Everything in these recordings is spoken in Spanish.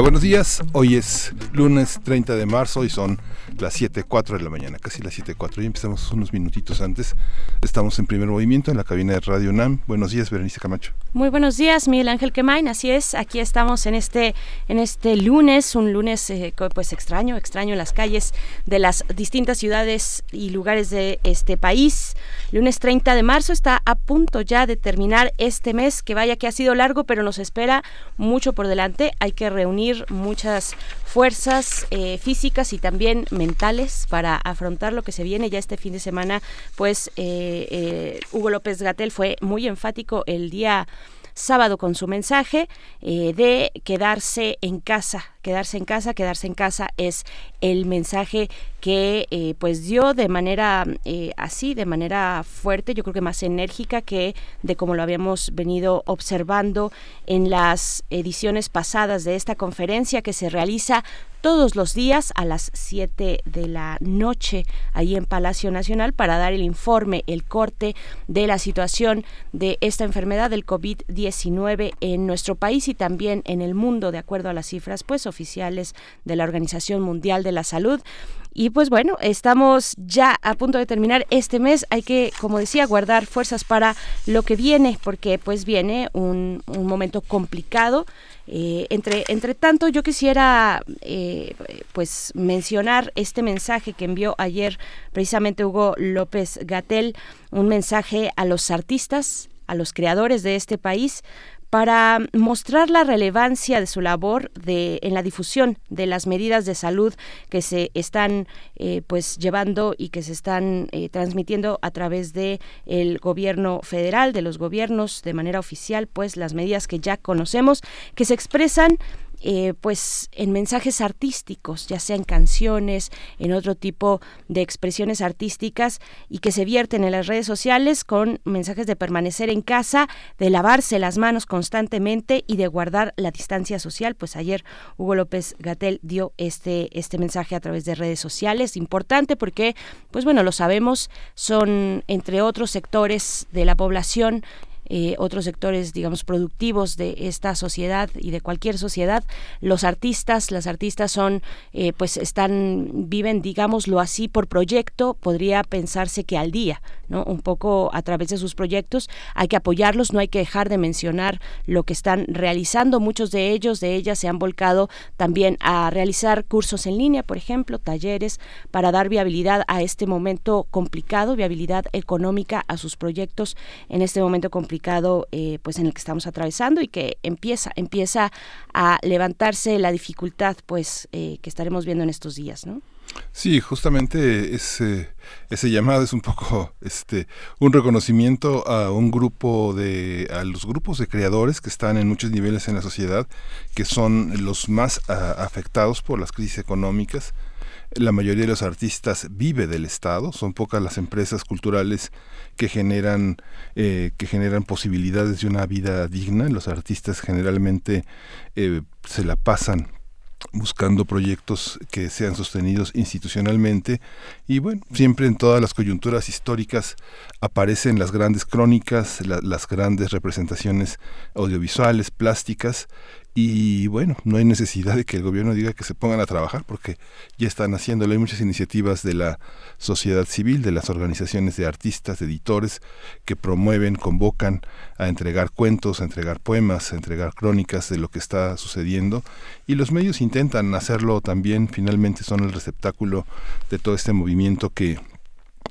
Buenos días. Hoy es lunes 30 de marzo y son las 7.04 de la mañana, casi las 7.04. Y empezamos unos minutitos antes. Estamos en primer movimiento en la cabina de Radio UNAM. Buenos días, Berenice Camacho. Muy buenos días, Miguel Ángel Quemain. Así es, aquí estamos en este, en este lunes, un lunes eh, pues extraño, extraño en las calles de las distintas ciudades y lugares de este país. Lunes 30 de marzo está a punto ya de terminar este mes, que vaya que ha sido largo, pero nos espera mucho por delante. Hay que reunir muchas fuerzas eh, físicas y también mentales para afrontar lo que se viene ya este fin de semana. Pues eh, eh, Hugo López Gatel fue muy enfático el día sábado con su mensaje de quedarse en casa, quedarse en casa, quedarse en casa es el mensaje que pues dio de manera así, de manera fuerte, yo creo que más enérgica que de como lo habíamos venido observando en las ediciones pasadas de esta conferencia que se realiza todos los días a las 7 de la noche ahí en Palacio Nacional para dar el informe, el corte de la situación de esta enfermedad del COVID-19 en nuestro país y también en el mundo, de acuerdo a las cifras pues oficiales de la Organización Mundial de la Salud. Y pues bueno, estamos ya a punto de terminar este mes. Hay que, como decía, guardar fuerzas para lo que viene, porque pues viene un, momento complicado eh, entre, entre tanto, yo quisiera eh, pues mencionar este mensaje que envió ayer precisamente Hugo López Gatel, un mensaje a los artistas, a los creadores de este país, para mostrar la relevancia de su labor de, en la difusión de las medidas de salud que se están eh, pues llevando y que se están eh, transmitiendo a través de el gobierno federal, de los gobiernos de manera oficial, pues las medidas que ya conocemos, que se expresan eh, pues en mensajes artísticos, ya sea en canciones, en otro tipo de expresiones artísticas y que se vierten en las redes sociales con mensajes de permanecer en casa, de lavarse las manos constantemente y de guardar la distancia social. Pues ayer Hugo López Gatel dio este, este mensaje a través de redes sociales, importante porque, pues bueno, lo sabemos, son entre otros sectores de la población eh, otros sectores, digamos, productivos de esta sociedad y de cualquier sociedad. Los artistas, las artistas son, eh, pues están, viven, digámoslo así, por proyecto, podría pensarse que al día, ¿no? Un poco a través de sus proyectos. Hay que apoyarlos, no hay que dejar de mencionar lo que están realizando. Muchos de ellos, de ellas, se han volcado también a realizar cursos en línea, por ejemplo, talleres para dar viabilidad a este momento complicado, viabilidad económica a sus proyectos en este momento complicado eh, pues en el que estamos atravesando y que empieza empieza a levantarse la dificultad pues eh, que estaremos viendo en estos días no Sí, justamente ese, ese llamado es un poco este un reconocimiento a un grupo de a los grupos de creadores que están en muchos niveles en la sociedad que son los más afectados por las crisis económicas la mayoría de los artistas vive del Estado, son pocas las empresas culturales que generan, eh, que generan posibilidades de una vida digna. Los artistas generalmente eh, se la pasan buscando proyectos que sean sostenidos institucionalmente y bueno, siempre en todas las coyunturas históricas aparecen las grandes crónicas, las grandes representaciones audiovisuales, plásticas y bueno, no hay necesidad de que el gobierno diga que se pongan a trabajar porque ya están haciéndolo. Hay muchas iniciativas de la sociedad civil, de las organizaciones de artistas, de editores, que promueven, convocan a entregar cuentos, a entregar poemas, a entregar crónicas de lo que está sucediendo. Y los medios intentan hacerlo también, finalmente son el receptáculo de todo este movimiento que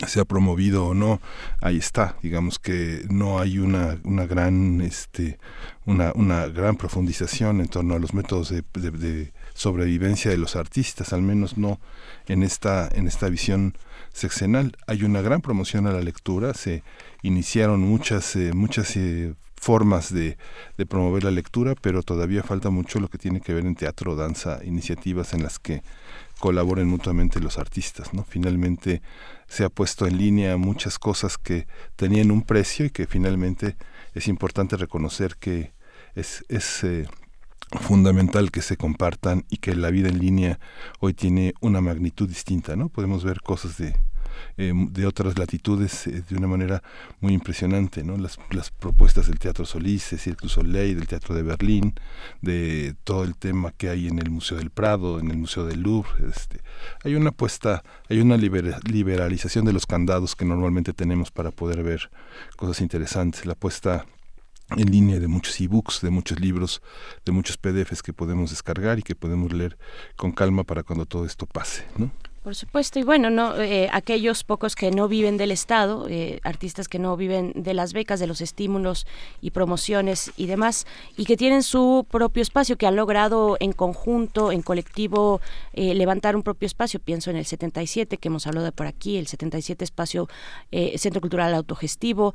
se ha promovido o no, ahí está, digamos que no hay una, una gran este una, una gran profundización en torno a los métodos de, sobrevivencia de los artistas, al menos no en esta, en esta visión sexenal. Hay una gran promoción a la lectura, se iniciaron muchas, eh, muchas eh, formas de, de, promover la lectura, pero todavía falta mucho lo que tiene que ver en teatro, danza, iniciativas en las que colaboren mutuamente los artistas. ¿no? Finalmente se ha puesto en línea muchas cosas que tenían un precio y que finalmente es importante reconocer que es, es eh, fundamental que se compartan y que la vida en línea hoy tiene una magnitud distinta. ¿no? Podemos ver cosas de eh, de otras latitudes eh, de una manera muy impresionante, ¿no? Las, las propuestas del Teatro Solís, de Cirque du Soleil, del Teatro de Berlín, de todo el tema que hay en el Museo del Prado, en el Museo del Louvre, este, hay una apuesta, hay una liberalización de los candados que normalmente tenemos para poder ver cosas interesantes, la apuesta en línea de muchos ebooks, de muchos libros, de muchos PDFs que podemos descargar y que podemos leer con calma para cuando todo esto pase, ¿no? Por supuesto, y bueno, no eh, aquellos pocos que no viven del Estado, eh, artistas que no viven de las becas, de los estímulos y promociones y demás, y que tienen su propio espacio, que han logrado en conjunto, en colectivo, eh, levantar un propio espacio. Pienso en el 77, que hemos hablado de por aquí, el 77 Espacio Centro Cultural Autogestivo,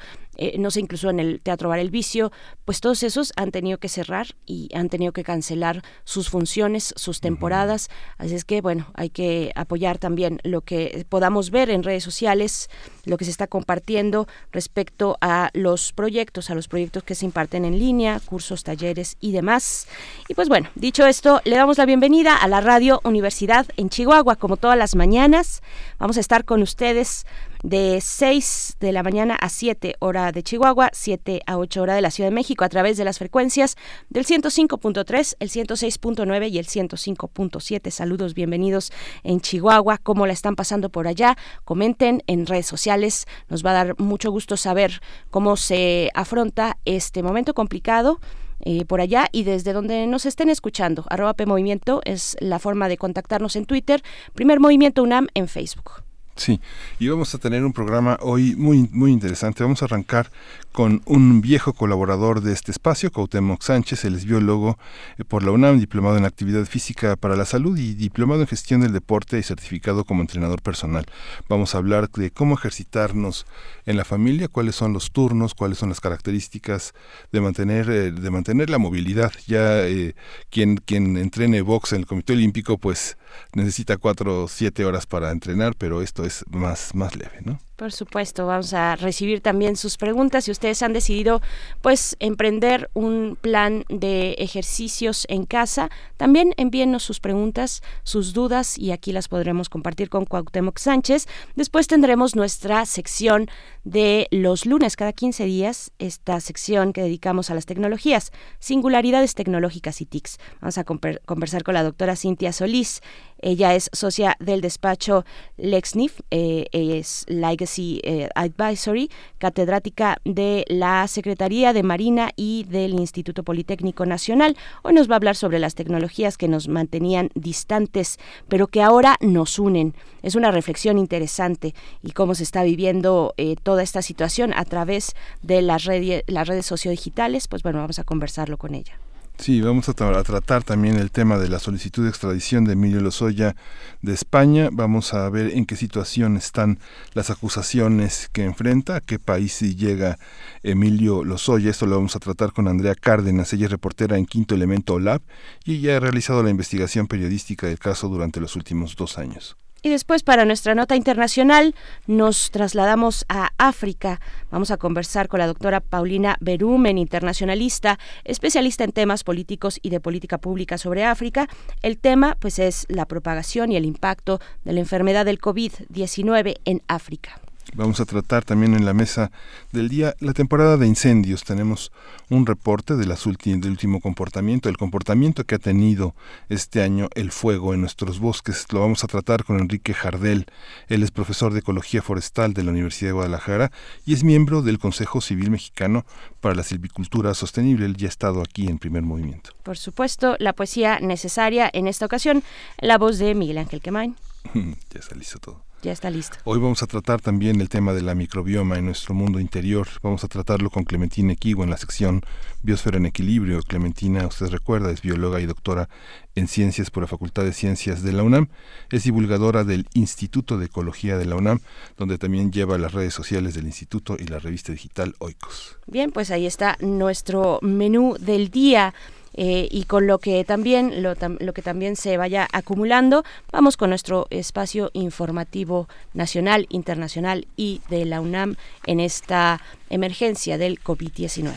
no sé, incluso en el Teatro Bar El Vicio, pues todos esos han tenido que cerrar y han tenido que cancelar sus funciones, sus temporadas. Así es que, bueno, hay que apoyar también lo que podamos ver en redes sociales, lo que se está compartiendo respecto a los proyectos, a los proyectos que se imparten en línea, cursos, talleres y demás. Y pues bueno, dicho esto, le damos la bienvenida a la Radio Universidad en Chihuahua, como todas las mañanas. Vamos a estar con ustedes de 6 de la mañana a 7 hora de Chihuahua, 7 a 8 hora de la Ciudad de México a través de las frecuencias del 105.3, el 106.9 y el 105.7. Saludos, bienvenidos en Chihuahua. ¿Cómo la están pasando por allá? Comenten en redes sociales. Nos va a dar mucho gusto saber cómo se afronta este momento complicado. Eh, por allá y desde donde nos estén escuchando. Arroba P Movimiento es la forma de contactarnos en Twitter. Primer Movimiento UNAM en Facebook. Sí, y vamos a tener un programa hoy muy, muy interesante. Vamos a arrancar con un viejo colaborador de este espacio, Cuauhtémoc Sánchez, él es biólogo eh, por la UNAM, diplomado en actividad física para la salud y diplomado en gestión del deporte y certificado como entrenador personal. Vamos a hablar de cómo ejercitarnos en la familia, cuáles son los turnos, cuáles son las características de mantener, eh, de mantener la movilidad. Ya eh, quien, quien entrene box en el Comité Olímpico, pues necesita cuatro o siete horas para entrenar, pero esto es más, más leve, ¿no? Por supuesto, vamos a recibir también sus preguntas. Si ustedes han decidido, pues, emprender un plan de ejercicios en casa, también envíennos sus preguntas, sus dudas y aquí las podremos compartir con Cuauhtémoc Sánchez. Después tendremos nuestra sección de los lunes cada 15 días, esta sección que dedicamos a las tecnologías, singularidades tecnológicas y TICs. Vamos a conversar con la doctora Cintia Solís. Ella es socia del despacho LexNIF, eh, es Legacy eh, Advisory, catedrática de la Secretaría de Marina y del Instituto Politécnico Nacional. Hoy nos va a hablar sobre las tecnologías que nos mantenían distantes, pero que ahora nos unen. Es una reflexión interesante y cómo se está viviendo eh, toda esta situación a través de las, redes, las redes sociodigitales. Pues bueno, vamos a conversarlo con ella. Sí, vamos a, tratar también el tema de la solicitud de extradición de Emilio Lozoya de España. Vamos a ver en qué situación están las acusaciones que enfrenta, a qué país llega Emilio Lozoya. Esto lo vamos a tratar con Andrea Cárdenas. Ella es reportera en Quinto Elemento Lab y ella ha realizado la investigación periodística del caso durante los últimos dos años. Y después para nuestra nota internacional nos trasladamos a África. Vamos a conversar con la doctora Paulina Berumen, internacionalista, especialista en temas políticos y de política pública sobre África. El tema pues es la propagación y el impacto de la enfermedad del COVID-19 en África. Vamos a tratar también en la mesa del día la temporada de incendios. Tenemos un reporte de las del último comportamiento, el comportamiento que ha tenido este año el fuego en nuestros bosques. Lo vamos a tratar con Enrique Jardel. Él es profesor de Ecología Forestal de la Universidad de Guadalajara y es miembro del Consejo Civil Mexicano para la Silvicultura Sostenible. Él ya ha estado aquí en primer movimiento. Por supuesto, la poesía necesaria en esta ocasión, la voz de Miguel Ángel Quemain. ya se listo todo. Ya está listo. Hoy vamos a tratar también el tema de la microbioma en nuestro mundo interior. Vamos a tratarlo con Clementina Equigo en la sección Biosfera en Equilibrio. Clementina, usted recuerda, es bióloga y doctora en Ciencias por la Facultad de Ciencias de la UNAM. Es divulgadora del Instituto de Ecología de la UNAM, donde también lleva las redes sociales del instituto y la revista digital Oikos. Bien, pues ahí está nuestro menú del día. Eh, y con lo que también lo, lo, que también se vaya acumulando vamos con nuestro espacio informativo nacional internacional y de la UNAM en esta emergencia del COVID-19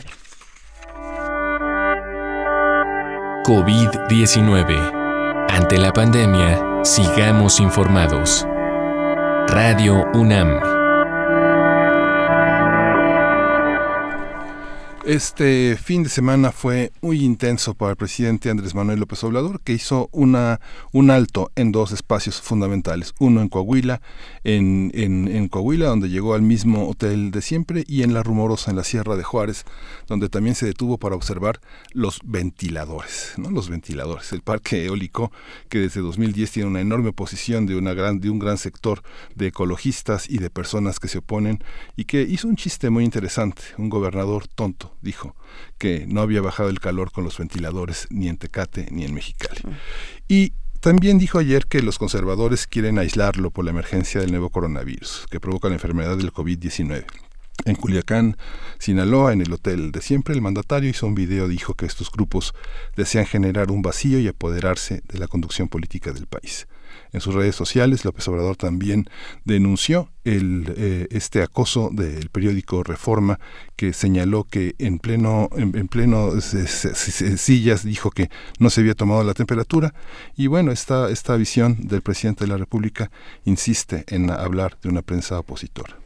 COVID-19 ante la pandemia sigamos informados. Radio UNAM Este fin de semana fue muy intenso para el presidente Andrés Manuel López Obrador, que hizo una, un alto en dos espacios fundamentales. Uno en Coahuila, en, en, Coahuila, donde llegó al mismo hotel de siempre, y en La Rumorosa, en la Sierra de Juárez, donde también se detuvo para observar los ventiladores, ¿no? Los ventiladores. El parque eólico, que desde 2010 tiene una enorme oposición de, una gran, de un gran sector de ecologistas y de personas que se oponen, y que hizo un chiste muy interesante, un gobernador tonto dijo que no había bajado el calor con los ventiladores ni en Tecate ni en Mexicali. Y también dijo ayer que los conservadores quieren aislarlo por la emergencia del nuevo coronavirus, que provoca la enfermedad del COVID-19. En Culiacán, Sinaloa, en el hotel de siempre, el mandatario hizo un video, dijo que estos grupos desean generar un vacío y apoderarse de la conducción política del país. En sus redes sociales, López Obrador también denunció el, eh, este acoso del periódico Reforma, que señaló que en pleno, en, pleno sillas dijo que no se había tomado la temperatura. Y bueno, esta, esta visión del presidente de la República insiste en hablar de una prensa opositora.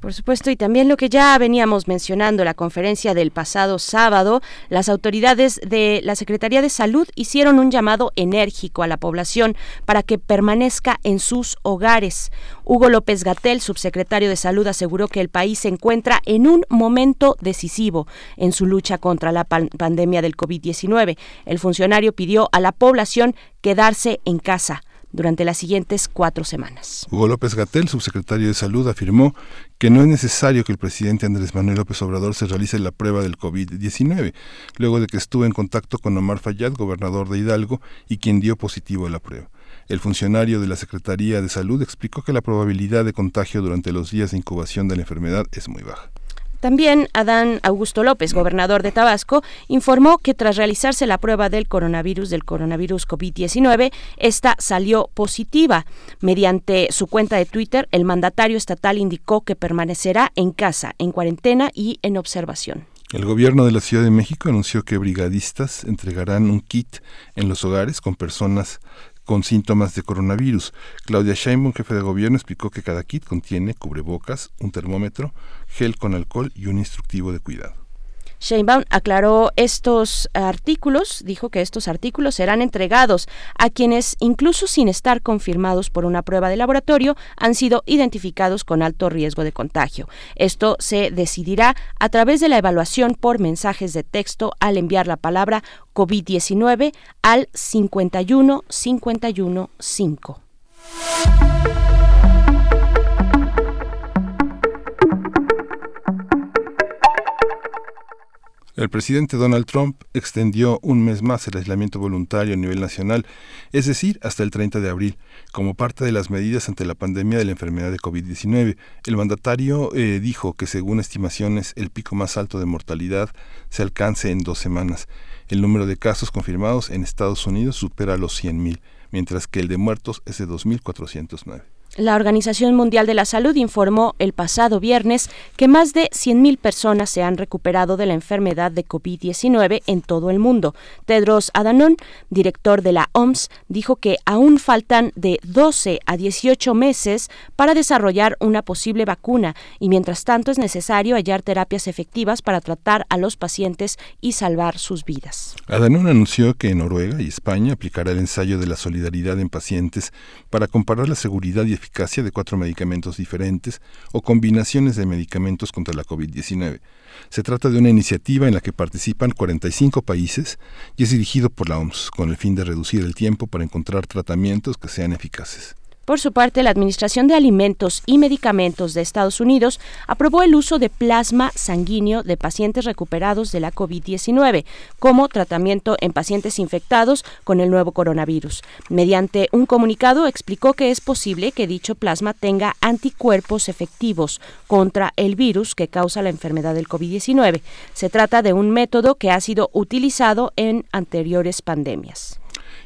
Por supuesto, y también lo que ya veníamos mencionando, la conferencia del pasado sábado, las autoridades de la Secretaría de Salud hicieron un llamado enérgico a la población para que permanezca en sus hogares. Hugo López Gatel, subsecretario de Salud, aseguró que el país se encuentra en un momento decisivo en su lucha contra la pandemia del COVID-19. El funcionario pidió a la población quedarse en casa durante las siguientes cuatro semanas. Hugo López Gatel, subsecretario de Salud, afirmó que no es necesario que el presidente Andrés Manuel López Obrador se realice la prueba del COVID-19, luego de que estuvo en contacto con Omar Fayad, gobernador de Hidalgo, y quien dio positivo a la prueba. El funcionario de la Secretaría de Salud explicó que la probabilidad de contagio durante los días de incubación de la enfermedad es muy baja. También Adán Augusto López, gobernador de Tabasco, informó que tras realizarse la prueba del coronavirus, del coronavirus COVID-19, esta salió positiva. Mediante su cuenta de Twitter, el mandatario estatal indicó que permanecerá en casa, en cuarentena y en observación. El gobierno de la Ciudad de México anunció que brigadistas entregarán un kit en los hogares con personas con síntomas de coronavirus. Claudia Sheinbaum, jefe de gobierno, explicó que cada kit contiene cubrebocas, un termómetro, gel con alcohol y un instructivo de cuidado. Sheinbaum aclaró estos artículos, dijo que estos artículos serán entregados a quienes, incluso sin estar confirmados por una prueba de laboratorio, han sido identificados con alto riesgo de contagio. Esto se decidirá a través de la evaluación por mensajes de texto al enviar la palabra COVID-19 al 51 El presidente Donald Trump extendió un mes más el aislamiento voluntario a nivel nacional, es decir, hasta el 30 de abril, como parte de las medidas ante la pandemia de la enfermedad de COVID-19. El mandatario eh, dijo que según estimaciones el pico más alto de mortalidad se alcance en dos semanas. El número de casos confirmados en Estados Unidos supera los 100.000, mientras que el de muertos es de 2.409. La Organización Mundial de la Salud informó el pasado viernes que más de 100.000 personas se han recuperado de la enfermedad de COVID-19 en todo el mundo. Tedros Adhanom, director de la OMS, dijo que aún faltan de 12 a 18 meses para desarrollar una posible vacuna y mientras tanto es necesario hallar terapias efectivas para tratar a los pacientes y salvar sus vidas. Adhanom anunció que Noruega y España aplicará el ensayo de la solidaridad en pacientes para comparar la seguridad y eficacia de cuatro medicamentos diferentes o combinaciones de medicamentos contra la COVID-19. Se trata de una iniciativa en la que participan 45 países y es dirigido por la OMS con el fin de reducir el tiempo para encontrar tratamientos que sean eficaces. Por su parte, la Administración de Alimentos y Medicamentos de Estados Unidos aprobó el uso de plasma sanguíneo de pacientes recuperados de la COVID-19 como tratamiento en pacientes infectados con el nuevo coronavirus. Mediante un comunicado explicó que es posible que dicho plasma tenga anticuerpos efectivos contra el virus que causa la enfermedad del COVID-19. Se trata de un método que ha sido utilizado en anteriores pandemias.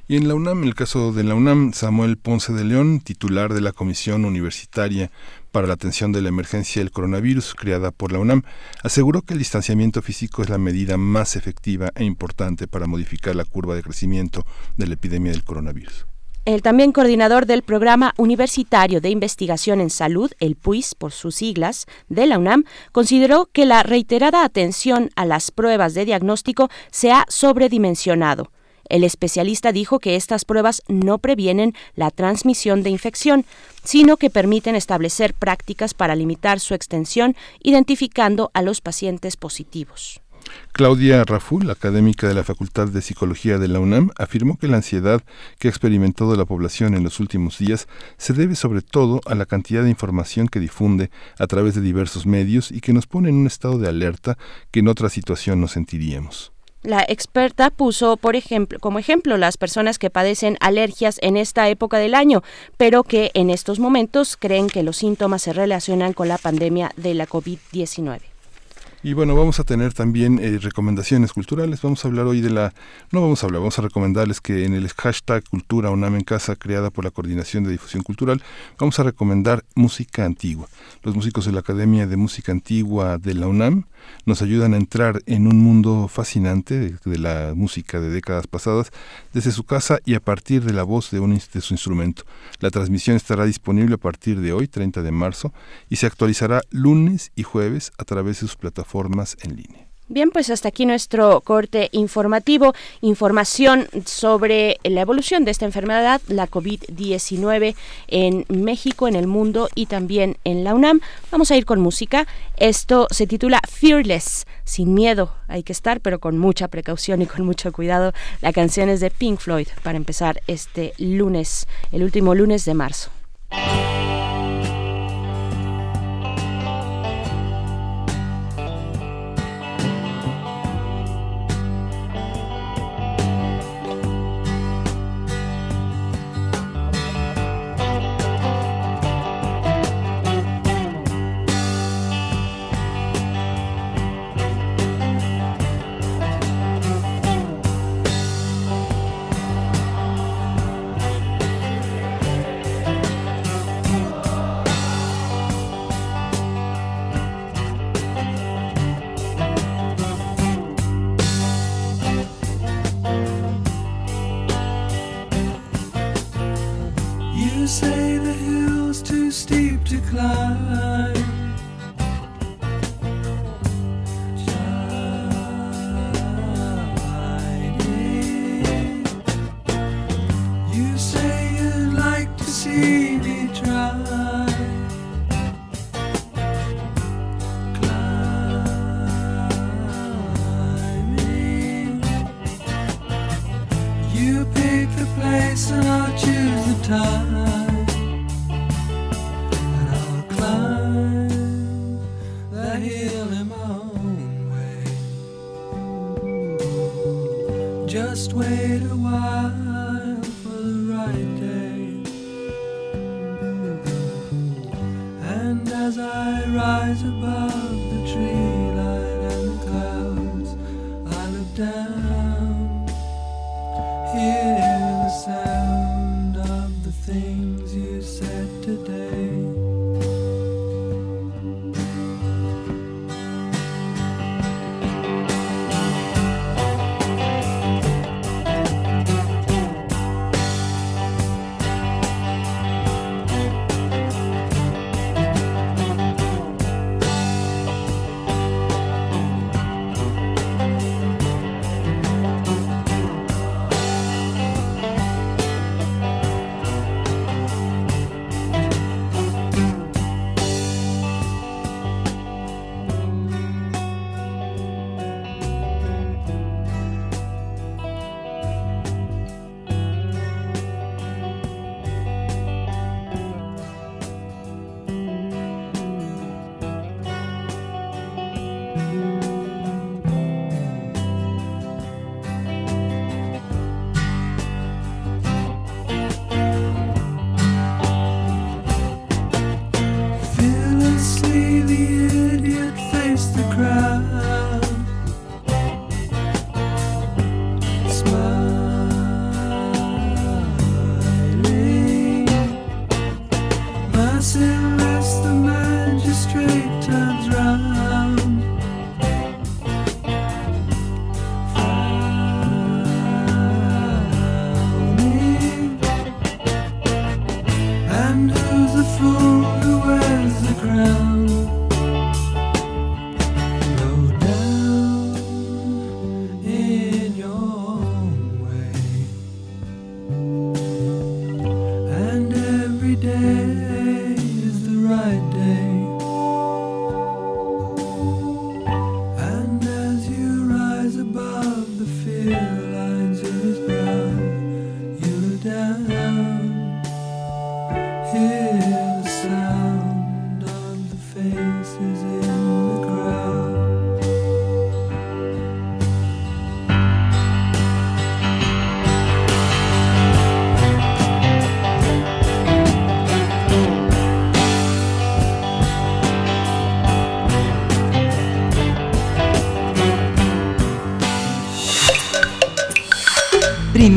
Y en la UNAM, el caso de la UNAM, Samuel Ponce de León, titular de la Comisión Universitaria para la Atención de la Emergencia del Coronavirus, creada por la UNAM, aseguró que el distanciamiento físico es la medida más efectiva e importante para modificar la curva de crecimiento de la epidemia del coronavirus. El también coordinador del Programa Universitario de Investigación en Salud, el PUIS por sus siglas, de la UNAM, consideró que la reiterada atención a las pruebas de diagnóstico se ha sobredimensionado el especialista dijo que estas pruebas no previenen la transmisión de infección, sino que permiten establecer prácticas para limitar su extensión, identificando a los pacientes positivos. Claudia Raful, académica de la Facultad de Psicología de la UNAM, afirmó que la ansiedad que ha experimentado la población en los últimos días se debe sobre todo a la cantidad de información que difunde a través de diversos medios y que nos pone en un estado de alerta que en otra situación no sentiríamos. La experta puso, por ejemplo, como ejemplo las personas que padecen alergias en esta época del año, pero que en estos momentos creen que los síntomas se relacionan con la pandemia de la COVID-19. Y bueno, vamos a tener también eh, recomendaciones culturales. Vamos a hablar hoy de la... No vamos a hablar, vamos a recomendarles que en el hashtag Cultura UNAM en Casa, creada por la Coordinación de Difusión Cultural, vamos a recomendar música antigua. Los músicos de la Academia de Música Antigua de la UNAM nos ayudan a entrar en un mundo fascinante de, la música de décadas pasadas desde su casa y a partir de la voz de, un, de su instrumento. La transmisión estará disponible a partir de hoy, 30 de marzo, y se actualizará lunes y jueves a través de sus plataformas en línea. Bien, pues hasta aquí nuestro corte informativo, información sobre la evolución de esta enfermedad, la COVID-19 en México, en el mundo y también en la UNAM. Vamos a ir con música. Esto se titula Fearless, sin miedo. Hay que estar, pero con mucha precaución y con mucho cuidado. La canción es de Pink Floyd para empezar este lunes, el último lunes de marzo.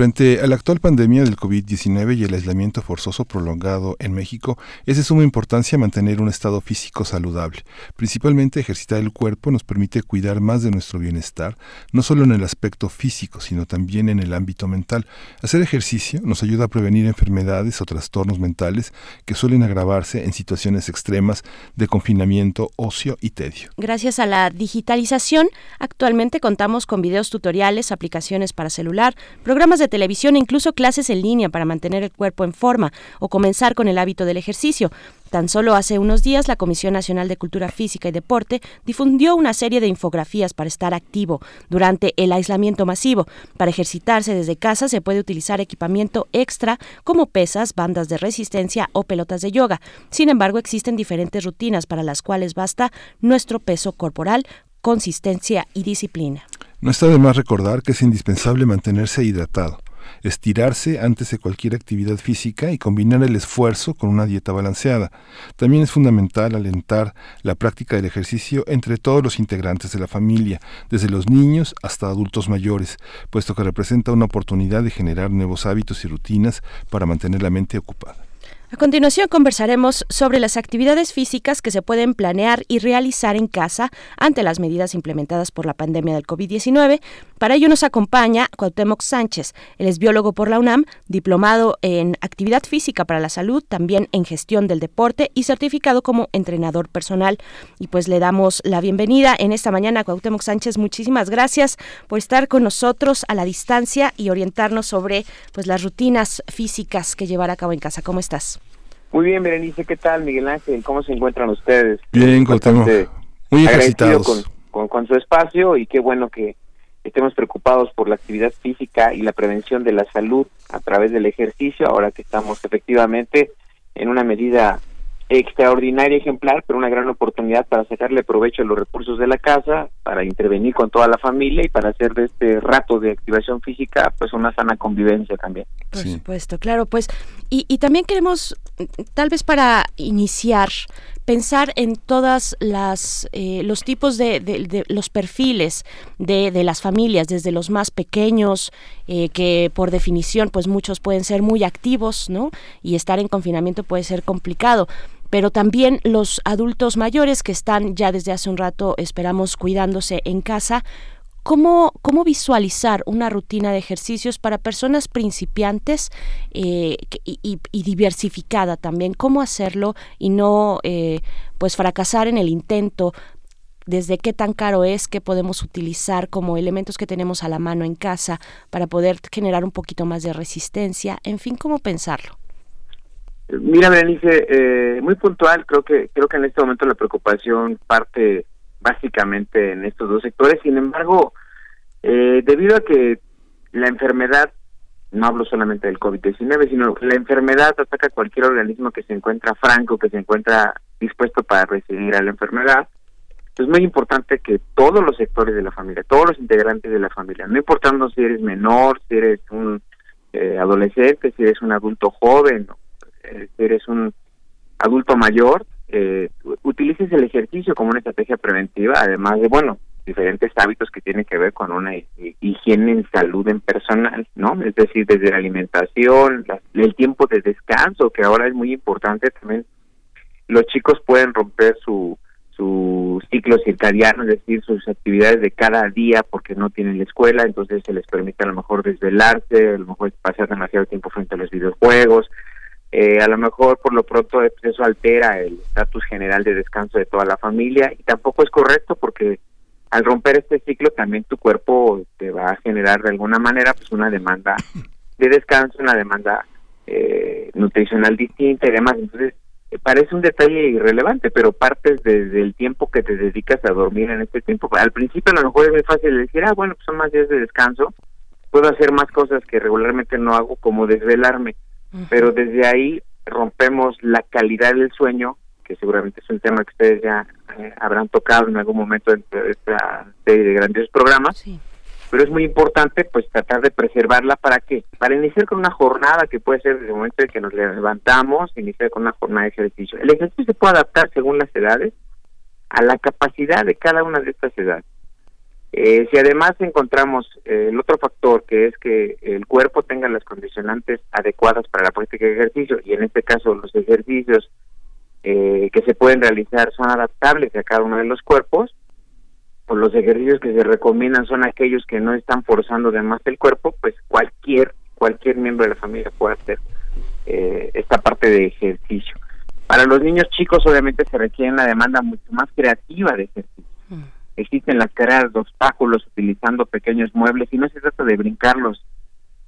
Frente a la actual pandemia del COVID-19 y el aislamiento forzoso prolongado en México, es de suma importancia mantener un estado físico saludable. Principalmente ejercitar el cuerpo nos permite cuidar más de nuestro bienestar, no solo en el aspecto físico, sino también en el ámbito mental. Hacer ejercicio nos ayuda a prevenir enfermedades o trastornos mentales que suelen agravarse en situaciones extremas de confinamiento, ocio y tedio. Gracias a la digitalización, actualmente contamos con videos tutoriales, aplicaciones para celular, programas de televisión e incluso clases en línea para mantener el cuerpo en forma o comenzar con el hábito del ejercicio. Tan solo hace unos días la Comisión Nacional de Cultura Física y Deporte difundió una serie de infografías para estar activo durante el aislamiento masivo. Para ejercitarse desde casa se puede utilizar equipamiento extra como pesas, bandas de resistencia o pelotas de yoga. Sin embargo, existen diferentes rutinas para las cuales basta nuestro peso corporal, consistencia y disciplina. No está de más recordar que es indispensable mantenerse hidratado, estirarse antes de cualquier actividad física y combinar el esfuerzo con una dieta balanceada. También es fundamental alentar la práctica del ejercicio entre todos los integrantes de la familia, desde los niños hasta adultos mayores, puesto que representa una oportunidad de generar nuevos hábitos y rutinas para mantener la mente ocupada. A continuación conversaremos sobre las actividades físicas que se pueden planear y realizar en casa ante las medidas implementadas por la pandemia del COVID-19. Para ello nos acompaña Cuauhtémoc Sánchez. Él es biólogo por la UNAM, diplomado en actividad física para la salud, también en gestión del deporte y certificado como entrenador personal. Y pues le damos la bienvenida en esta mañana Cuauhtémoc Sánchez. Muchísimas gracias por estar con nosotros a la distancia y orientarnos sobre pues las rutinas físicas que llevar a cabo en casa. ¿Cómo estás? Muy bien, Berenice, ¿qué tal, Miguel Ángel? ¿Cómo se encuentran ustedes? Bien, Cuauhtémoc. Muy ejercitados. Con, con, su espacio y qué bueno que estemos preocupados por la actividad física y la prevención de la salud a través del ejercicio, ahora que estamos efectivamente en una medida extraordinaria, ejemplar, pero una gran oportunidad para sacarle provecho a los recursos de la casa, para intervenir con toda la familia y para hacer de este rato de activación física pues una sana convivencia también. Por supuesto, claro, pues y, y también queremos tal vez para iniciar pensar en todas las eh, los tipos de, de, los perfiles de, de, las familias desde los más pequeños eh, que por definición pues muchos pueden ser muy activos no y estar en confinamiento puede ser complicado pero también los adultos mayores que están ya desde hace un rato, esperamos, cuidándose en casa. ¿Cómo, ¿Cómo visualizar una rutina de ejercicios para personas principiantes eh, y, diversificada también? ¿Cómo hacerlo y no eh, pues fracasar en el intento? desde qué tan caro es, qué podemos utilizar como elementos que tenemos a la mano en casa para poder generar un poquito más de resistencia, en fin, cómo pensarlo. Mira, Berenice, eh, muy puntual, creo que creo que en este momento la preocupación parte básicamente en estos dos sectores. Sin embargo, eh, debido a que la enfermedad, no hablo solamente del COVID-19, sino la enfermedad ataca a cualquier organismo que se encuentra franco, que se encuentra dispuesto para recibir a la enfermedad, es muy importante que todos los sectores de la familia, todos los integrantes de la familia, no importando si eres menor, si eres un eh, adolescente, si eres un adulto joven, eres un adulto mayor, eh, utilices el ejercicio como una estrategia preventiva, además de, bueno, diferentes hábitos que tienen que ver con una higiene en salud en personal, ¿no? Es decir, desde la alimentación, el tiempo de descanso, que ahora es muy importante también. Los chicos pueden romper su, su ciclo circadiano, es decir, sus actividades de cada día porque no tienen la escuela, entonces se les permite a lo mejor desvelarse, a lo mejor pasar demasiado tiempo frente a los videojuegos, eh, a lo mejor por lo pronto eso altera el estatus general de descanso de toda la familia y tampoco es correcto porque al romper este ciclo también tu cuerpo te va a generar de alguna manera pues una demanda de descanso, una demanda eh, nutricional distinta y demás. Entonces, eh, parece un detalle irrelevante, pero partes desde el tiempo que te dedicas a dormir en este tiempo. Al principio a lo mejor es muy fácil decir, ah, bueno, pues son más días de descanso, puedo hacer más cosas que regularmente no hago, como desvelarme, pero desde ahí rompemos la calidad del sueño que seguramente es un tema que ustedes ya eh, habrán tocado en algún momento de esta serie de grandes programas. Pero es muy importante pues tratar de preservarla para qué? Para iniciar con una jornada que puede ser desde el momento en que nos levantamos, iniciar con una jornada de ejercicio. El ejercicio se puede adaptar según las edades a la capacidad de cada una de estas edades. Eh, si además encontramos eh, el otro factor, que es que el cuerpo tenga las condicionantes adecuadas para la práctica de ejercicio, y en este caso los ejercicios eh, que se pueden realizar son adaptables a cada uno de los cuerpos, o los ejercicios que se recomiendan son aquellos que no están forzando de más el cuerpo, pues cualquier cualquier miembro de la familia puede hacer eh, esta parte de ejercicio. Para los niños chicos obviamente se requiere una demanda mucho más creativa de ejercicio. Existen las carreras de obstáculos utilizando pequeños muebles y no se trata de brincarlos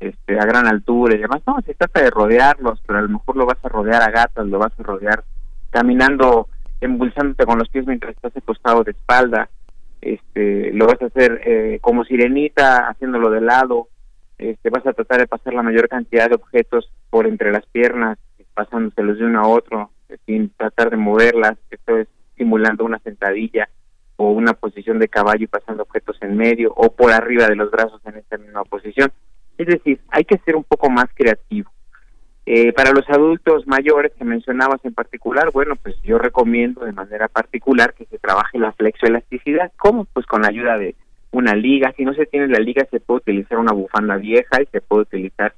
este, a gran altura y demás, no, se trata de rodearlos, pero a lo mejor lo vas a rodear a gatas, lo vas a rodear caminando, embulsándote con los pies mientras estás acostado de espalda, este, lo vas a hacer eh, como sirenita, haciéndolo de lado, este, vas a tratar de pasar la mayor cantidad de objetos por entre las piernas, pasándoselos de uno a otro, sin tratar de moverlas, esto es simulando una sentadilla o una posición de caballo y pasando objetos en medio o por arriba de los brazos en esta misma posición. Es decir, hay que ser un poco más creativo. Eh, para los adultos mayores que mencionabas en particular, bueno, pues yo recomiendo de manera particular que se trabaje la flexoelasticidad. ¿Cómo? Pues con la ayuda de una liga. Si no se tiene la liga, se puede utilizar una bufanda vieja y se puede utilizar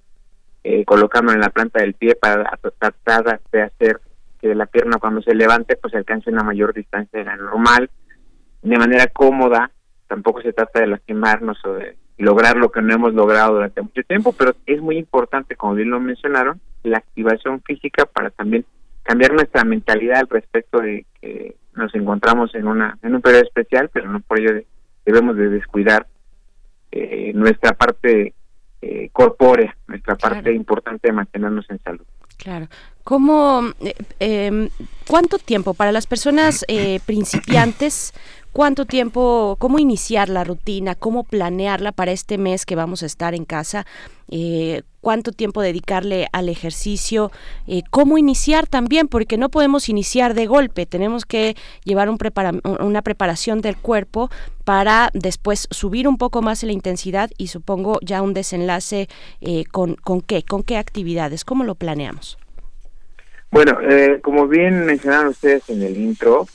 eh, colocando en la planta del pie para tratar de hacer que la pierna cuando se levante pues alcance una mayor distancia de la normal, de manera cómoda. Tampoco se trata de lastimarnos o de lograr lo que no hemos logrado durante mucho tiempo, pero es muy importante, como bien lo mencionaron, la activación física para también cambiar nuestra mentalidad al respecto de que nos encontramos en una en un periodo especial, pero no por ello debemos de descuidar eh, nuestra parte eh, corpórea, nuestra parte importante de mantenernos en salud. Claro. ¿Cómo, eh, em, cuánto tiempo para las personas principiantes? ¿Cuánto tiempo, cómo iniciar la rutina, cómo planearla para este mes que vamos a estar en casa? Eh, cuánto tiempo dedicarle al ejercicio, eh, cómo iniciar también, porque no podemos iniciar de golpe, tenemos que llevar un una preparación del cuerpo para después subir un poco más la intensidad y supongo ya un desenlace eh, con, con qué, con qué actividades, cómo lo planeamos. Bueno, como bien mencionaron ustedes en el intro,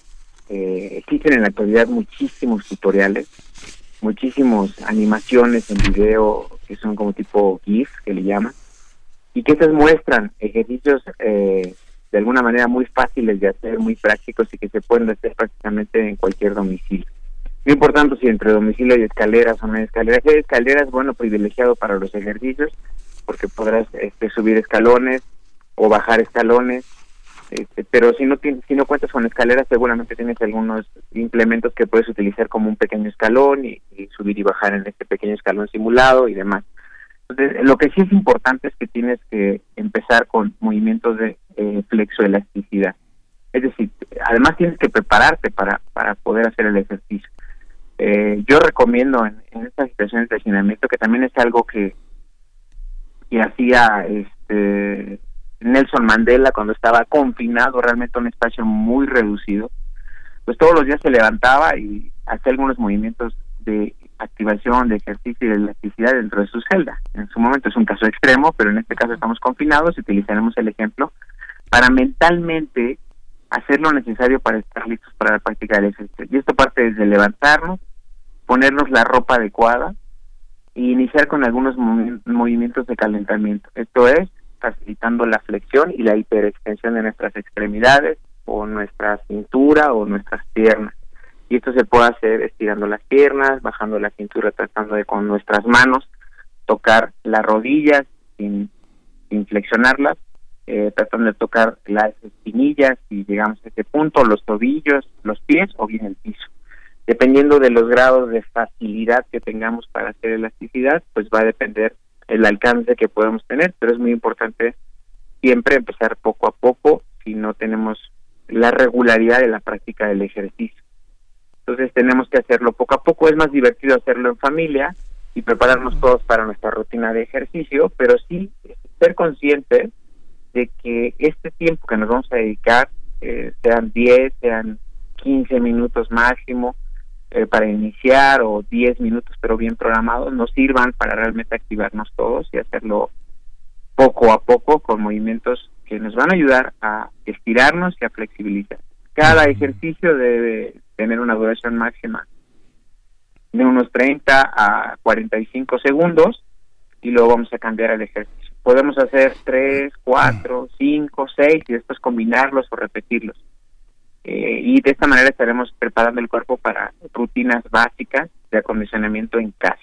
eh, existen en la actualidad muchísimos tutoriales, muchísimos animaciones en video que son como tipo GIF, que le llaman, y que estas muestran ejercicios eh, de alguna manera muy fáciles de hacer, muy prácticos y que se pueden hacer prácticamente en cualquier domicilio. No importante si entre domicilio hay escaleras o no hay escaleras. Si hay escaleras, bueno, privilegiado para los ejercicios, porque podrás este, subir escalones o bajar escalones, este, pero si no si no cuentas con escaleras seguramente tienes algunos implementos que puedes utilizar como un pequeño escalón y, subir y bajar en este pequeño escalón simulado y demás. Entonces lo que sí es importante es que tienes que empezar con movimientos de flexoelasticidad. Es decir además tienes que prepararte para para poder hacer el ejercicio. Eh, yo recomiendo en, en estas situaciones de hacinamiento que también es algo que que hacía este Nelson Mandela cuando estaba confinado realmente en un espacio muy reducido, pues todos los días se levantaba y hacía algunos movimientos de activación, de ejercicio y de elasticidad dentro de su celda. En su momento es un caso extremo, pero en este caso estamos confinados y utilizaremos el ejemplo para mentalmente hacer lo necesario para estar listos para la práctica del ejercicio. Y esto parte desde levantarnos, ponernos la ropa adecuada e iniciar con algunos movimientos de calentamiento. Esto es facilitando la flexión y la hiperextensión de nuestras extremidades o nuestra cintura o nuestras piernas. Y esto se puede hacer estirando las piernas, bajando la cintura, tratando de con nuestras manos tocar las rodillas sin, sin flexionarlas, eh, tratando de tocar las espinillas y llegamos a ese punto, los tobillos, los pies o bien el piso. Dependiendo de los grados de facilidad que tengamos para hacer elasticidad, pues va a depender el alcance que podemos tener, pero es muy importante siempre empezar poco a poco si no tenemos la regularidad de la práctica del ejercicio. Entonces tenemos que hacerlo poco a poco, es más divertido hacerlo en familia y prepararnos todos para nuestra rutina de ejercicio, pero sí ser conscientes de que este tiempo que nos vamos a dedicar, eh, sean 10, sean 15 minutos máximo, eh, para iniciar o 10 minutos pero bien programados nos sirvan para realmente activarnos todos y hacerlo poco a poco con movimientos que nos van a ayudar a estirarnos y a flexibilizar. Cada ejercicio debe tener una duración máxima de unos 30 a 45 segundos y luego vamos a cambiar el ejercicio. Podemos hacer 3, 4, 5, 6 y después combinarlos o repetirlos. Eh, y de esta manera estaremos preparando el cuerpo para rutinas básicas de acondicionamiento en casa.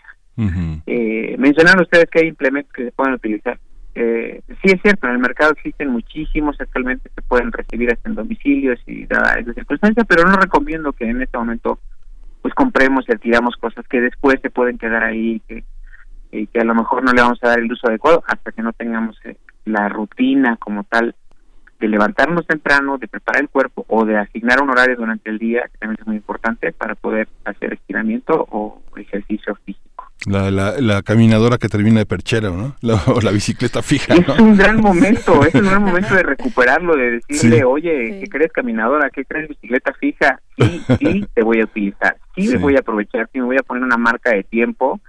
eh, mencionaron ustedes que hay implementos que se pueden utilizar. Eh, sí es cierto, en el mercado existen muchísimos, actualmente se pueden recibir hasta en domicilios y dadas de circunstancia, pero no recomiendo que en este momento pues compremos y adquiramos cosas que después se pueden quedar ahí que, y que a lo mejor no le vamos a dar el uso adecuado hasta que no tengamos eh, la rutina como tal de levantarnos temprano, de preparar el cuerpo o de asignar un horario durante el día, que también es muy importante para poder hacer estiramiento o ejercicio físico. La, la, caminadora que termina de perchera, ¿no? La, o la bicicleta fija. Es un gran momento, es un gran momento de recuperarlo, de decirle, oye, ¿qué crees caminadora? ¿Qué crees bicicleta fija? Sí, sí, te voy a utilizar, sí, me voy a aprovechar, sí me voy a poner una marca de tiempo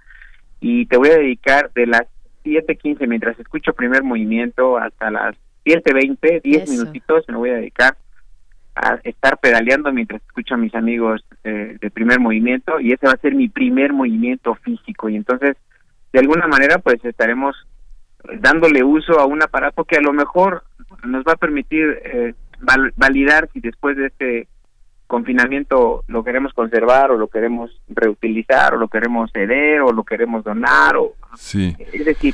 y te voy a dedicar de las 7.15 mientras escucho primer movimiento hasta las 7, 20, 10 minutitos me voy a dedicar a estar pedaleando mientras escucho a mis amigos eh, de primer movimiento y ese va a ser mi primer movimiento físico y entonces de alguna manera pues estaremos dándole uso a un aparato que a lo mejor nos va a permitir eh, validar si después de este confinamiento lo queremos conservar o lo queremos reutilizar o lo queremos ceder o lo queremos donar o sí. es decir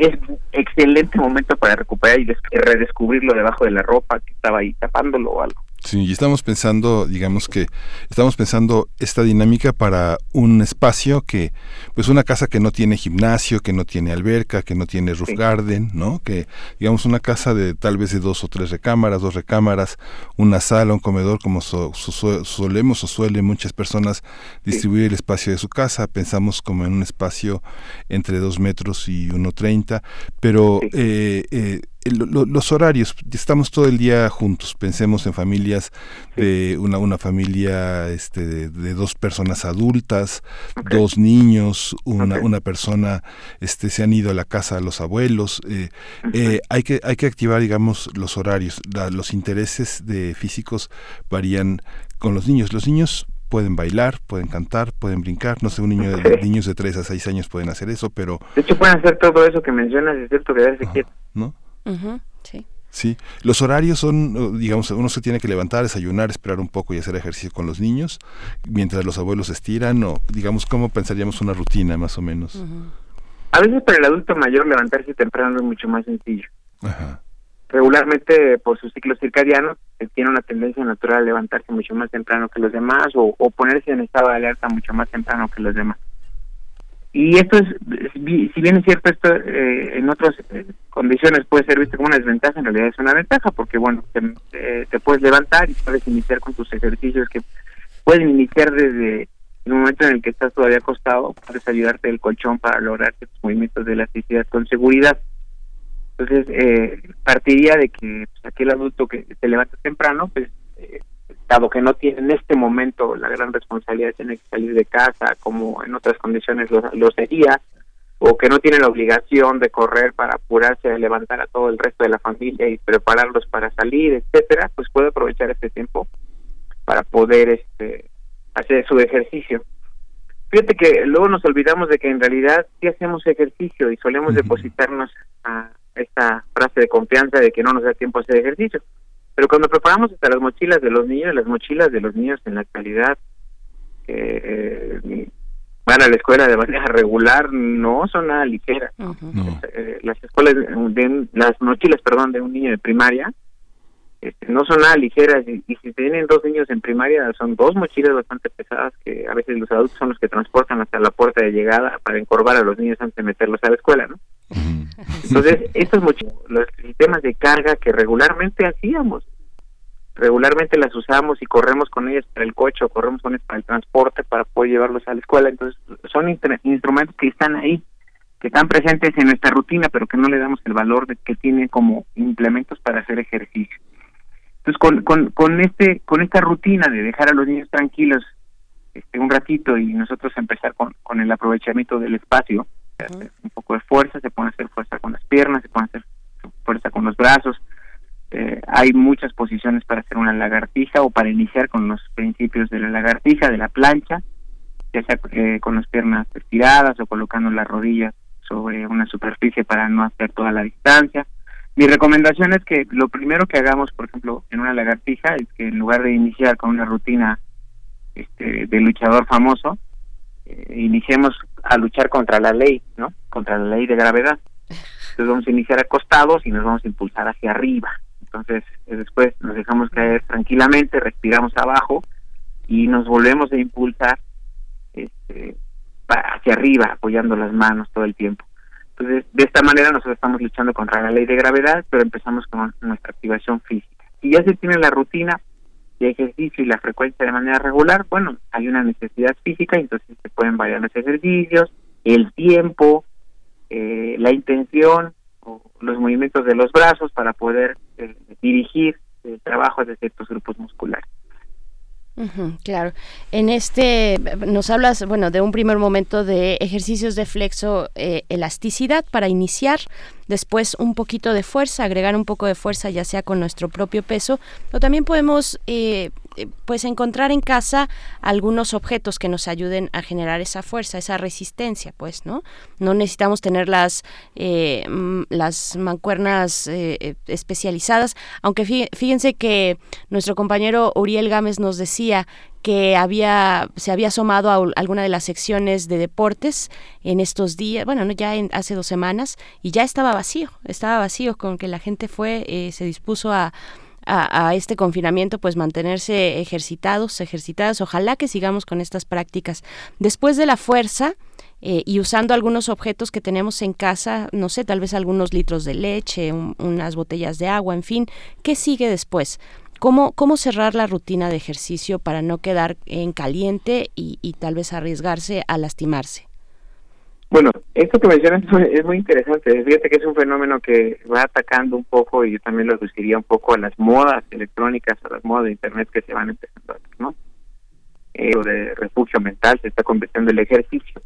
es excelente momento para recuperar y redescubrirlo debajo de la ropa que estaba ahí tapándolo o algo. Sí, y estamos pensando, digamos que estamos pensando esta dinámica para un espacio que, pues una casa que no tiene gimnasio, que no tiene alberca, que no tiene roof garden, ¿no? Que, digamos, una casa de tal vez de dos o tres recámaras, dos recámaras, una sala, un comedor, como solemos o suelen muchas personas distribuir el espacio de su casa. Pensamos como en un espacio entre dos metros y uno treinta, pero eh, eh, los horarios, estamos todo el día juntos, pensemos en familias de una, una familia este, de, dos personas adultas, dos niños, una, una persona, este, se han ido a la casa de los abuelos, eh, eh, hay, que, hay que activar, digamos, los horarios, los intereses de físicos varían con los niños, los niños pueden bailar, pueden cantar, pueden brincar. No sé, un niño de, niños de 3 a 6 años pueden hacer eso, pero... De hecho, pueden hacer todo eso que mencionas, es cierto, quedarse quieto. ¿No? Sí. Sí, los horarios son, digamos, uno se tiene que levantar, desayunar, esperar un poco y hacer ejercicio con los niños, mientras los abuelos estiran, o digamos, ¿cómo pensaríamos una rutina más o menos? A veces para el adulto mayor levantarse temprano es mucho más sencillo. Regularmente, por su ciclo circadiano, tiene una tendencia natural a levantarse mucho más temprano que los demás o, o ponerse en estado de alerta mucho más temprano que los demás. Y esto es, si bien es cierto, esto eh, en otras eh, condiciones puede ser visto como una desventaja, en realidad es una ventaja, porque bueno, te, eh, te, puedes levantar y puedes iniciar con tus ejercicios que pueden iniciar desde el momento en el que estás todavía acostado, puedes ayudarte del colchón para lograr tus movimientos de elasticidad con seguridad. Entonces, eh, partiría de que pues, aquel adulto que se levanta temprano, pues dado que no tiene en este momento la gran responsabilidad de tener que salir de casa como en otras condiciones lo, sería, o que no tiene la obligación de correr para apurarse a levantar a todo el resto de la familia y prepararlos para salir, etcétera, pues puede aprovechar este tiempo para poder este hacer su ejercicio. Fíjate que luego nos olvidamos de que en realidad sí hacemos ejercicio y solemos depositarnos a esta frase de confianza de que no nos da tiempo a hacer ejercicio. Pero cuando preparamos hasta las mochilas de los niños, las mochilas de los niños en la actualidad eh, van a la escuela de manera regular no son nada ligeras. Eh, las escuelas, de, las mochilas, perdón, de un niño de primaria este, no son nada ligeras y, si tienen dos niños en primaria son dos mochilas bastante pesadas que a veces los adultos son los que transportan hasta la puerta de llegada para encorvar a los niños antes de meterlos a la escuela, ¿no? Entonces, estos los sistemas de carga que regularmente hacíamos, regularmente las usamos y corremos con ellas para el coche o corremos con ellas para el transporte para poder llevarlos a la escuela, entonces son instrumentos que están ahí que están presentes en nuestra rutina, pero que no le damos el valor de que tienen como implementos para hacer ejercicio. Entonces, con, con, con, este, con esta rutina de dejar a los niños tranquilos este, un ratito y nosotros empezar con, con el aprovechamiento del espacio, un poco de fuerza, se puede hacer fuerza con las piernas, se puede hacer fuerza con los brazos. Eh, hay muchas posiciones para hacer una lagartija o para iniciar con los principios de la lagartija, de la plancha, ya sea eh, con las piernas estiradas o colocando las rodillas sobre una superficie para no hacer toda la distancia mi recomendación es que lo primero que hagamos, por ejemplo, en una lagartija, es que en lugar de iniciar con una rutina este, de luchador famoso, iniciemos a luchar contra la ley, ¿no? Contra la ley de gravedad. Entonces vamos a iniciar acostados y nos vamos a impulsar hacia arriba. Entonces eh, después nos dejamos caer tranquilamente, respiramos abajo y nos volvemos a impulsar este, hacia arriba, apoyando las manos todo el tiempo. Entonces, de esta manera nosotros estamos luchando contra la ley de gravedad, pero empezamos con nuestra activación física. Si ya se tiene la rutina de ejercicio y la frecuencia de manera regular, bueno, hay una necesidad física, entonces se pueden variar los ejercicios, el tiempo, eh, la intención, o los movimientos de los brazos para poder eh, dirigir el trabajo de ciertos grupos musculares claro. En este nos hablas, bueno, de un primer momento de ejercicios de flexo eh, elasticidad para iniciar, después un poquito de fuerza, agregar un poco de fuerza ya sea con nuestro propio peso, pero también podemos eh, pues encontrar en casa algunos objetos que nos ayuden a generar esa fuerza, esa resistencia, pues, ¿no? No necesitamos tener las, eh, las mancuernas eh, especializadas, aunque fíjense que nuestro compañero Uriel Gámez nos decía que había se había asomado a alguna de las secciones de deportes en estos días, bueno, no ya hace dos semanas y ya estaba vacío, estaba vacío con que la gente fue, se dispuso a a, este confinamiento, pues mantenerse ejercitados, ejercitadas. Ojalá que sigamos con estas prácticas. Después de la fuerza, eh, y usando algunos objetos que tenemos en casa, no sé, tal vez algunos litros de leche, unas botellas de agua, en fin, ¿qué sigue después? ¿Cómo, ¿Cómo cerrar la rutina de ejercicio para no quedar en caliente y, y tal vez arriesgarse a lastimarse? Bueno, esto que mencionas es muy interesante. Fíjate que es un fenómeno que va atacando un poco, y yo también lo reduciría un poco a las modas electrónicas, a las modas de Internet que se van empezando, ¿no? Eh, de refugio mental se está convirtiendo en el ejercicio.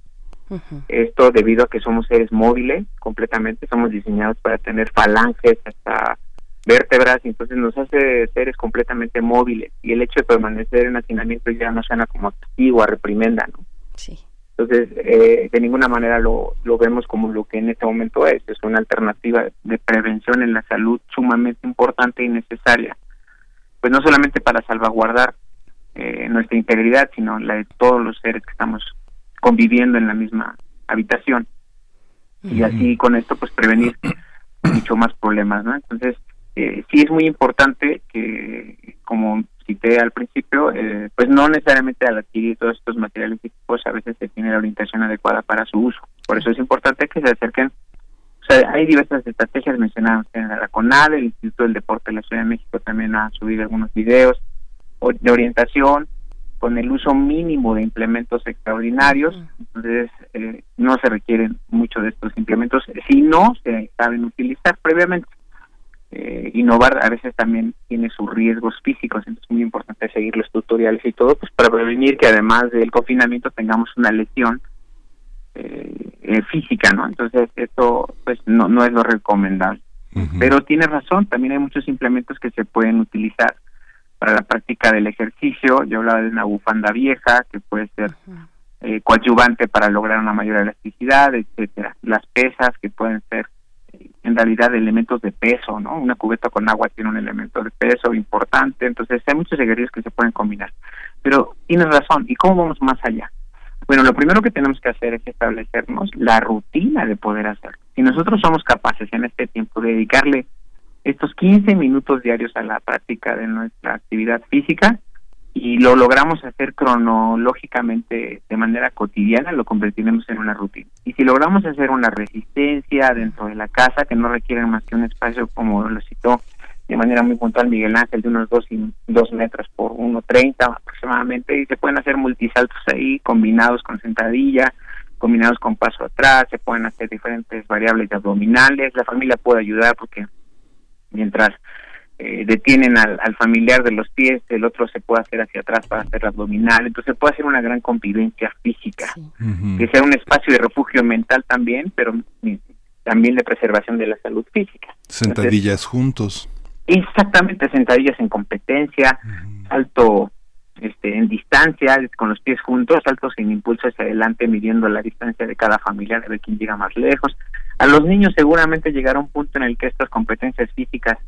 Esto debido a que somos seres móviles completamente, somos diseñados para tener falanges hasta vértebras, y entonces nos hace seres completamente móviles. Y el hecho de permanecer en hacinamiento ya no suena como a reprimenda, ¿no? Sí. Entonces, eh, de ninguna manera lo, lo vemos como lo que en este momento es, es una alternativa de prevención en la salud sumamente importante y necesaria, pues no solamente para salvaguardar eh, nuestra integridad, sino la de todos los seres que estamos conviviendo en la misma habitación. Y así con esto, pues prevenir mucho más problemas, ¿no? Entonces, eh, sí es muy importante que, como cité al principio, eh, pues no necesariamente al adquirir todos estos materiales pues a veces se tiene la orientación adecuada para su uso. Por eso es importante que se acerquen. O sea, hay diversas estrategias mencionadas en la CONAD, el Instituto del Deporte de la Ciudad de México también ha subido algunos videos de orientación con el uso mínimo de implementos extraordinarios. Entonces, eh, no se requieren mucho de estos implementos si no se saben utilizar previamente. Eh, innovar a veces también tiene sus riesgos físicos, entonces es muy importante seguir los tutoriales y todo, pues para prevenir que además del confinamiento tengamos una lesión eh, eh, física, ¿no? Entonces esto pues no, no es lo recomendable. Pero tiene razón, también hay muchos implementos que se pueden utilizar para la práctica del ejercicio. Yo hablaba de una bufanda vieja que puede ser eh, coadyuvante para lograr una mayor elasticidad, etcétera. Las pesas que pueden ser en realidad elementos de peso, ¿no? Una cubeta con agua tiene un elemento de peso importante, entonces hay muchos ejercicios que se pueden combinar. Pero tienes razón, ¿y cómo vamos más allá? Bueno, lo primero que tenemos que hacer es establecernos la rutina de poder hacerlo. Si nosotros somos capaces en este tiempo de dedicarle estos 15 minutos diarios a la práctica de nuestra actividad física y lo logramos hacer cronológicamente de manera cotidiana, lo convertiremos en una rutina. Y si logramos hacer una resistencia dentro de la casa que no requiere más que un espacio como lo citó de manera muy puntual Miguel Ángel de unos dos, y, dos metros por 1,30 aproximadamente y se pueden hacer multisaltos ahí combinados con sentadilla, combinados con paso atrás, se pueden hacer diferentes variables abdominales, la familia puede ayudar porque mientras eh, detienen al, familiar de los pies, el otro se puede hacer hacia atrás para hacer abdominal, entonces se puede hacer una gran convivencia física, que sea un espacio de refugio mental también, pero también de preservación de la salud física. Sentadillas juntos. Exactamente, sentadillas en competencia, salto este, en distancia, con los pies juntos, saltos sin impulso hacia adelante, midiendo la distancia de cada familia, de ver quién llega más lejos. A los niños seguramente llegará un punto en el que estas competencias físicas,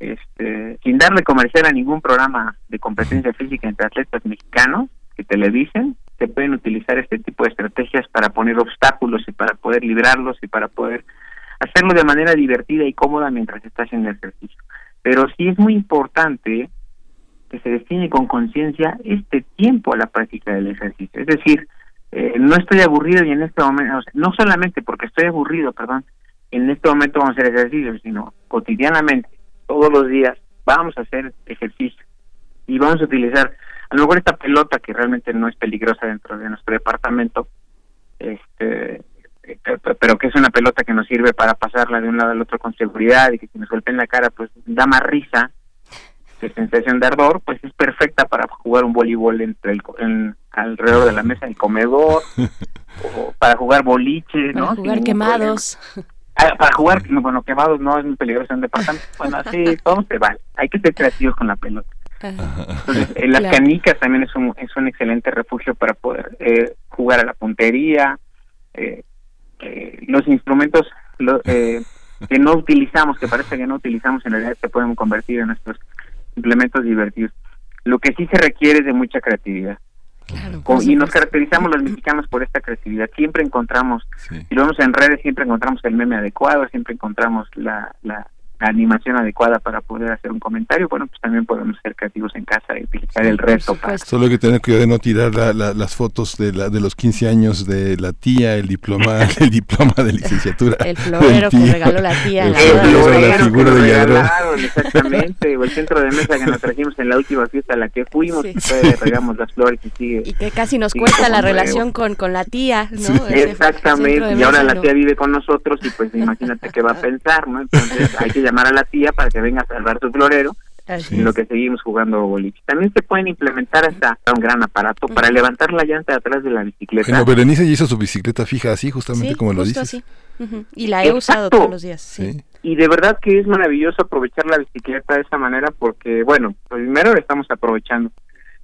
este, sin darle comercial a ningún programa de competencia física entre atletas mexicanos que te le dicen, se pueden utilizar este tipo de estrategias para poner obstáculos y para poder librarlos y para poder hacerlo de manera divertida y cómoda mientras estás haciendo ejercicio. Pero sí es muy importante que se destine con conciencia este tiempo a la práctica del ejercicio. Es decir, eh, no estoy aburrido y en este momento, no solamente porque estoy aburrido, perdón, en este momento vamos a hacer ejercicio, sino cotidianamente, todos los días, vamos a hacer ejercicio y vamos a utilizar, a lo mejor esta pelota que realmente no es peligrosa dentro de nuestro departamento, este eh, pero que es una pelota que nos sirve para pasarla de un lado al otro con seguridad y que si nos golpea en la cara pues da más risa que sensación de ardor pues es perfecta para jugar un voleibol entre el en, alrededor de la mesa del comedor o para jugar boliche para jugar quemados ah, para jugar bueno quemados no es muy peligroso en departamento bueno así todo se vale hay que ser creativos con la pelota entonces eh, las canicas también es un es un excelente refugio para poder eh, jugar a la puntería eh, eh, los instrumentos eh, que no utilizamos, que parece que no utilizamos, en realidad se pueden convertir en nuestros implementos divertidos. Lo que sí se requiere es de mucha creatividad. Y nos caracterizamos los mexicanos por esta creatividad. Siempre encontramos, si lo vemos en redes, siempre encontramos el meme adecuado, siempre encontramos la, la, la animación adecuada para poder hacer un comentario, bueno, pues también podemos ser creativos en casa y utilizar el resto. Para... Solo hay que tener cuidado de no tirar las fotos de, la, de los 15 años de la tía, el diploma el diploma de licenciatura. El florero que regaló la tía. El, florero, la figura de regalaron, exactamente, o el centro de mesa que nos trajimos en la última fiesta a la que fuimos, y regamos las flores y sigue. Y que casi nos cuesta la relación con, con la tía, ¿no? Exactamente, y ahora la tía vive con nosotros y pues imagínate qué va a pensar, ¿no? Entonces hay que llamar a la tía para que venga a salvar tu florero en lo que seguimos jugando boliche. También se pueden implementar hasta un gran aparato para levantar la llanta de atrás de la bicicleta. Bueno, Berenice hizo su bicicleta fija así, justamente como lo dices. Y la he usado todos los días. Y de verdad que es maravilloso aprovechar la bicicleta de esa manera porque, bueno, primero estamos aprovechando.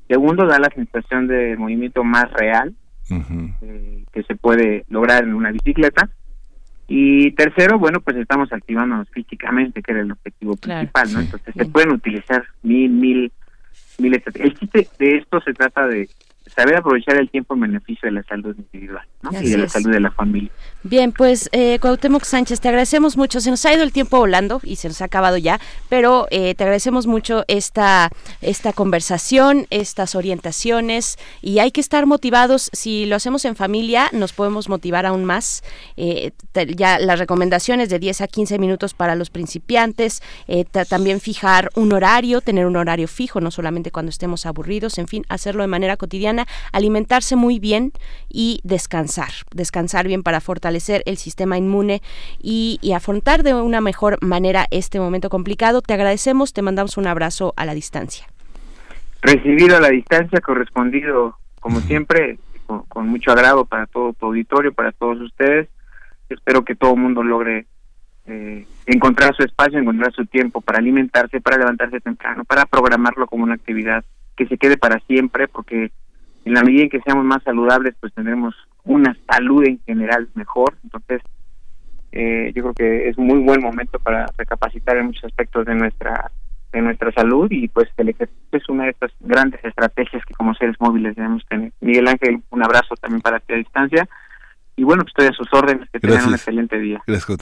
Segundo, da la sensación de movimiento más real eh, que se puede lograr en una bicicleta. Y tercero, bueno, pues estamos activándonos físicamente, que era el objetivo principal, ¿no? Entonces se pueden utilizar mil, mil, mil El chiste de esto se trata de saber aprovechar el tiempo en beneficio de la salud individual y de la salud de la familia. Bien, pues eh, Cuauhtémoc Sánchez, te agradecemos mucho. Se nos ha ido el tiempo volando y se nos ha acabado ya, pero eh, te agradecemos mucho esta, esta conversación, estas orientaciones y hay que estar motivados. Si lo hacemos en familia, nos podemos motivar aún más. Eh, ya las recomendaciones de 10 a 15 minutos para los principiantes, eh, también fijar un horario, tener un horario fijo, no solamente cuando estemos aburridos, en fin, hacerlo de manera cotidiana, alimentarse muy bien y descansar, descansar bien para fortalecer el sistema inmune y, afrontar de una mejor manera este momento complicado. Te agradecemos, te mandamos un abrazo a la distancia. Recibido a la distancia, correspondido, como siempre, con, mucho agrado para todo tu auditorio, para todos ustedes. Espero que todo el mundo logre eh, encontrar su espacio, encontrar su tiempo para alimentarse, para levantarse temprano, para programarlo como una actividad que se quede para siempre, porque en la medida en que seamos más saludables, pues tendremos una salud en general mejor. Entonces, eh, yo creo que es muy buen momento para recapacitar en muchos aspectos de nuestra de nuestra salud y pues el ejercicio es una de estas grandes estrategias que como seres móviles debemos tener. Miguel Ángel, un abrazo también para ti a distancia y bueno, pues estoy a sus órdenes, que tengan un excelente día. Gracias,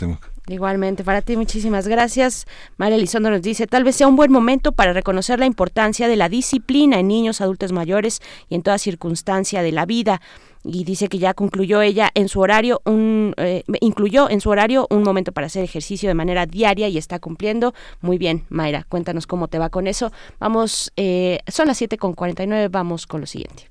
Igualmente, para ti muchísimas gracias. María Elizondo nos dice, tal vez sea un buen momento para reconocer la importancia de la disciplina en niños, adultos mayores y en toda circunstancia de la vida. Y dice que ya concluyó ella en su horario, un, eh, incluyó en su horario un momento para hacer ejercicio de manera diaria y está cumpliendo. Muy bien, Mayra, cuéntanos cómo te va con eso. Vamos, eh, son las 7.49, vamos con lo siguiente.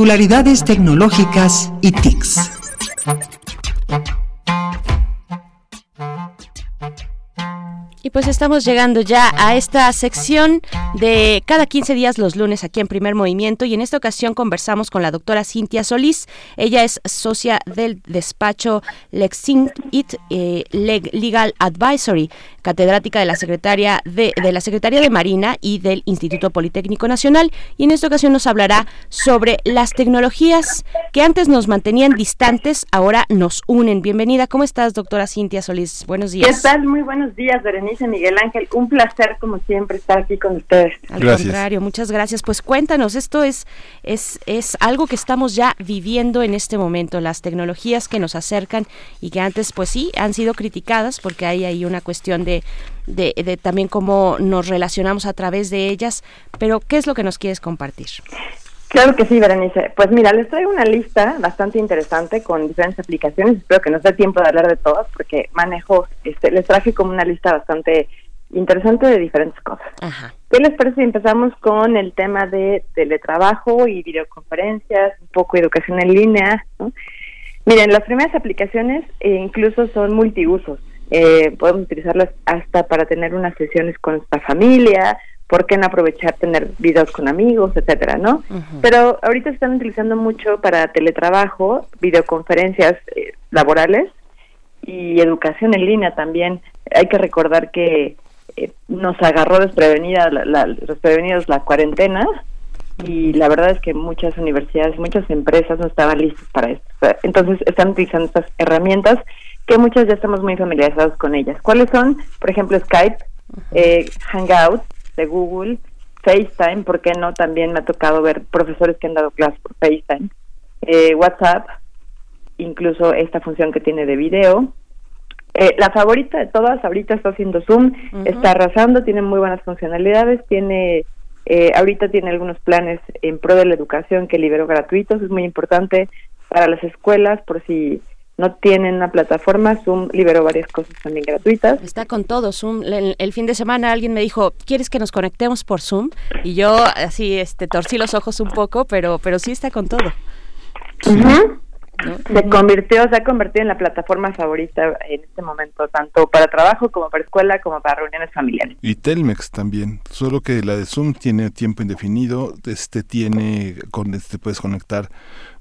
Singularidades tecnológicas y TICs. Pues estamos llegando ya a esta sección de cada 15 días los lunes aquí en Primer Movimiento y en esta ocasión conversamos con la doctora Cintia Solís. Ella es socia del despacho Lexing It eh, Legal Advisory catedrática de la Secretaria de, de la Secretaría de Marina y del Instituto Politécnico Nacional, y en esta ocasión nos hablará sobre las tecnologías que antes nos mantenían distantes, ahora nos unen. Bienvenida, ¿cómo estás, doctora Cintia Solís? Buenos días. ¿Qué tal? Muy buenos días, Berenice Miguel Ángel. Un placer, como siempre, estar aquí con ustedes. Al contrario, muchas gracias. Pues cuéntanos, esto es, es, es algo que estamos ya viviendo en este momento, las tecnologías que nos acercan y que antes, pues sí, han sido criticadas porque hay ahí una cuestión de de, también cómo nos relacionamos a través de ellas, pero ¿qué es lo que nos quieres compartir? Claro que sí, Berenice. Pues mira, les traigo una lista bastante interesante con diferentes aplicaciones. Espero que nos dé tiempo de hablar de todas porque manejo, este, les traje como una lista bastante interesante de diferentes cosas. ¿Qué les parece si empezamos con el tema de teletrabajo y videoconferencias, un poco educación en línea? Miren, las primeras aplicaciones eh, incluso son multiusos. Eh, podemos utilizarlas hasta para tener unas sesiones con nuestra familia, ¿por qué no aprovechar tener videos con amigos, etcétera, no? Pero ahorita se están utilizando mucho para teletrabajo, videoconferencias eh, laborales y educación en línea también. Hay que recordar que eh, nos agarró desprevenida la, desprevenidos la cuarentena y la verdad es que muchas universidades, muchas empresas no estaban listas para esto. Entonces están utilizando estas herramientas que muchos ya estamos muy familiarizados con ellas. ¿Cuáles son? Por ejemplo, Skype, eh, Hangout de Google, FaceTime, ¿por qué no? También me ha tocado ver profesores que han dado clases por FaceTime, eh, WhatsApp, incluso esta función que tiene de video. Eh, la favorita de todas ahorita está haciendo Zoom, está arrasando, tiene muy buenas funcionalidades, tiene eh, ahorita tiene algunos planes en pro de la educación que liberó gratuitos, es muy importante para las escuelas por si no tienen una plataforma. Zoom liberó varias cosas también gratuitas. Está con todo. Zoom, el, fin de semana alguien me dijo, ¿quieres que nos conectemos por Zoom? Y yo así este, torcí los ojos un poco, pero, pero sí está con todo. Se convirtió, se ha convertido en la plataforma favorita en este momento, tanto para trabajo como para escuela, como para reuniones familiares. Y Telmex también, solo que la de Zoom tiene tiempo indefinido, este tiene, con este puedes conectar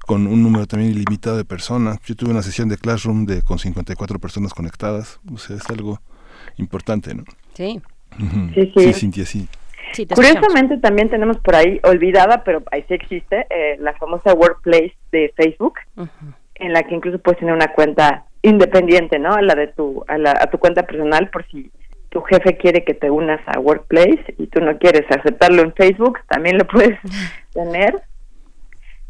con un número también ilimitado de personas. Yo tuve una sesión de Classroom de con 54 personas conectadas, o sea, es algo importante, ¿no? Sí. Sí, sí. Cintia, sí. Curiosamente también tenemos por ahí olvidada, pero ahí sí existe, eh, la famosa Workplace de Facebook, en la que incluso puedes tener una cuenta independiente, ¿no? A la de tu, a, la, a tu cuenta personal por si tu jefe quiere que te unas a Workplace y tú no quieres aceptarlo en Facebook, también lo puedes tener.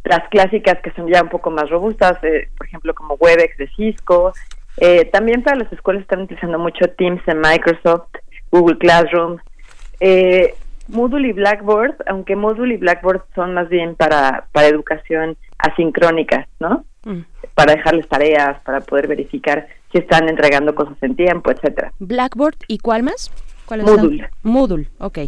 Las clásicas que son ya un poco más robustas, eh, por ejemplo como Webex de Cisco. Eh, también para las escuelas están utilizando mucho Teams de Microsoft, Google Classroom. Eh, Moodle y Blackboard, aunque Moodle y Blackboard son más bien para, para educación asincrónica, ¿no? Mm. Para dejarles tareas, para poder verificar si están entregando cosas en tiempo, etcétera. Blackboard y cuál más? ¿Cuál Moodle. Moodle, ok.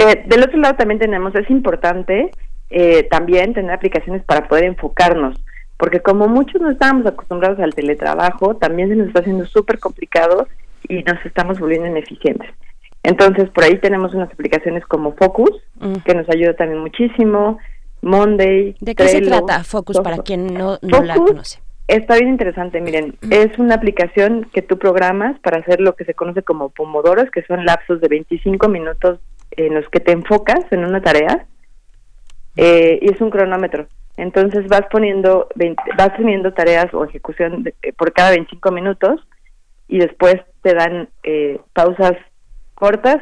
Eh, del otro lado también tenemos, es importante eh, también tener aplicaciones para poder enfocarnos, porque como muchos no estábamos acostumbrados al teletrabajo, también se nos está haciendo súper complicado y nos estamos volviendo ineficientes. Entonces, por ahí tenemos unas aplicaciones como Focus, mm. que nos ayuda también muchísimo, Monday. ¿De qué se trata Focus para quien no, la conoce? Está bien interesante, miren, mm. es una aplicación que tú programas para hacer lo que se conoce como pomodoros, que son lapsos de 25 minutos en los que te enfocas en una tarea eh, y es un cronómetro. Entonces vas poniendo vas teniendo tareas o ejecución eh, por cada 25 minutos y después te dan eh, pausas cortas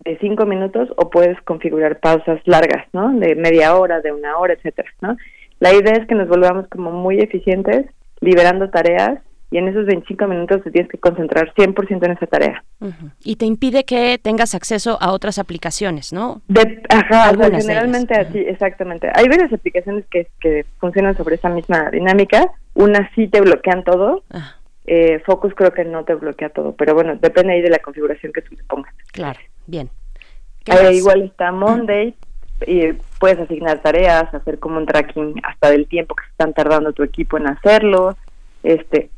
de 5 minutos o puedes configurar pausas largas, ¿no? De media hora, de una hora, etcétera, ¿no? La idea es que nos volvamos como muy eficientes, liberando tareas y en esos 25 minutos te tienes que concentrar 100% en esa tarea. Y te impide que tengas acceso a otras aplicaciones, ¿no? De, ajá, generalmente así, exactamente. Hay varias aplicaciones que, que funcionan sobre esa misma dinámica. Unas sí te bloquean todo. Ah. Eh, Focus creo que no te bloquea todo, pero bueno, depende ahí de la configuración que tú le pongas. Claro, bien. igual está Monday, y puedes asignar tareas, hacer como un tracking hasta del tiempo que se están tardando tu equipo en hacerlo, este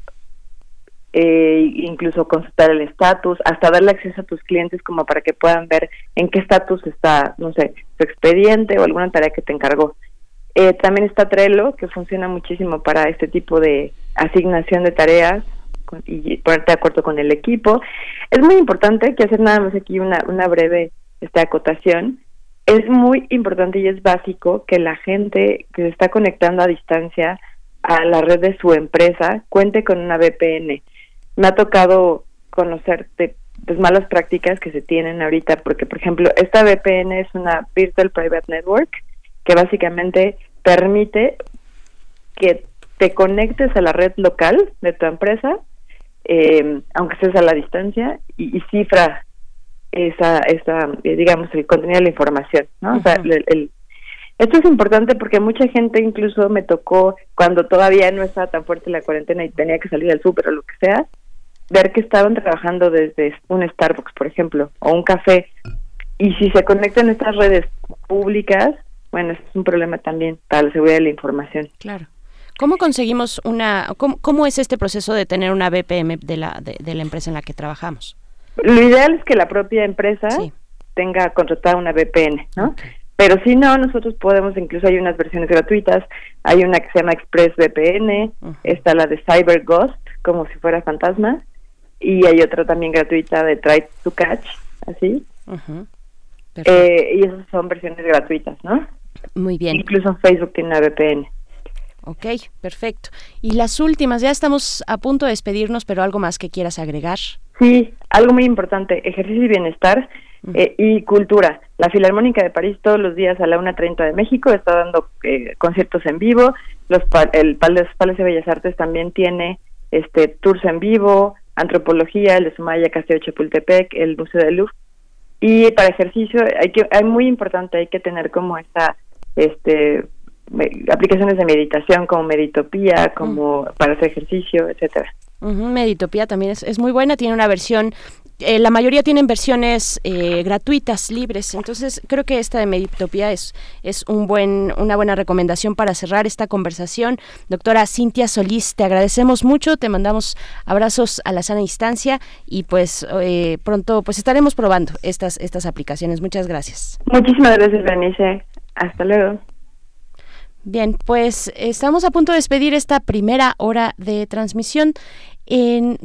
eh, incluso consultar el estatus, hasta darle acceso a tus clientes como para que puedan ver en qué estatus está, no sé, su expediente o alguna tarea que te encargó. Eh, también está Trello, que funciona muchísimo para este tipo de asignación de tareas y ponerte de acuerdo con el equipo. Es muy importante que hacer nada más aquí una, una breve esta acotación es muy importante y es básico que la gente que se está conectando a distancia a la red de su empresa cuente con una VPN. Me ha tocado conocer de pues, malas prácticas que se tienen ahorita, porque por ejemplo, esta VPN es una Virtual Private Network que básicamente permite que te conectes a la red local de tu empresa, eh, aunque estés a la distancia, y cifra esa, esa eh, digamos, el contenido de la información, ¿no? O sea, el, esto es importante porque mucha gente incluso me tocó cuando todavía no estaba tan fuerte la cuarentena y tenía que salir al súper o lo que sea, ver que estaban trabajando desde un Starbucks, por ejemplo, o un café. Y si se conectan estas redes públicas, bueno, es un problema también para la seguridad de la información. Claro. ¿Cómo conseguimos una, cómo, cómo es este proceso de tener una BPM de la, de la empresa en la que trabajamos? Lo ideal es que la propia empresa tenga contratada una VPN, ¿no? Pero si no, nosotros podemos, incluso hay unas versiones gratuitas, hay una que se llama Express VPN, está la de Cyber Ghost, como si fuera fantasma, y hay otra también gratuita de Try to Catch, así. Eh, y esas son versiones gratuitas, ¿no? Muy bien. Incluso Facebook tiene una VPN. Ok, perfecto. Y las últimas, ya estamos a punto de despedirnos, pero algo más que quieras agregar. Sí, algo muy importante, ejercicio y bienestar eh, y cultura. La Filarmónica de París todos los días a la 1.30 de México está dando eh, conciertos en vivo, los el Palacio de Bellas Artes también tiene este tours en vivo, antropología, el de Sumaya, Castillo Chapultepec, el Museo de Louvre. Y para ejercicio hay que hay muy importante, hay que tener como esta este aplicaciones de meditación como Meditopía, como para hacer ejercicio, etcétera. Meditopía también es, muy buena, tiene una versión eh, la mayoría tienen versiones eh, gratuitas, libres. Entonces, creo que esta de Meditopía es, es un buen, una buena recomendación para cerrar esta conversación. Doctora Cintia Solís, te agradecemos mucho, te mandamos abrazos a la sana distancia y pues eh, pronto pues estaremos probando estas, estas aplicaciones. Muchas gracias. Muchísimas gracias, Bernice. Hasta luego. Bien, pues estamos a punto de despedir esta primera hora de transmisión.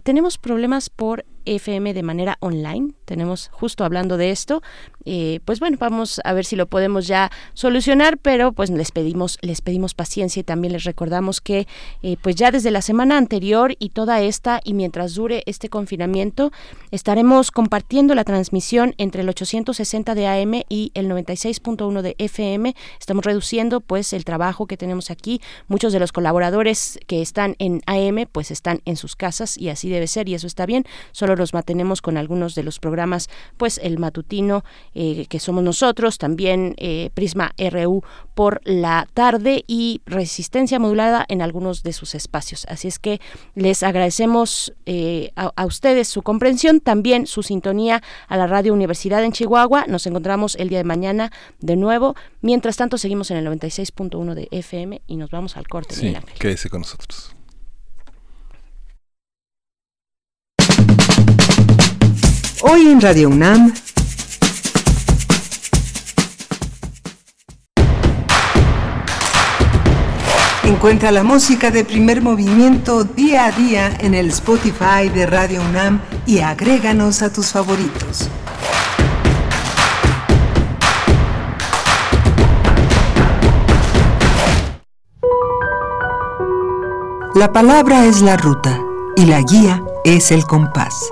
tenemos problemas por FM de manera online. Tenemos justo hablando de esto. Eh, pues bueno, vamos a ver si lo podemos ya solucionar, pero pues les pedimos, les pedimos paciencia y también les recordamos que eh, pues ya desde la semana anterior y toda esta y mientras dure este confinamiento estaremos compartiendo la transmisión entre el 860 de AM y el 96.1 de FM. Estamos reduciendo pues el trabajo que tenemos aquí. Muchos de los colaboradores que están en AM pues están en sus casas y así debe ser y eso está bien. Solo nos mantenemos con algunos de los programas, pues el matutino eh, que somos nosotros, también eh, Prisma RU por la tarde y Resistencia Modulada en algunos de sus espacios. Así es que les agradecemos eh, a, ustedes su comprensión, también su sintonía a la Radio Universidad en Chihuahua. Nos encontramos el día de mañana de nuevo. Mientras tanto, seguimos en el 96.1 de FM y nos vamos al corte. Sí, quédese con nosotros. Hoy en Radio UNAM. Encuentra la música de primer movimiento día a día en el Spotify de Radio UNAM y agréganos a tus favoritos. La palabra es la ruta y la guía es el compás.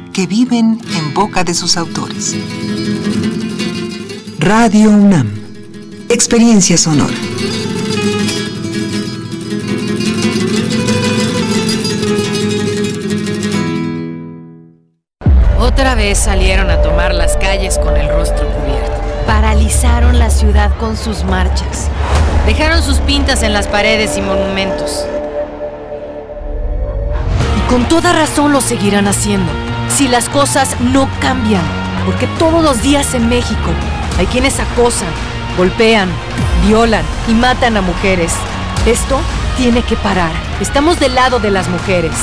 que viven en boca de sus autores. Radio UNAM. Experiencia sonora. Otra vez salieron a tomar las calles con el rostro cubierto. Paralizaron la ciudad con sus marchas. Dejaron sus pintas en las paredes y monumentos. Y con toda razón lo seguirán haciendo si las cosas no cambian. Porque todos los días en México hay quienes acosan, golpean, violan y matan a mujeres. Esto tiene que parar. Estamos del lado de las mujeres.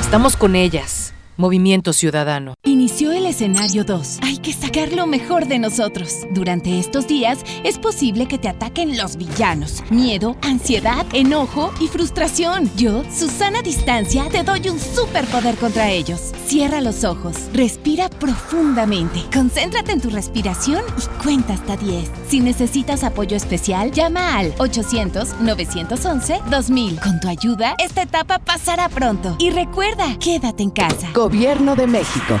Estamos con ellas. Movimiento Ciudadano. Inició el escenario 2. Hay que sacar lo mejor de nosotros. Durante estos días es posible que te ataquen los villanos. Miedo, ansiedad, enojo y frustración. Yo, Susana Distancia, te doy un superpoder contra ellos. Cierra los ojos, respira profundamente, concéntrate en tu respiración y cuenta hasta 10. Si necesitas apoyo especial, llama al 800-911-2000. Con tu ayuda, esta etapa pasará pronto. Y recuerda, quédate en casa. Gobierno de México.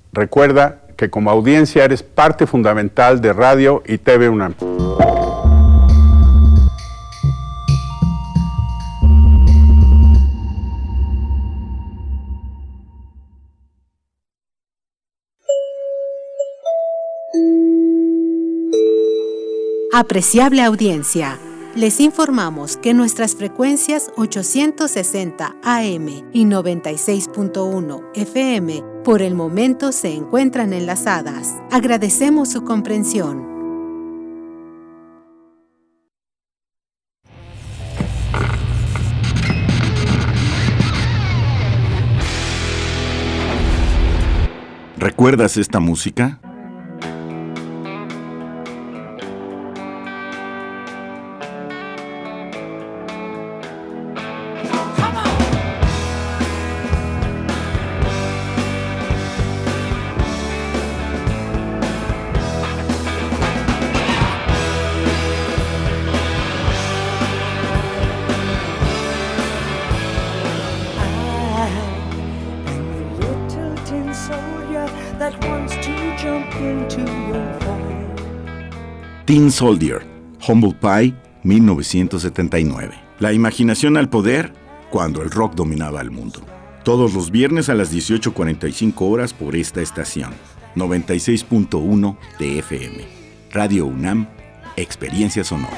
Recuerda que como audiencia eres parte fundamental de Radio y TV UNAM. Apreciable audiencia. Les informamos que nuestras frecuencias 860 AM y 96.1 FM por el momento se encuentran enlazadas. Agradecemos su comprensión. ¿Recuerdas esta música? Teen Soldier, Humble Pie, 1979. La imaginación al poder cuando el rock dominaba el mundo. Todos los viernes a las 18.45 horas por esta estación. 96.1 de FM. Radio UNAM, Experiencia Sonora.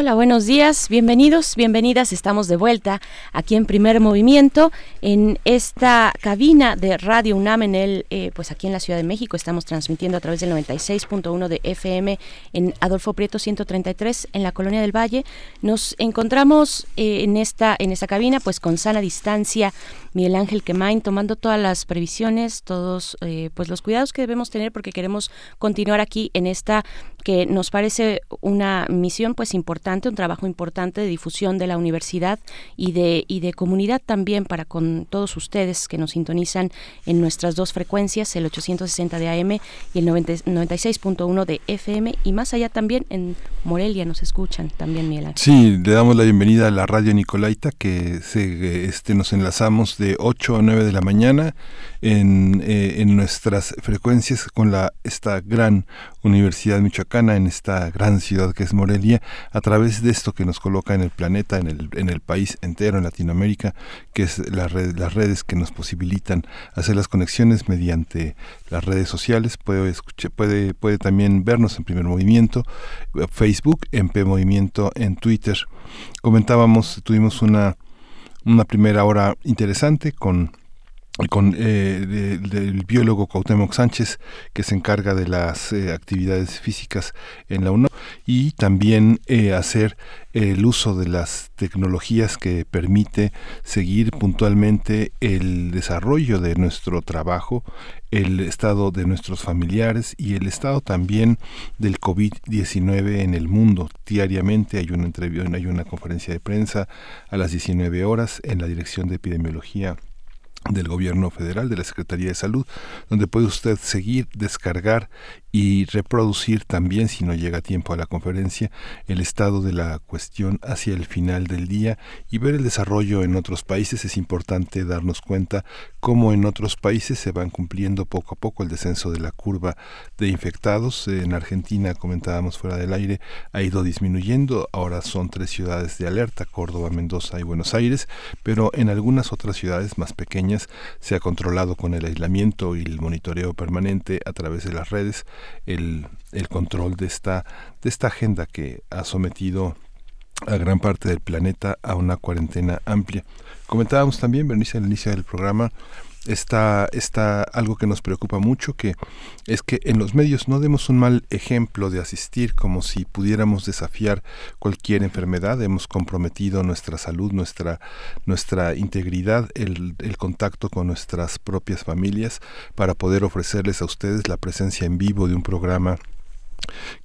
Hola, buenos días, bienvenidos, bienvenidas. Estamos de vuelta aquí en Primer Movimiento en esta cabina de Radio UNAM en el, eh, pues aquí en la Ciudad de México. Estamos transmitiendo a través del 96.1 de FM en Adolfo Prieto 133 en la Colonia del Valle. Nos encontramos eh, en esta en esta cabina, pues con sana distancia. Miguel Ángel Quemain tomando todas las previsiones, todos eh, pues los cuidados que debemos tener porque queremos continuar aquí en esta que nos parece una misión pues importante, un trabajo importante de difusión de la universidad y de, y de comunidad también para con todos ustedes que nos sintonizan en nuestras dos frecuencias, el 860 de AM y el 96.1 de FM y más allá también en Morelia nos escuchan también Miguel Sí, le damos la bienvenida a la radio Nicolaita que se, este, nos enlazamos de 8 a 9 de la mañana en, eh, en nuestras frecuencias con la esta gran Universidad Michoacana en esta gran ciudad que es Morelia, a través de esto que nos coloca en el planeta, en el, en el país entero, en Latinoamérica, que es las redes que nos posibilitan hacer las conexiones mediante las redes sociales. Puede, escuchar, puede, puede también vernos en primer movimiento, Facebook, en P Movimiento, en Twitter. Comentábamos, tuvimos una, una primera hora interesante con con eh, del biólogo Cuauhtémoc Sánchez que se encarga de las eh, actividades físicas en la UNAM y también eh, hacer el uso de las tecnologías que permite seguir puntualmente el desarrollo de nuestro trabajo, el estado de nuestros familiares y el estado también del COVID-19 en el mundo. Diariamente hay una entrevista, hay una conferencia de prensa a las 19 horas en la Dirección de Epidemiología del gobierno federal, de la Secretaría de Salud, donde puede usted seguir, descargar y reproducir también, si no llega tiempo a la conferencia, el estado de la cuestión hacia el final del día y ver el desarrollo en otros países. Es importante darnos cuenta cómo en otros países se van cumpliendo poco a poco el descenso de la curva de infectados. En Argentina, comentábamos fuera del aire, ha ido disminuyendo. Ahora son tres ciudades de alerta, Córdoba, Mendoza y Buenos Aires, pero en algunas otras ciudades más pequeñas se ha controlado con el aislamiento y el monitoreo permanente a través de las redes el, el control de esta, de esta agenda que ha sometido a gran parte del planeta a una cuarentena amplia. Comentábamos también, Bernice, al inicio del programa, está, está algo que nos preocupa mucho, que es que en los medios no demos un mal ejemplo de asistir como si pudiéramos desafiar cualquier enfermedad. Hemos comprometido nuestra salud, nuestra, nuestra integridad, el, el contacto con nuestras propias familias para poder ofrecerles a ustedes la presencia en vivo de un programa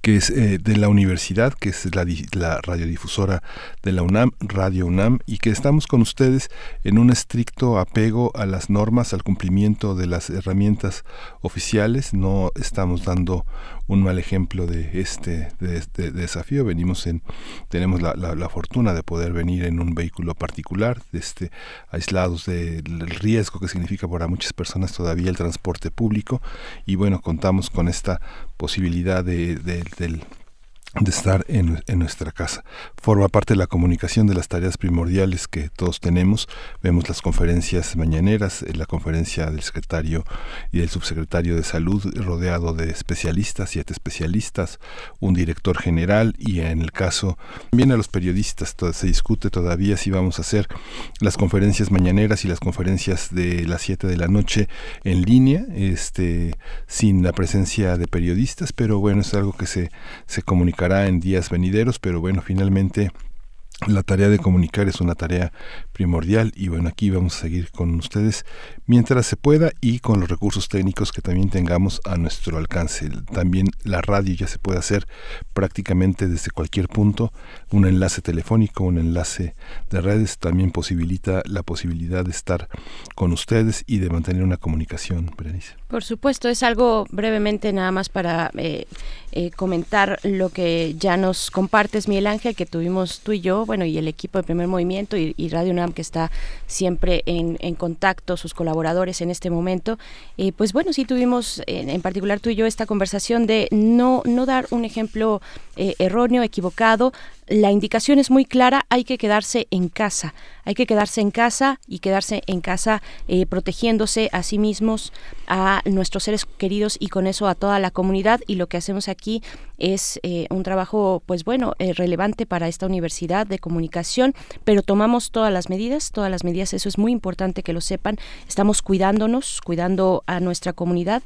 que es eh, de la universidad, que es la, la, radiodifusora de la UNAM, Radio UNAM, y que estamos con ustedes en un estricto apego a las normas, al cumplimiento de las herramientas oficiales. No estamos dando un mal ejemplo de este, de este desafío. Venimos en, tenemos la, la, fortuna de poder venir en un vehículo particular, este, aislados del riesgo que significa para muchas personas todavía el transporte público, y bueno, contamos con esta posibilidad de, del de estar en, nuestra casa. Forma parte de la comunicación de las tareas primordiales que todos tenemos. Vemos las conferencias mañaneras, eh, la conferencia del secretario y del subsecretario de salud rodeado de especialistas, siete especialistas, un director general y en el caso también a los periodistas se discute todavía si vamos a hacer las conferencias mañaneras y las conferencias de las 7 de la noche en línea, este, sin la presencia de periodistas, pero bueno, es algo que se, se en días venideros, pero bueno, finalmente la tarea de comunicar es una tarea primordial y bueno, aquí vamos a seguir con ustedes mientras se pueda y con los recursos técnicos que también tengamos a nuestro alcance. También la radio ya se puede hacer prácticamente desde cualquier punto. Un enlace telefónico, un enlace de redes también posibilita la posibilidad de estar con ustedes y de mantener una comunicación, Berenice. Por supuesto, es algo brevemente nada más para eh, eh, comentar lo que ya nos compartes, Miguel Ángel, que tuvimos tú y yo, bueno, y el equipo de Primer Movimiento y, Radio UNAM, que está siempre en, contacto, sus colaboradores en este momento. Eh, pues bueno, sí tuvimos, en, particular tú y yo, esta conversación de no, no dar un ejemplo erróneo, equivocado, la indicación es muy clara, hay que quedarse en casa, hay que quedarse en casa y quedarse en casa eh, protegiéndose a sí mismos, a nuestros seres queridos y con eso a toda la comunidad. Y lo que hacemos aquí es eh, un trabajo pues bueno eh, relevante para esta universidad de comunicación pero tomamos todas las medidas todas las medidas eso es muy importante que lo sepan. Estamos cuidándonos cuidando a nuestra comunidad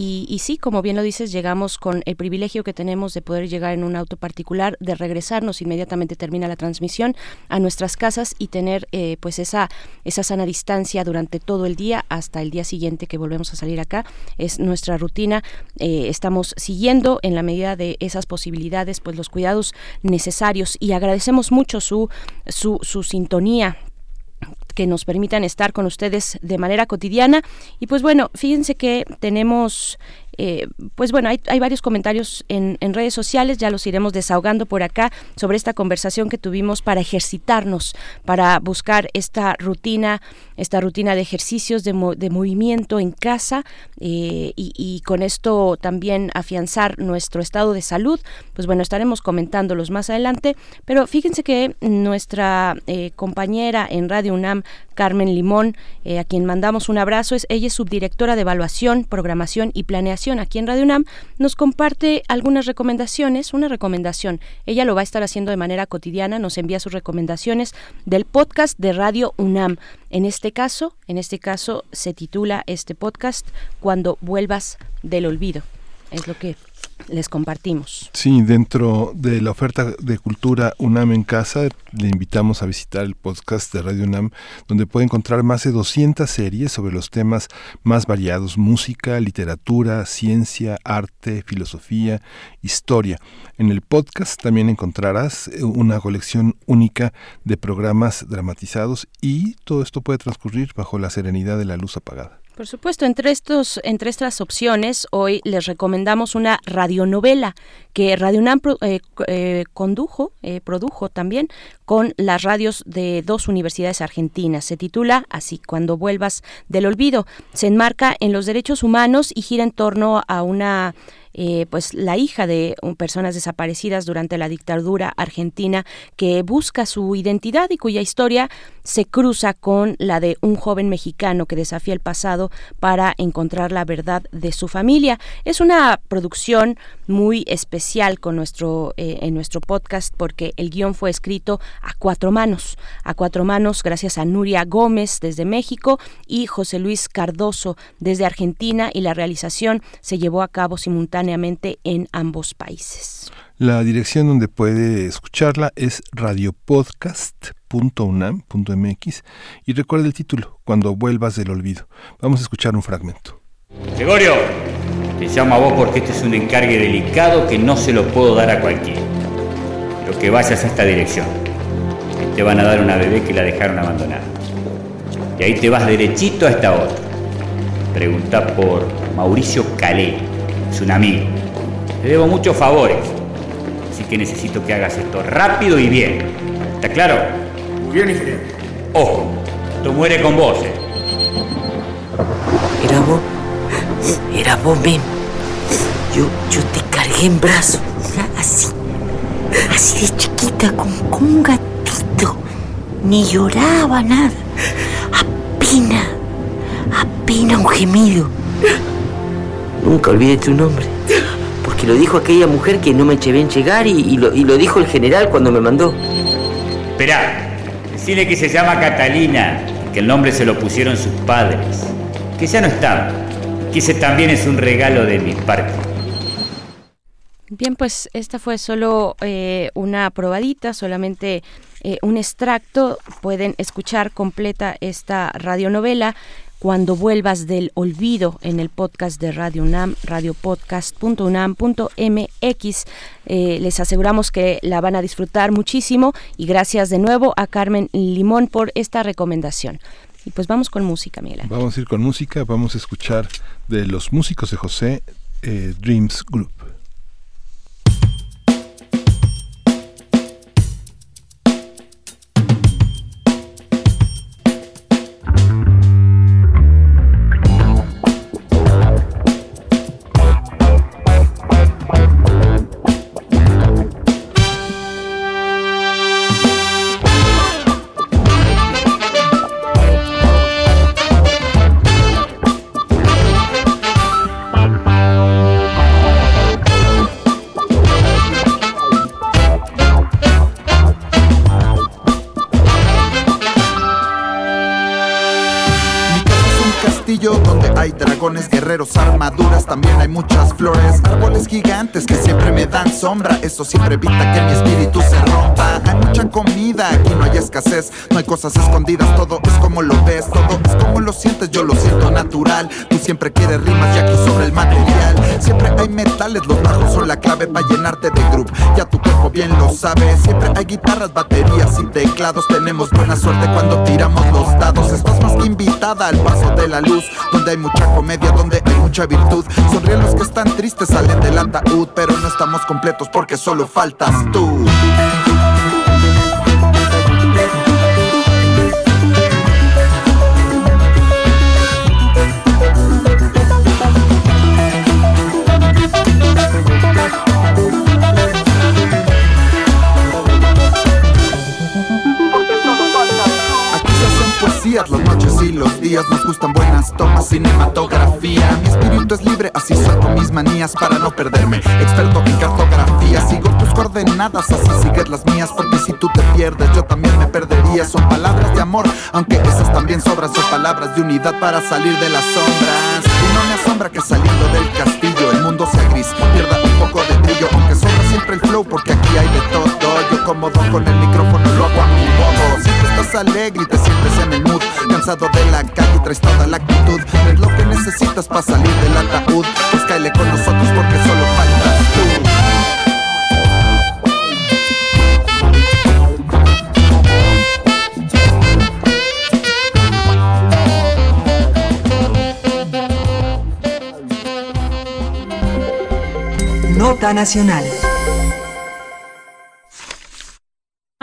y, sí, como bien lo dices, llegamos con el privilegio que tenemos de poder llegar en un auto particular, de regresarnos inmediatamente termina la transmisión a nuestras casas y tener eh, pues esa, esa sana distancia durante todo el día hasta el día siguiente que volvemos a salir acá. Es nuestra rutina. Eh, estamos siguiendo en la medida de esas posibilidades pues los cuidados necesarios y agradecemos mucho su, su, su sintonía que nos permitan estar con ustedes de manera cotidiana. Y pues bueno, fíjense que tenemos eh, pues bueno, hay, varios comentarios en, redes sociales, ya los iremos desahogando por acá sobre esta conversación que tuvimos para ejercitarnos, para buscar esta rutina, esta rutina de ejercicios, de, movimiento en casa eh, y, con esto también afianzar nuestro estado de salud. Pues bueno, estaremos comentándolos más adelante, pero fíjense que nuestra eh, compañera en Radio UNAM, Carmen Limón, a quien mandamos un abrazo, es, ella es subdirectora de evaluación, programación y planeación aquí en Radio UNAM, nos comparte algunas recomendaciones, una recomendación. Ella lo va a estar haciendo de manera cotidiana, nos envía sus recomendaciones del podcast de Radio UNAM. En este caso, en este caso se titula este podcast Cuando vuelvas del olvido. Es lo que les compartimos. Sí, dentro de la oferta de cultura UNAM en casa, le invitamos a visitar el podcast de Radio UNAM, donde puede encontrar más de 200 series sobre los temas más variados, música, literatura, ciencia, arte, filosofía, historia. En el podcast también encontrarás eh, una colección única de programas dramatizados y todo esto puede transcurrir bajo la serenidad de la luz apagada. Por supuesto, entre estos, entre estas opciones, hoy les recomendamos una radionovela que Radio UNAM eh, eh, condujo, eh, produjo también con las radios de dos universidades argentinas. Se titula así, Cuando vuelvas del olvido. Se enmarca en los derechos humanos y gira en torno a una eh, pues la hija de personas desaparecidas durante la dictadura argentina que busca su identidad y cuya historia se cruza con la de un joven mexicano que desafía el pasado para encontrar la verdad de su familia. Es una producción muy especial con nuestro eh, en nuestro podcast porque el guion fue escrito a cuatro manos, a cuatro manos gracias a Nuria Gómez desde México y José Luis Cardoso desde Argentina y la realización se llevó a cabo simultáneamente en ambos países. La dirección donde puede escucharla es radiopodcast.unam.mx y recuerda el título, Cuando vuelvas del olvido. Vamos a escuchar un fragmento. Gregorio, te llamo a vos porque este es un encargue delicado que no se lo puedo dar a cualquiera. Lo que vayas a esta dirección. Te van a dar una bebé que la dejaron abandonada. Y ahí te vas derechito a esta otra. Pregunta por Mauricio Calé es un amigo. Te debo muchos favores, así que necesito que hagas esto rápido y bien. ¿Está claro? Muy bien, ingeniero. Ojo, esto muere con vos, eh. Era vos, era vos, men. Yo, yo te cargué en brazos, así, Así de chiquita, como, como un gatito. Ni lloraba nada. Apenas, apenas un gemido. Nunca olvidé tu nombre. Porque lo dijo aquella mujer que no me eché bien llegar y, y lo, y lo dijo el general cuando me mandó. Esperá, decirle que se llama Catalina, que el nombre se lo pusieron sus padres, que ya no están, que ese también es un regalo de mi parte. Bien, pues esta fue solo eh, una probadita, solamente eh, un extracto. Pueden escuchar completa esta radionovela cuando vuelvas del olvido en el podcast de Radio UNAM, radiopodcast.unam.mx. Eh, les aseguramos que la van a disfrutar muchísimo y gracias de nuevo a Carmen Limón por esta recomendación. Y pues vamos con música, Miguel. Vamos a ir con música, vamos a escuchar de los músicos de José eh, Dreams Group. Sombra, eso siempre evita que mi espíritu se rompa. Mucha comida, aquí no hay escasez, no hay cosas escondidas, todo es como lo ves, todo es como lo sientes, yo lo siento natural. Tú siempre quieres rimas y aquí sobre el material, siempre hay metales, los bajos son la clave para llenarte de groove, ya tu cuerpo bien lo sabe, siempre hay guitarras, baterías y teclados, tenemos buena suerte cuando tiramos los dados, estás más que invitada al paso de la luz, donde hay mucha comedia, donde hay mucha virtud, sonríen los que están tristes, salen del ataúd, pero no estamos completos porque solo faltas tú. Nos gustan buenas tomas, cinematografía. Mi espíritu es libre, así suelto mis manías Para no perderme, experto en cartografía Sigo tus coordenadas, así sigues las mías Porque si tú te pierdes, yo también me perdería. Son palabras de amor, aunque esas también sobran Son palabras de unidad para salir de las sombras. Y no me asombra que saliendo del castillo El mundo sea gris, pierda un poco de brillo Aunque sobra siempre el flow, porque aquí hay de todo. Yo cómodo con el micrófono, lo hago a mi Siempre estás alegre y te sientes en el mood. Cansado de la calle, traes toda la actitud. Es lo que necesitas para salir del ataúd. Pues cáele con nosotros porque solo faltas tú. Nota Nacional.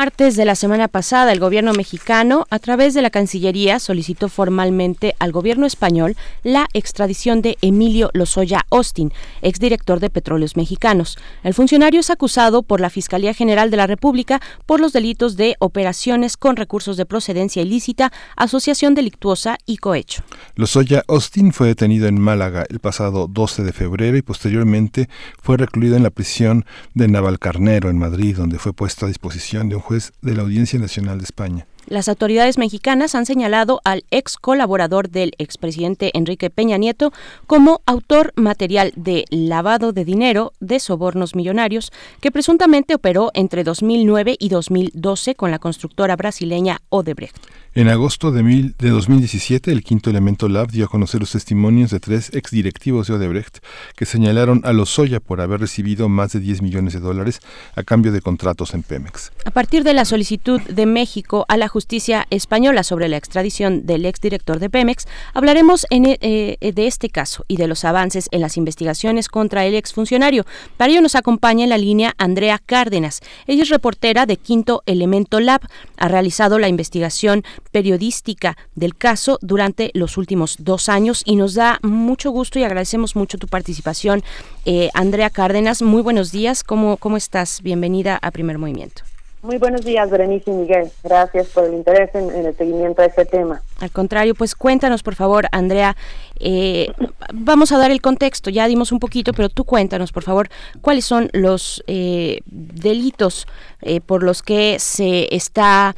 Martes de la semana pasada, el gobierno mexicano, a través de la Cancillería, solicitó formalmente al gobierno español la extradición de Emilio Lozoya Austin, exdirector de Petróleos Mexicanos. El funcionario es acusado por la Fiscalía General de la República por los delitos de operaciones con recursos de procedencia ilícita, asociación delictuosa y cohecho. Lozoya Austin fue detenido en Málaga el pasado 12 de febrero y posteriormente fue recluido en la prisión de Navalcarnero en Madrid, donde fue puesto a disposición de un juez de la Audiencia Nacional de España. Las autoridades mexicanas han señalado al ex colaborador del expresidente Enrique Peña Nieto como autor material de lavado de dinero de sobornos millonarios que presuntamente operó entre 2009 y 2012 con la constructora brasileña Odebrecht. En agosto de, mil, de 2017, el Quinto Elemento Lab dio a conocer los testimonios de tres exdirectivos de Odebrecht que señalaron a Lozoya por haber recibido más de 10 millones de dólares a cambio de contratos en Pemex. A partir de la solicitud de México a la justicia española sobre la extradición del exdirector de Pemex, hablaremos en, eh, de este caso y de los avances en las investigaciones contra el exfuncionario. Para ello nos acompaña en la línea Andrea Cárdenas. Ella es reportera de Quinto Elemento Lab. Ha realizado la investigación periodística del caso durante los últimos dos años y nos da mucho gusto y agradecemos mucho tu participación. Eh, Andrea Cárdenas, muy buenos días. ¿Cómo, ¿Cómo estás? Bienvenida a Primer Movimiento. Muy buenos días, Berenice y Miguel. Gracias por el interés en, el seguimiento de este tema. Al contrario, pues cuéntanos, por favor, Andrea. Eh, vamos a dar el contexto, ya dimos un poquito, pero tú cuéntanos, por favor, cuáles son los eh, delitos eh, por los que se está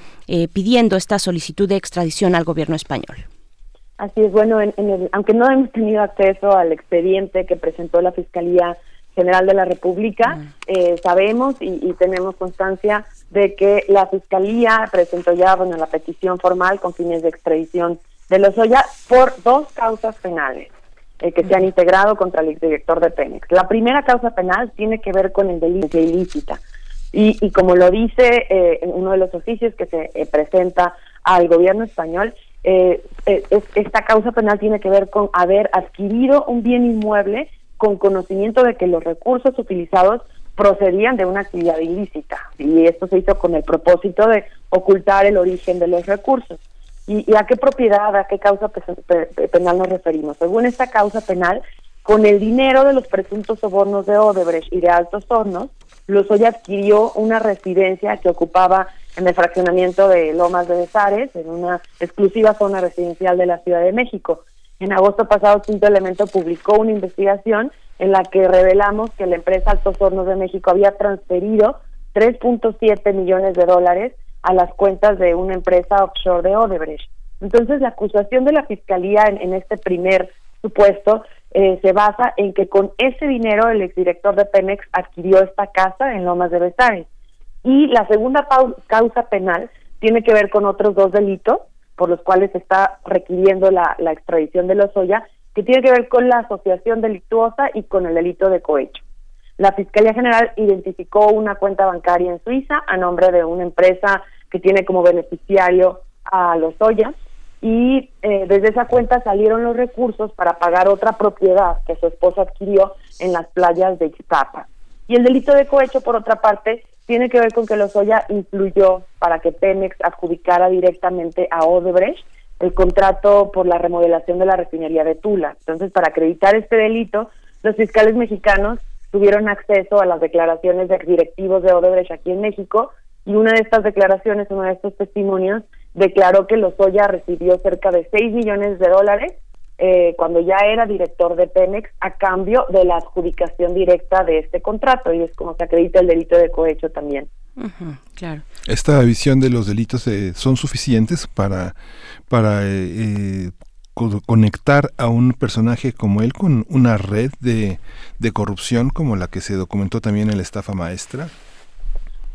pidiendo esta solicitud de extradición al gobierno español. Así es, bueno, aunque no hemos tenido acceso al expediente que presentó la Fiscalía General de la República, sabemos y, y tenemos constancia de que la Fiscalía presentó ya bueno, la petición formal con fines de extradición de Lozoya por dos causas penales eh, que se han integrado contra el director de Pemex. La primera causa penal tiene que ver con el delito ilícita. Y, y como lo dice eh, en uno de los oficios que se eh, presenta al gobierno español, esta causa penal tiene que ver con haber adquirido un bien inmueble con conocimiento de que los recursos utilizados procedían de una actividad ilícita y esto se hizo con el propósito de ocultar el origen de los recursos. ¿Y, a qué propiedad, a qué causa penal nos referimos? Según esta causa penal, con el dinero de los presuntos sobornos de Odebrecht y de Altos Hornos, Lozoya adquirió una residencia que ocupaba en el fraccionamiento de Lomas de Besares, en una exclusiva zona residencial de la Ciudad de México. En agosto pasado, Quinto Elemento publicó una investigación en la que revelamos que la empresa Altos Hornos de México había transferido 3.7 millones de dólares a las cuentas de una empresa offshore de Odebrecht. Entonces, la acusación de la Fiscalía en, este primer supuesto eh, se basa en que con ese dinero el exdirector de Pemex adquirió esta casa en Lomas de Besares. Y la segunda causa penal tiene que ver con otros dos delitos por los cuales se está requiriendo la, extradición de Lozoya que tiene que ver con la asociación delictuosa y con el delito de cohecho. La Fiscalía General identificó una cuenta bancaria en Suiza a nombre de una empresa que tiene como beneficiario a los Lozoya y eh, desde esa cuenta salieron los recursos para pagar otra propiedad que su esposa adquirió en las playas de Ixtapa. Y el delito de cohecho, por otra parte, tiene que ver con que Lozoya influyó para que Pemex adjudicara directamente a Odebrecht el contrato por la remodelación de la refinería de Tula. Entonces, para acreditar este delito, los fiscales mexicanos tuvieron acceso a las declaraciones de directivos de Odebrecht aquí en México y una de estas declaraciones, uno de estos testimonios, declaró que Lozoya recibió cerca de 6 millones de dólares eh, cuando ya era director de Pemex a cambio de la adjudicación directa de este contrato y es como se acredita el delito de cohecho también. claro. Esta visión de los delitos eh, son suficientes para para eh, conectar a un personaje como él con una red de, de corrupción como la que se documentó también en la estafa maestra?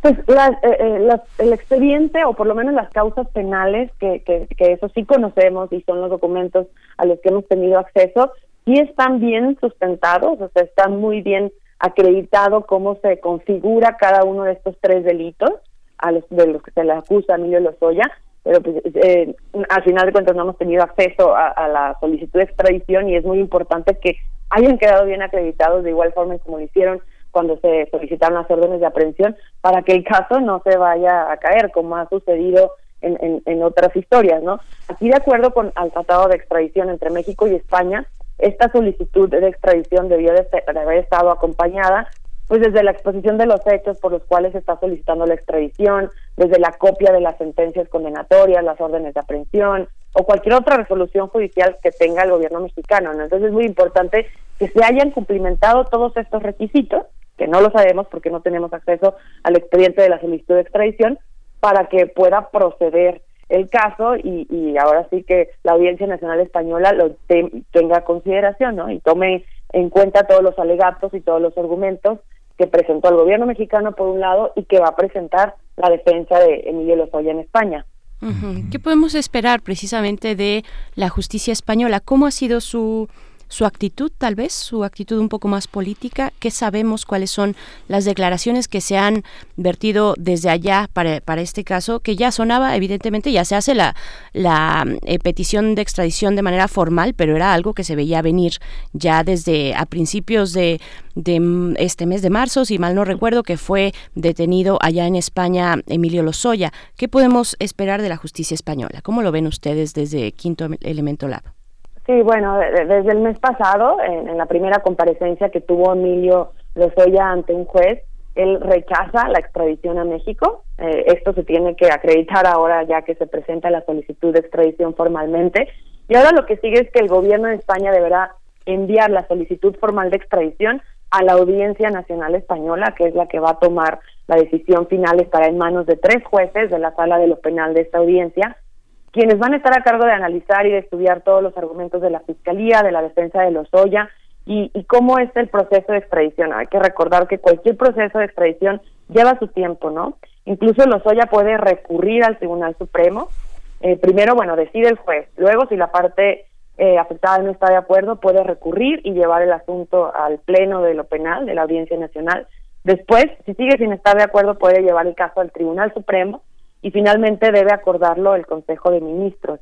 Pues eh, eh, el expediente, o por lo menos las causas penales, que, que, que, eso sí conocemos y son los documentos a los que hemos tenido acceso, sí están bien sustentados, o sea, está muy bien acreditado cómo se configura cada uno de estos tres delitos a los de los que se le acusa a Emilio Lozoya, pero pues, eh, al final de cuentas no hemos tenido acceso a, la solicitud de extradición y es muy importante que hayan quedado bien acreditados de igual forma como lo hicieron cuando se solicitaron las órdenes de aprehensión para que el caso no se vaya a caer como ha sucedido en, en, otras historias, ¿no? Aquí de acuerdo con el tratado de extradición entre México y España, esta solicitud de extradición debió de haber estado acompañada pues desde la exposición de los hechos por los cuales se está solicitando la extradición, desde la copia de las sentencias condenatorias, las órdenes de aprehensión o cualquier otra resolución judicial que tenga el gobierno mexicano. Entonces es muy importante que se hayan cumplimentado todos estos requisitos, que no lo sabemos porque no tenemos acceso al expediente de la solicitud de extradición, para que pueda proceder el caso y, y ahora sí que la Audiencia Nacional Española lo tenga consideración ¿no? y tome en cuenta todos los alegatos y todos los argumentos que presentó el gobierno mexicano por un lado y que va a presentar la defensa de Emilio Lozoya en España. ¿Qué podemos esperar precisamente de la justicia española? ¿Cómo ha sido su su actitud, tal vez, su actitud un poco más política. ¿Qué sabemos? ¿Cuáles son las declaraciones que se han vertido desde allá para, para este caso? Que ya sonaba, evidentemente, ya se hace la, la eh, petición de extradición de manera formal, pero era algo que se veía venir ya desde a principios de, de este mes de marzo, si mal no recuerdo, que fue detenido allá en España Emilio Lozoya. ¿Qué podemos esperar de la justicia española? ¿Cómo lo ven ustedes desde Quinto Elemento Lab? Sí, bueno, desde el mes pasado, en, la primera comparecencia que tuvo Emilio Lozoya ante un juez, él rechaza la extradición a México. Eh, esto se tiene que acreditar ahora ya que se presenta la solicitud de extradición formalmente. Y ahora lo que sigue es que el gobierno de España deberá enviar la solicitud formal de extradición a la Audiencia Nacional Española, que es la que va a tomar la decisión final. Estará en manos de tres jueces de la sala de lo penal de esta audiencia quienes van a estar a cargo de analizar y de estudiar todos los argumentos de la Fiscalía, de la defensa de Lozoya y, y cómo es el proceso de extradición. Hay que recordar que cualquier proceso de extradición lleva su tiempo, ¿no? Incluso Lozoya puede recurrir al Tribunal Supremo. Eh, primero, bueno, decide el juez. Luego, si la parte eh, afectada no está de acuerdo, puede recurrir y llevar el asunto al Pleno de lo Penal, de la Audiencia Nacional. Después, si sigue sin estar de acuerdo, puede llevar el caso al Tribunal Supremo y finalmente debe acordarlo el Consejo de Ministros.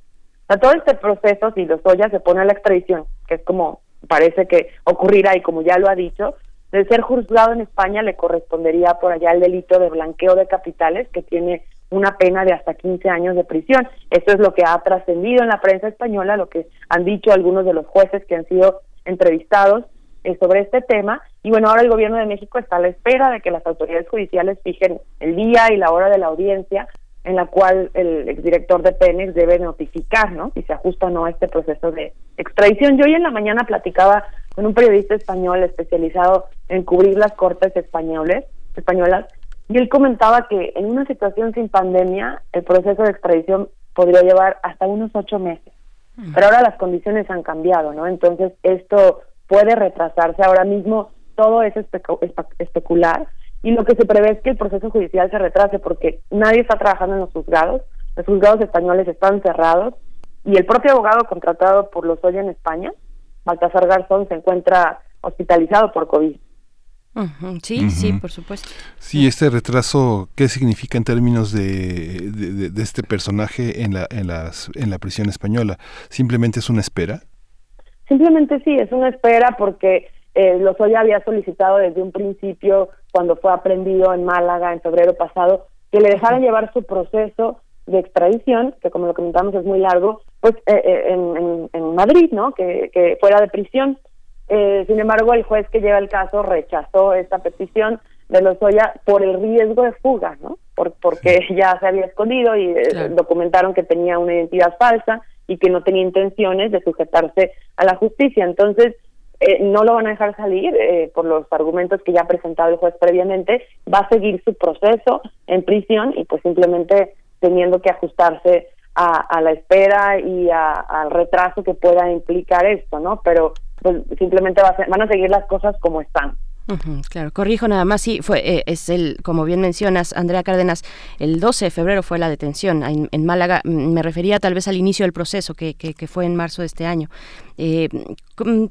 Todo este proceso, si Lozoya se pone a la extradición, que es como parece que ocurrirá y como ya lo ha dicho, de ser juzgado en España le correspondería por allá el delito de blanqueo de capitales que tiene una pena de hasta 15 años de prisión. Eso es lo que ha trascendido en la prensa española, lo que han dicho algunos de los jueces que han sido entrevistados eh, sobre este tema. Y bueno, ahora el gobierno de México está a la espera de que las autoridades judiciales fijen el día y la hora de la audiencia en la cual el exdirector de Pemex debe notificar, ¿no? Si se ajusta o no a este proceso de extradición. Yo hoy en la mañana platicaba con un periodista español especializado en cubrir las cortes españoles, españolas y él comentaba que en una situación sin pandemia el proceso de extradición podría llevar hasta unos ocho meses. Mm. Pero ahora las condiciones han cambiado, ¿no? Entonces esto puede retrasarse. Ahora mismo todo es especular y lo que se prevé es que el proceso judicial se retrase porque nadie está trabajando en los juzgados, los juzgados españoles están cerrados y el propio abogado contratado por los Lozoya en España, Baltasar Garzón, se encuentra hospitalizado por COVID. Sí, sí, por supuesto. Sí, este retraso, ¿qué significa en términos de, de, este personaje en la, en, las, en la prisión española? ¿Simplemente es una espera? Simplemente sí, es una espera porque eh, Lozoya había solicitado desde un principio, cuando fue aprendido en Málaga en febrero pasado, que le dejaran llevar su proceso de extradición, que como lo comentamos es muy largo, pues eh, eh, en, en, Madrid, ¿no? Que, que fuera de prisión. Eh, sin embargo, el juez que lleva el caso rechazó esta petición de Lozoya por el riesgo de fuga, ¿no? Por, porque ya se había escondido y documentaron que tenía una identidad falsa y que no tenía intenciones de sujetarse a la justicia. Entonces, eh, no lo van a dejar salir eh, por los argumentos que ya ha presentado el juez previamente, va a seguir su proceso en prisión y pues simplemente teniendo que ajustarse a, la espera y al retraso que pueda implicar esto, ¿no? Pero pues simplemente va van a seguir las cosas como están claro, corrijo nada más, sí, fue, eh, es el, como bien mencionas, Andrea Cárdenas, el 12 de febrero fue la detención en, Málaga, mm, me refería tal vez al inicio del proceso que, que, fue en marzo de este año. Eh,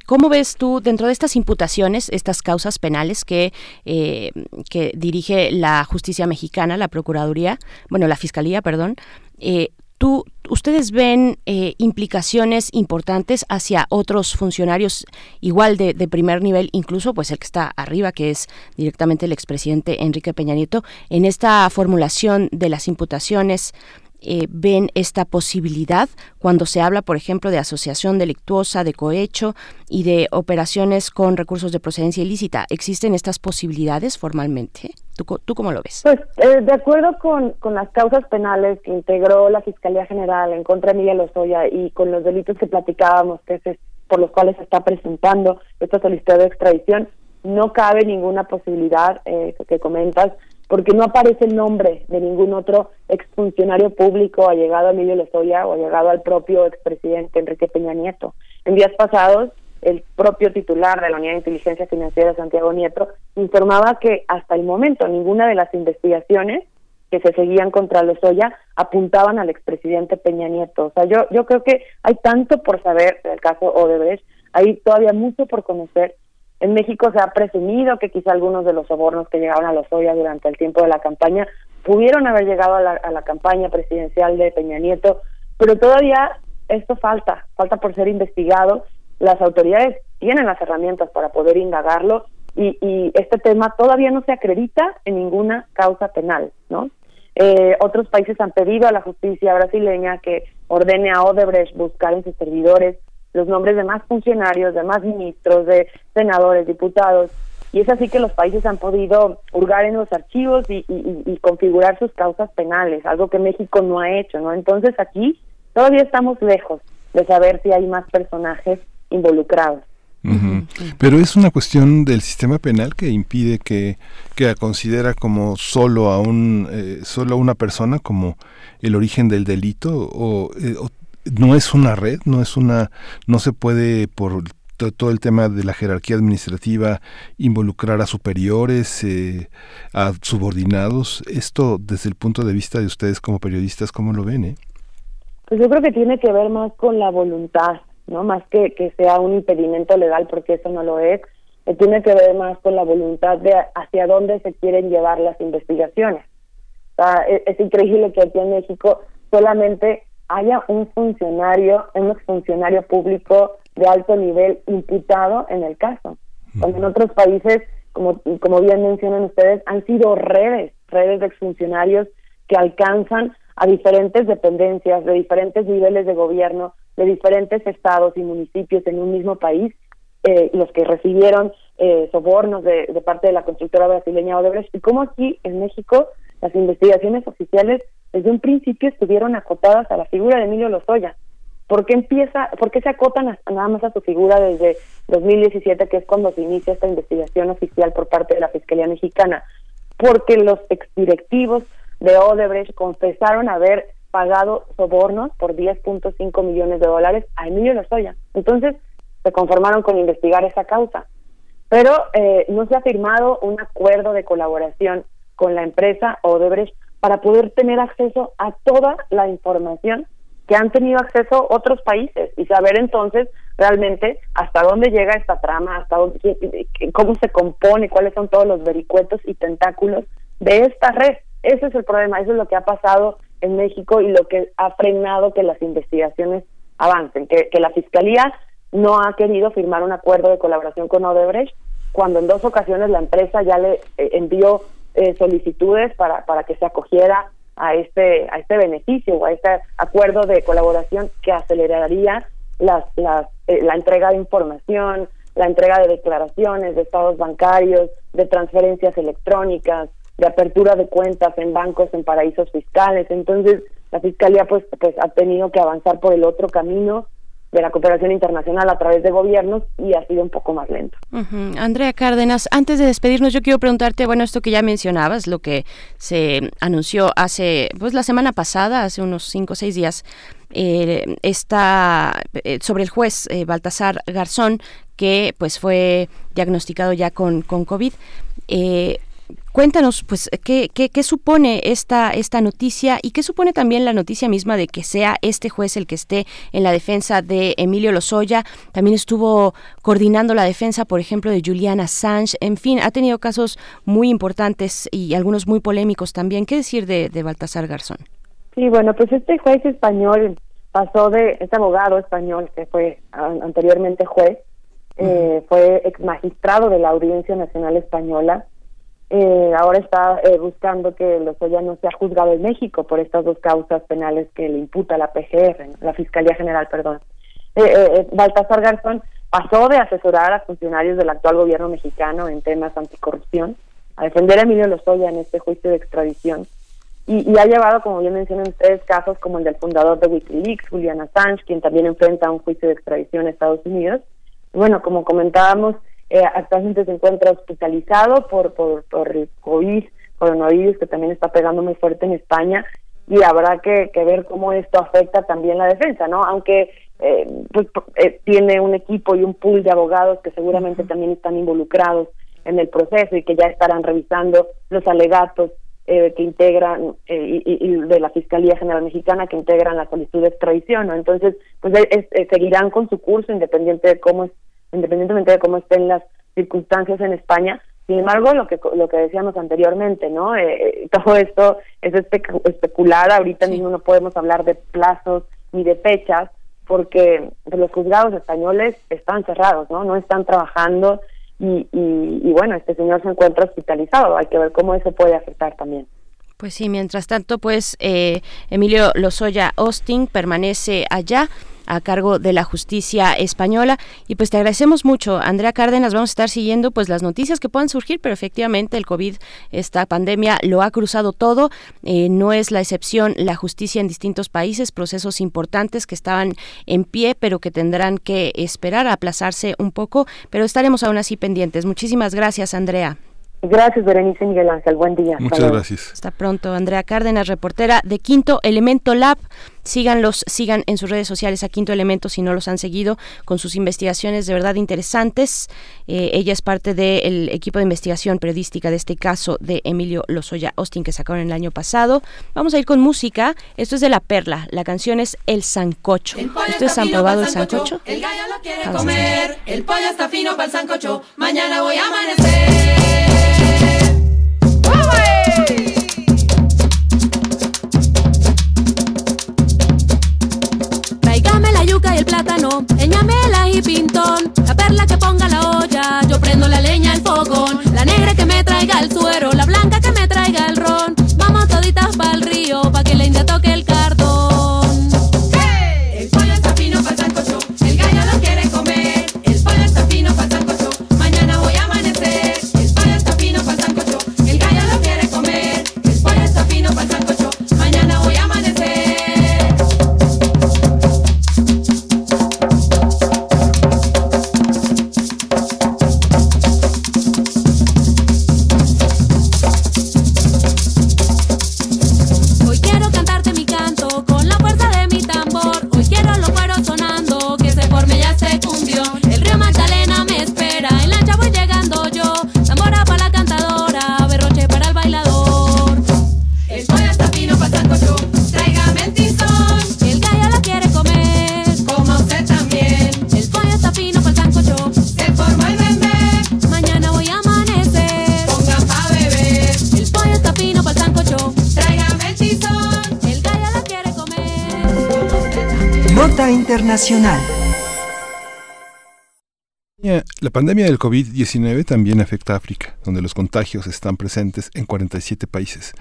¿Cómo ves tú dentro de estas imputaciones, estas causas penales que, eh, que dirige la justicia mexicana, la Procuraduría, bueno, la Fiscalía, perdón, eh, ¿Tú, ¿Ustedes ven eh, implicaciones importantes hacia otros funcionarios igual de, de, primer nivel, incluso pues el que está arriba, que es directamente el expresidente Enrique Peña Nieto, en esta formulación de las imputaciones eh, ven esta posibilidad cuando se habla, por ejemplo, de asociación delictuosa, de cohecho y de operaciones con recursos de procedencia ilícita? ¿Existen estas posibilidades formalmente? ¿Tú, tú cómo lo ves? Pues eh, de acuerdo con, con las causas penales que integró la Fiscalía General en contra de Miguel Lozoya y con los delitos que platicábamos, que es por los cuales se está presentando esta solicitud de extradición, no cabe ninguna posibilidad eh, que comentas porque no aparece el nombre de ningún otro exfuncionario público ha llegado a Emilio Lozoya o ha llegado al propio expresidente Enrique Peña Nieto. En días pasados, el propio titular de la Unidad de Inteligencia Financiera, Santiago Nieto, informaba que hasta el momento ninguna de las investigaciones que se seguían contra Lozoya apuntaban al expresidente Peña Nieto. O sea, yo, yo creo que hay tanto por saber del caso Odebrecht, Hay todavía mucho por conocer. En México se ha presumido que quizá algunos de los sobornos que llegaron a los Oya durante el tiempo de la campaña pudieron haber llegado a la, a la campaña presidencial de Peña Nieto, pero todavía esto falta, falta por ser investigado. Las autoridades tienen las herramientas para poder indagarlo y, y este tema todavía no se acredita en ninguna causa penal, ¿no? Eh, otros países han pedido a la justicia brasileña que ordene a Odebrecht buscar en sus servidores los nombres de más funcionarios, de más ministros, de senadores, diputados, y es así que los países han podido hurgar en los archivos y, y, configurar sus causas penales, algo que México no ha hecho, ¿no? Entonces aquí todavía estamos lejos de saber si hay más personajes involucrados. Pero es una cuestión del sistema penal que impide que, que considera como solo a un eh, solo a una persona como el origen del delito o, eh, o, no es una red, no es una no se puede por todo el tema de la jerarquía administrativa, involucrar a superiores, eh, a subordinados. Esto, desde el punto de vista de ustedes como periodistas, ¿cómo lo ven? Eh? Pues yo creo que tiene que ver más con la voluntad, no más que que sea un impedimento legal, porque eso no lo es. Eh, tiene que ver más con la voluntad de hacia dónde se quieren llevar las investigaciones. Es, es increíble que aquí en México solamente haya un funcionario, un exfuncionario público de alto nivel imputado en el caso. Cuando en otros países, como, como bien mencionan ustedes, han sido redes, redes de exfuncionarios que alcanzan a diferentes dependencias de diferentes niveles de gobierno, de diferentes estados y municipios en un mismo país, eh, los que recibieron eh, sobornos de, de, parte de la constructora brasileña Odebrecht, y como aquí en México las investigaciones oficiales desde un principio estuvieron acotadas a la figura de Emilio Lozoya. ¿Por qué empieza, por qué se acotan nada más a su figura desde 2017, que es cuando se inicia esta investigación oficial por parte de la Fiscalía Mexicana? Porque los exdirectivos de Odebrecht confesaron haber pagado sobornos por 10.5 millones de dólares a Emilio Lozoya. Entonces, se conformaron con investigar esa causa. Pero eh, no se ha firmado un acuerdo de colaboración con la empresa Odebrecht para poder tener acceso a toda la información que han tenido acceso otros países y saber entonces realmente hasta dónde llega esta trama, hasta dónde, cómo se compone, cuáles son todos los vericuetos y tentáculos de esta red. Ese es el problema, eso es lo que ha pasado en México y lo que ha frenado que las investigaciones avancen, que, que la Fiscalía no ha querido firmar un acuerdo de colaboración con Odebrecht, cuando en dos ocasiones la empresa ya le eh, envió eh, solicitudes para, para que se acogiera a este, a este beneficio o a este acuerdo de colaboración que aceleraría las, las, eh, la entrega de información, la entrega de declaraciones de estados bancarios, de transferencias electrónicas, de apertura de cuentas en bancos en paraísos fiscales. Entonces, la Fiscalía pues, pues ha tenido que avanzar por el otro camino de la cooperación internacional a través de gobiernos y ha sido un poco más lento. Andrea Cárdenas, antes de despedirnos, yo quiero preguntarte, bueno, esto que ya mencionabas, lo que se anunció hace, pues la semana pasada, hace unos cinco o seis días, eh, está eh, sobre el juez eh, Baltasar Garzón, que pues fue diagnosticado ya con, con COVID. Eh, Cuéntanos, pues, ¿qué, qué, qué supone esta, esta noticia y qué supone también la noticia misma de que sea este juez el que esté en la defensa de Emilio Lozoya? También estuvo coordinando la defensa, por ejemplo, de Juliana Assange. En fin, ha tenido casos muy importantes y algunos muy polémicos también. ¿Qué decir de, de Baltasar Garzón? Sí, bueno, pues este juez español pasó de, este abogado español que fue anteriormente juez, eh, fue ex magistrado de la Audiencia Nacional Española eh, ahora está eh, buscando que Lozoya no sea juzgado en México por estas dos causas penales que le imputa la PGR, la Fiscalía General, perdón. Eh, eh, Baltasar Garzón pasó de asesorar a funcionarios del actual gobierno mexicano en temas anticorrupción a defender a Emilio Lozoya en este juicio de extradición y, y ha llevado, como bien mencionan ustedes, casos como el del fundador de Wikileaks, Julian Assange, quien también enfrenta un juicio de extradición a Estados Unidos. bueno, como comentábamos, eh, actualmente se encuentra hospitalizado por, por, por el COVID, coronavirus, que también está pegando muy fuerte en España, y habrá que, que ver cómo esto afecta también la defensa, ¿no? Aunque eh, pues, eh, tiene un equipo y un pool de abogados que seguramente también están involucrados en el proceso y que ya estarán revisando los alegatos eh, que integran eh, y, de la Fiscalía General Mexicana que integran la solicitud de extradición, ¿no? Entonces, pues seguirán con su curso independiente de cómo independientemente de cómo estén las circunstancias en España. Sin embargo, lo que lo que decíamos anteriormente, ¿no? todo esto es especular. Ahorita mismo no podemos hablar de plazos ni de fechas porque los juzgados españoles están cerrados, ¿no? No están trabajando y, y, bueno, este señor se encuentra hospitalizado, hay que ver cómo eso puede afectar también. Pues sí, mientras tanto, pues eh, Emilio Lozoya Austin permanece allá a cargo de la justicia española. Y pues te agradecemos mucho, Andrea Cárdenas. Vamos a estar siguiendo pues las noticias que puedan surgir, pero efectivamente el COVID, esta pandemia, lo ha cruzado todo. Eh, no es la excepción la justicia en distintos países, procesos importantes que estaban en pie, pero que tendrán que esperar a aplazarse un poco. Pero estaremos aún así pendientes. Muchísimas gracias, Andrea. Gracias, Berenice Miguel Ángel. Buen día. Muchas gracias. Hasta pronto. Andrea Cárdenas, reportera de Quinto Elemento Lab. Síganlos, sigan en sus redes sociales a Quinto Elemento si no los han seguido con sus investigaciones de verdad interesantes. Eh, ella es parte del equipo de investigación periodística de este caso de Emilio Lozoya Austin que sacaron el año pasado. Vamos a ir con música. Esto es de La Perla. La canción es El Sancocho. ¿Ustedes han probado el sancocho? El gallo lo quiere comer. El pollo está fino para el sancocho. Mañana voy a amanecer. El ñamela y pintón, la perla que ponga la olla, yo prendo la leña al fogón, la negra que me traiga el suero, la blanca que me traiga el ron, vamos toditas pa'l río, pa' que la india toque el Internacional. La pandemia del COVID-19 también afecta a África, donde los contagios están presentes en 47 países.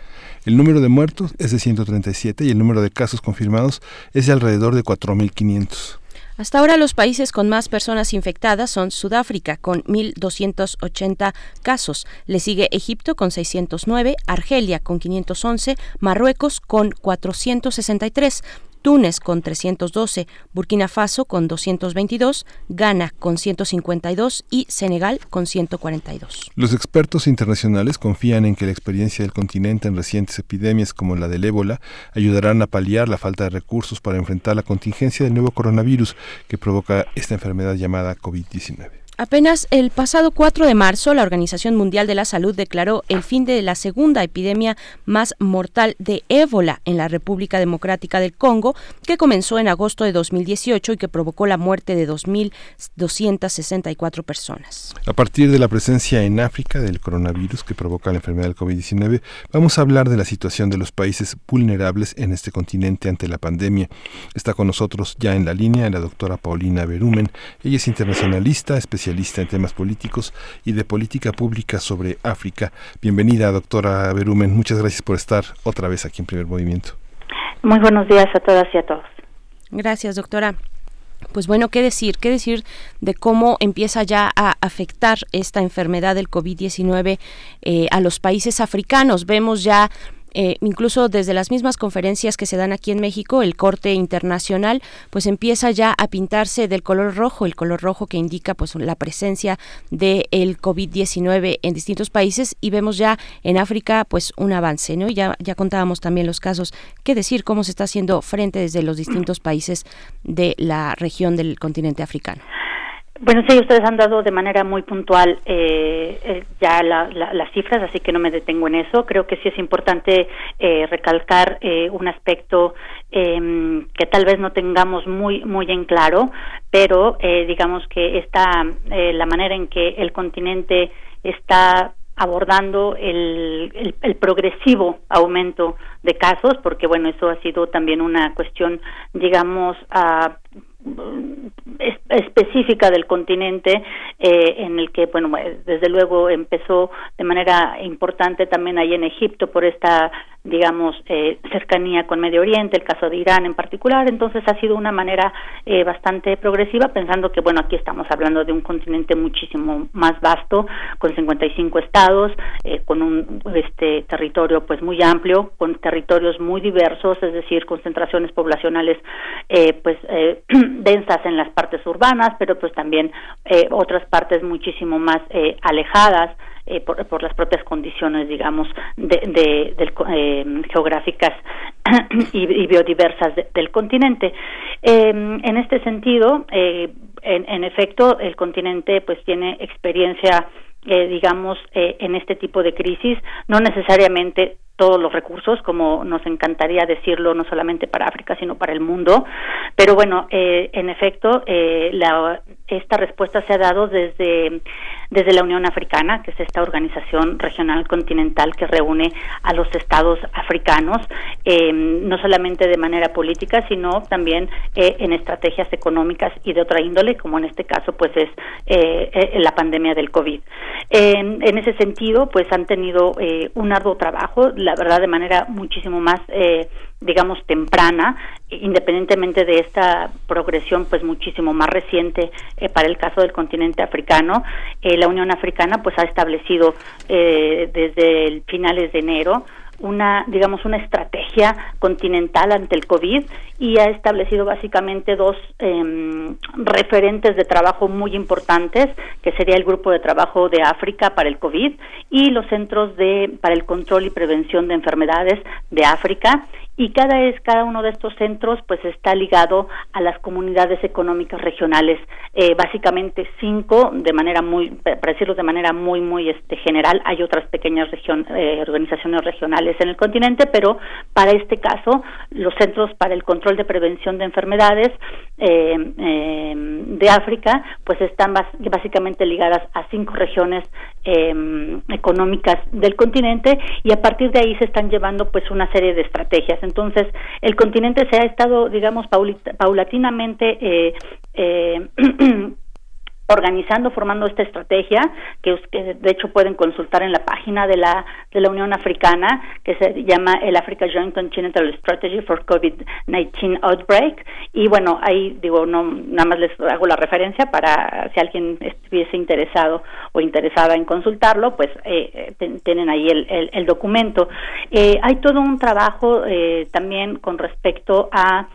El número de muertos es de 137 y el número de casos confirmados es de alrededor de 4.500. Hasta ahora los países con más personas infectadas son Sudáfrica con 1.280 casos, le sigue Egipto con 609, Argelia con 511, Marruecos con 463, Túnez con 312, Burkina Faso con 222, Ghana con 152 y Senegal con 142. Los expertos internacionales confían en que la experiencia del continente en recientes epidemias como la del ébola ayudarán a paliar la falta de recursos para enfrentar la contingencia del nuevo coronavirus que provoca esta enfermedad llamada COVID-19. Apenas el pasado 4 de marzo, la Organización Mundial de la Salud declaró el fin de la segunda epidemia más mortal de ébola en la República Democrática del Congo, que comenzó en agosto de 2018 y que provocó la muerte de 2.264 personas. A partir de la presencia en África del coronavirus que provoca la enfermedad del COVID-19, vamos a hablar de la situación de los países vulnerables en este continente ante la pandemia. Está con nosotros ya en la línea la doctora Paulina Berumen. Ella es internacionalista, especialista especialista en temas políticos y de política pública sobre África. Bienvenida, doctora Berumen. Muchas gracias por estar otra vez aquí en Primer Movimiento. Muy buenos días a todas y a todos. Gracias, doctora. Pues bueno, ¿qué decir? ¿Qué decir de cómo empieza ya a afectar esta enfermedad del COVID-19 eh, a los países africanos? Vemos ya eh, incluso desde las mismas conferencias que se dan aquí en México, el corte internacional, pues empieza ya a pintarse del color rojo, el color rojo que indica pues la presencia del el COVID-19 en distintos países y vemos ya en África pues un avance, ¿no? Ya, ya contábamos también los casos, qué decir, cómo se está haciendo frente desde los distintos países de la región del continente africano. Bueno, sí, ustedes han dado de manera muy puntual eh, eh, ya las cifras, así que no me detengo en eso. Creo que sí es importante eh, recalcar un aspecto em, que tal vez no tengamos muy muy en claro, pero digamos que está la manera en que el continente está abordando el, el, progresivo aumento de casos, porque bueno, eso ha sido también una cuestión, digamos, a específica del continente eh, en el que bueno desde luego empezó de manera importante también ahí en Egipto por esta digamos, eh, cercanía con Medio Oriente, el caso de Irán en particular. Entonces ha sido una manera eh, bastante progresiva, pensando que, bueno, aquí estamos hablando de un continente muchísimo más vasto, con 55 estados, eh, con un este territorio pues muy amplio, con territorios muy diversos, es decir, concentraciones poblacionales pues densas en las partes urbanas, pero pues también otras partes muchísimo más alejadas eh, por, las propias condiciones, digamos, de, eh, geográficas y, biodiversas del continente. Eh, en este sentido, en, en, efecto, el continente pues tiene experiencia digamos, en este tipo de crisis, no necesariamente todos los recursos, como nos encantaría decirlo, no solamente para África, sino para el mundo. Pero bueno, eh, en efecto, eh, la, esta respuesta se ha dado desde, desde la Unión Africana, que es esta organización regional continental que reúne a los estados africanos, eh, no solamente de manera política, sino también en estrategias económicas y de otra índole, como en este caso, pues es la pandemia del COVID. en ese sentido, pues han tenido un arduo trabajo la verdad de manera muchísimo más eh, digamos temprana independientemente de esta progresión pues muchísimo más reciente eh, para el caso del continente africano eh, la Unión Africana pues ha establecido desde finales de enero una, digamos, una estrategia continental ante el COVID y ha establecido básicamente dos em, referentes de trabajo muy importantes, que sería el Grupo de Trabajo de África para el COVID y los Centros de, para el Control y Prevención de Enfermedades de África y cada es cada uno de estos centros pues está ligado a las comunidades económicas regionales. Eh, básicamente cinco de manera muy para decirlo de manera muy muy este general hay otras pequeñas eh, organizaciones regionales en el continente pero para este caso los centros para el control de prevención de enfermedades eh, de África pues están básicamente ligadas a cinco regiones económicas del continente y a partir de ahí se están llevando pues una serie de estrategias entonces, el continente se ha estado, digamos, paulatinamente eh, eh, organizando, formando esta estrategia que, de hecho pueden consultar en la página de la de la Unión Africana que se llama el Africa Joint Continental Strategy for COVID-19 Outbreak. Y bueno ahí digo no nada más les hago la referencia para si alguien estuviese interesado o interesada en consultarlo pues eh, tienen ahí el, el, documento. Eh, hay todo un trabajo eh, también con respecto a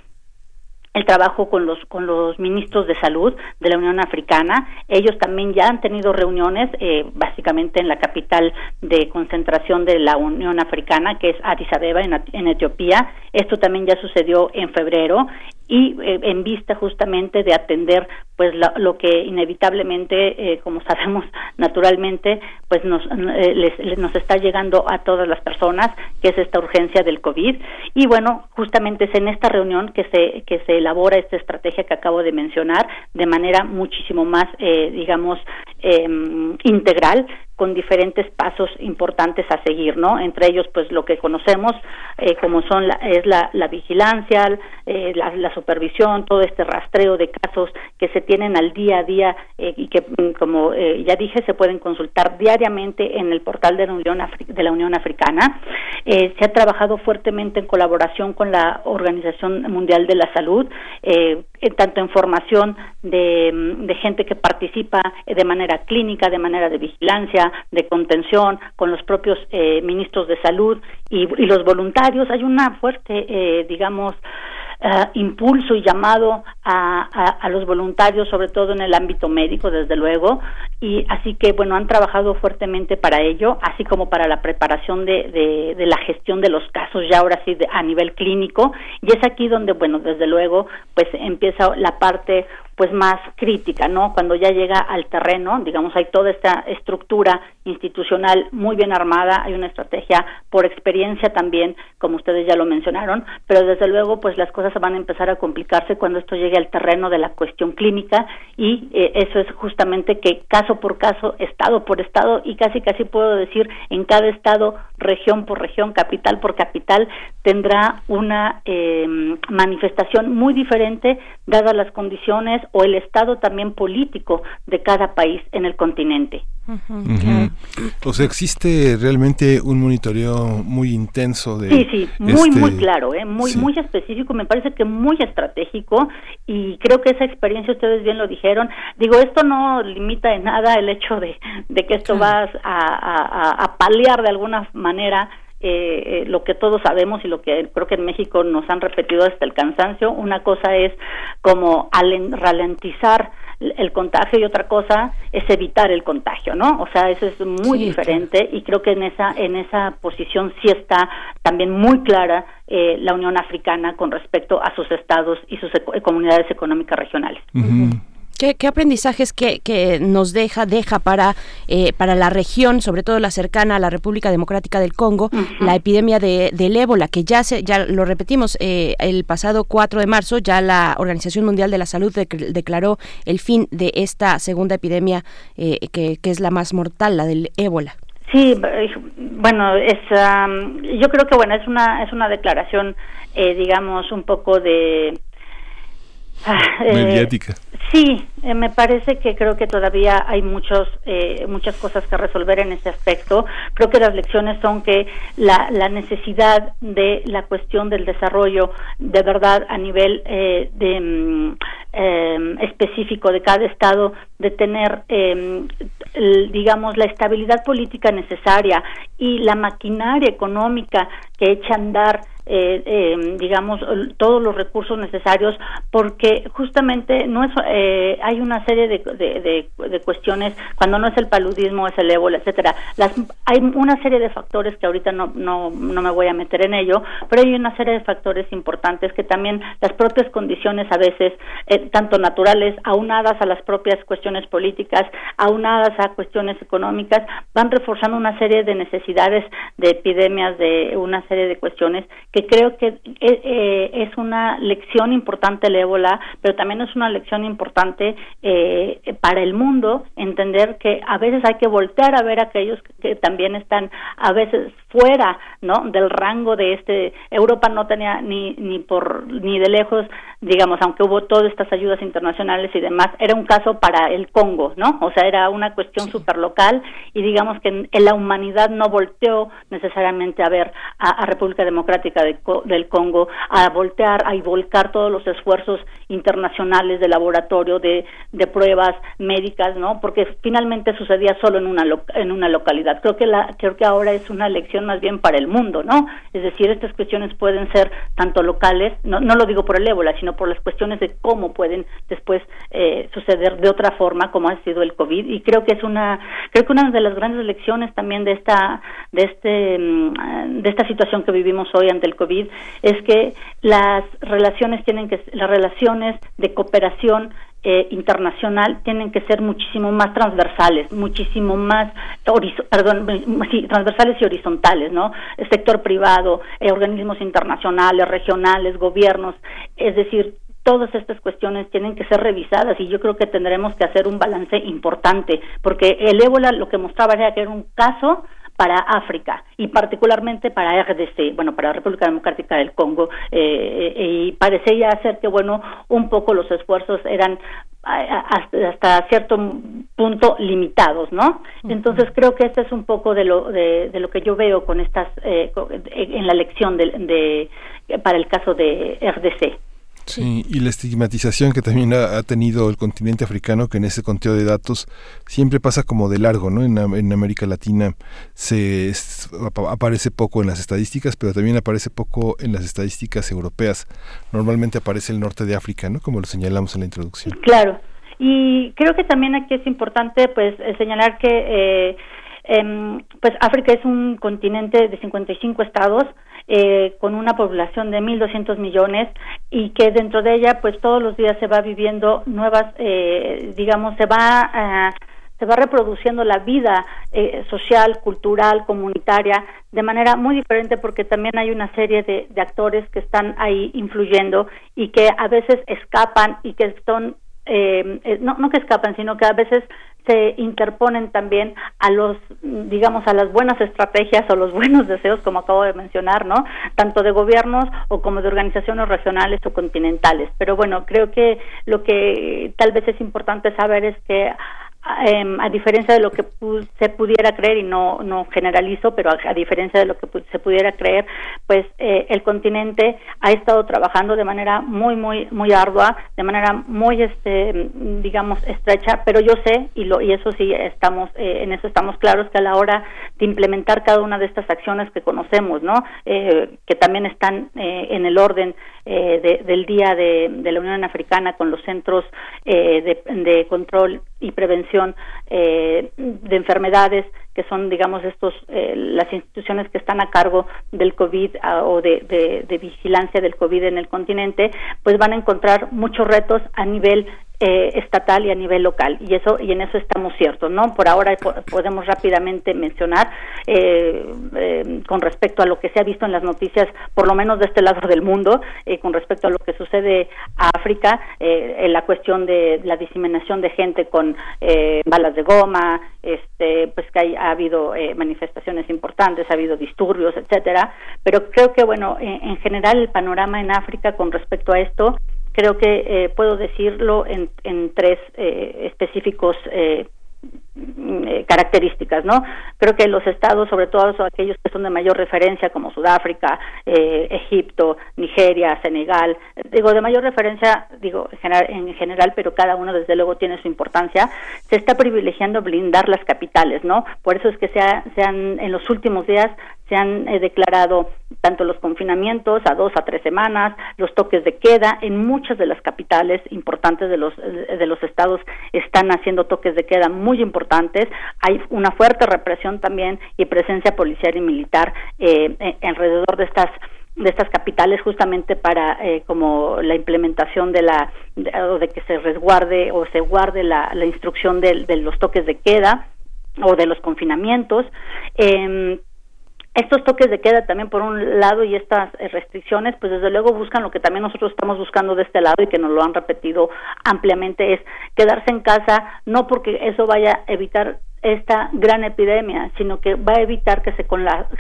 el trabajo con los con los ministros de salud de la Unión Africana. Ellos también ya han tenido reuniones, eh, básicamente en la capital de concentración de la Unión Africana, que es Addis Abeba en, Etiopía. Esto también ya sucedió en febrero y eh, en vista justamente de atender pues lo, que inevitablemente eh, como sabemos naturalmente pues nos eh, nos está llegando a todas las personas que es esta urgencia del covid y bueno justamente es en esta reunión que se que se elabora esta estrategia que acabo de mencionar de manera muchísimo más digamos em, integral con diferentes pasos importantes a seguir, ¿no? Entre ellos, pues lo que conocemos eh, como son la, es la, la vigilancia, eh, la, supervisión, todo este rastreo de casos que se tienen al día a día eh, y que, mm, como eh, ya dije, se pueden consultar diariamente en el portal de la Unión, de la Unión Africana. se ha trabajado fuertemente en colaboración con la Organización Mundial de la Salud, tanto en formación de, mm, de gente que participa de manera clínica, de manera de vigilancia, de contención, con los propios eh, ministros de salud y, los voluntarios. Hay una fuerte, eh, digamos, eh, impulso y llamado a, los voluntarios, sobre todo en el ámbito médico, desde luego, y así que, bueno, han trabajado fuertemente para ello, así como para la preparación de, de, la gestión de los casos, ya ahora sí a nivel clínico, y es aquí donde, bueno, desde luego, pues empieza la parte pues más crítica, ¿no? Cuando ya llega al terreno, digamos, hay toda esta estructura institucional muy bien armada, hay una estrategia por experiencia también, como ustedes ya lo mencionaron, pero desde luego, pues las cosas van a empezar a complicarse cuando esto llegue al terreno de la cuestión clínica y eh, eso es justamente que caso por caso, estado por estado y casi casi puedo decir en cada estado, región por región, capital por capital, tendrá una eh, manifestación muy diferente dadas las condiciones o el estado también político de cada país en el continente. O sea, existe realmente un monitoreo muy intenso de... Sí, sí, muy, muy este, claro, ¿eh? muy, muy específico, me parece que muy estratégico y creo que esa experiencia, ustedes bien lo dijeron, digo, esto no limita en nada el hecho de, que esto va a, a paliar de alguna manera eh, eh, lo que todos sabemos y lo que creo que en México nos han repetido hasta el cansancio, una cosa es como ralentizar el contagio y otra cosa es evitar el contagio, ¿no? O sea, eso es muy diferente y creo que en esa en esa posición sí está también muy clara eh, la Unión Africana con respecto a sus estados y sus comunidades económicas regionales. ¿Qué, aprendizajes que, nos deja, deja para, eh, para la región, sobre todo la cercana a la República Democrática del Congo, la epidemia de, del ébola, que ya, se, ya lo repetimos, eh, el pasado 4 de marzo ya la Organización Mundial de la Salud declaró el fin de esta segunda epidemia eh, que, que es la más mortal, la del ébola. Sí, bueno, es, yo creo que bueno es una es una declaración, digamos, un poco de Ah, eh, mediática. sí, eh, me parece que creo que todavía hay muchos, eh, muchas cosas que resolver en ese aspecto. Creo que las lecciones son que la, la necesidad de la cuestión del desarrollo de verdad a nivel de mm, em, específico de cada estado, de tener, em, digamos, la estabilidad política necesaria y la maquinaria económica que echa a andar eh, eh, digamos todos los recursos necesarios porque justamente no es eh, hay una serie de, de, de, cuestiones cuando no es el paludismo es el ébola etcétera. Las hay una serie de factores que ahorita no, no no me voy a meter en ello pero hay una serie de factores importantes que también las propias condiciones a veces eh, tanto naturales aunadas a las propias cuestiones políticas aunadas a cuestiones económicas van reforzando una serie de necesidades de epidemias de una serie de cuestiones que creo que eh, eh, es una lección importante el ébola, pero también es una lección importante eh, para el mundo entender que a veces hay que voltear a ver a aquellos que, también están a veces fuera, ¿no? Del rango de este Europa no tenía ni ni por ni de lejos, digamos, aunque hubo todas estas ayudas internacionales y demás, era un caso para el Congo, ¿no? O sea, era una cuestión súper local y digamos que en, la humanidad no volteó necesariamente a ver a República Democrática del Congo a voltear, a volcar todos los esfuerzos internacionales de laboratorio, de, de pruebas médicas, ¿no? Porque finalmente sucedía solo en una, en una localidad. Creo que, la, creo que ahora es una lección más bien para el mundo, ¿no? Es decir, estas cuestiones pueden ser tanto locales, no, no lo digo por el ébola, sino por las cuestiones de cómo pueden después eh, suceder de otra forma, como ha sido el COVID. Y creo que es una, creo que una de las grandes lecciones también de esta, de este, mm, de esta situación que vivimos hoy ante el COVID es que las relaciones tienen que las relaciones de cooperación eh, internacional tienen que ser muchísimo más transversales, muchísimo más, perdón, sí, transversales y horizontales, ¿no? Sector privado, eh, organismos internacionales, regionales, gobiernos, es decir, todas estas cuestiones tienen que ser revisadas y yo creo que tendremos que hacer un balance importante, porque el ébola lo que mostraba era que era un caso para África y particularmente para RDC, bueno, para la República Democrática del Congo, eh, eh, y parecía ser que, bueno, un poco los esfuerzos eran hasta, cierto punto limitados, ¿no? Entonces creo que este es un poco de lo de, lo que yo veo con estas eh, en la elección de, de, para el caso de RDC. Sí. y la estigmatización que también ha, tenido el continente africano, que en ese conteo de datos siempre pasa como de largo, ¿no? En, en América Latina se aparece poco en las estadísticas, pero también aparece poco en las estadísticas europeas. Normalmente aparece el norte de África, ¿no? Como lo señalamos en la introducción. Claro. Y creo que también aquí es importante, pues, eh, señalar que eh, em, pues África es un continente de 55 estados eh, con una población de 1.200 millones y que dentro de ella pues todos los días se va viviendo nuevas, eh, digamos, se va... Eh, se va reproduciendo la vida eh, social, cultural, comunitaria de manera muy diferente porque también hay una serie de, de, actores que están ahí influyendo y que a veces escapan y que son eh, eh, no, no que escapan, sino que a veces se interponen también a los, digamos, a las buenas estrategias o los buenos deseos, como acabo de mencionar, ¿no? Tanto de gobiernos o como de organizaciones regionales o continentales. Pero bueno, creo que lo que tal vez es importante saber es que Em, a diferencia de lo que se pudiera creer y no no generalizo pero a, diferencia de lo que se pudiera creer pues eh, el continente ha estado trabajando de manera muy muy muy ardua de manera muy este digamos estrecha pero yo sé y lo y eso sí estamos eh, en eso estamos claros que a la hora de implementar cada una de estas acciones que conocemos no eh, que también están en el orden del día de, de, la Unión Africana con los centros de, de control y prevención eh, de enfermedades que son digamos estos eh, las instituciones que están a cargo del covid ah, o de, de, vigilancia del covid en el continente pues van a encontrar muchos retos a nivel eh, estatal y a nivel local. Y eso y en eso estamos ciertos no por ahora podemos rápidamente mencionar eh, eh, con respecto a lo que se ha visto en las noticias por lo menos de este lado del mundo con respecto a lo que sucede a África en la cuestión de la diseminación de gente con balas de goma este pues que ha habido manifestaciones importantes ha habido disturbios etcétera pero creo que bueno en general el panorama en África con respecto a esto creo que eh, puedo decirlo en, en tres eh, específicos Mm, eh, características, ¿no? Creo que los estados, sobre todo aquellos que son de mayor referencia, como Sudáfrica, eh, Egipto, Nigeria, Senegal, digo de mayor referencia, digo en general, pero cada uno desde luego tiene su importancia, se está privilegiando blindar las capitales, ¿no? Por eso es que se, han, en los últimos días se han eh, declarado tanto los confinamientos a dos a tres semanas, los toques de queda en muchas de las capitales importantes de los de los estados están haciendo toques de queda muy importantes. Hay una fuerte represión también y presencia policial y militar eh, eh, alrededor de estas de estas capitales justamente para eh, como la implementación de la o de que se resguarde o se guarde la, la instrucción de, de, los toques de queda o de los confinamientos eh, estos toques de queda también por un lado y estas eh, restricciones, pues desde luego buscan lo que también nosotros estamos buscando de este lado y que nos lo han repetido ampliamente, es quedarse en casa, no porque eso vaya a evitar esta gran epidemia, sino que va a evitar que se,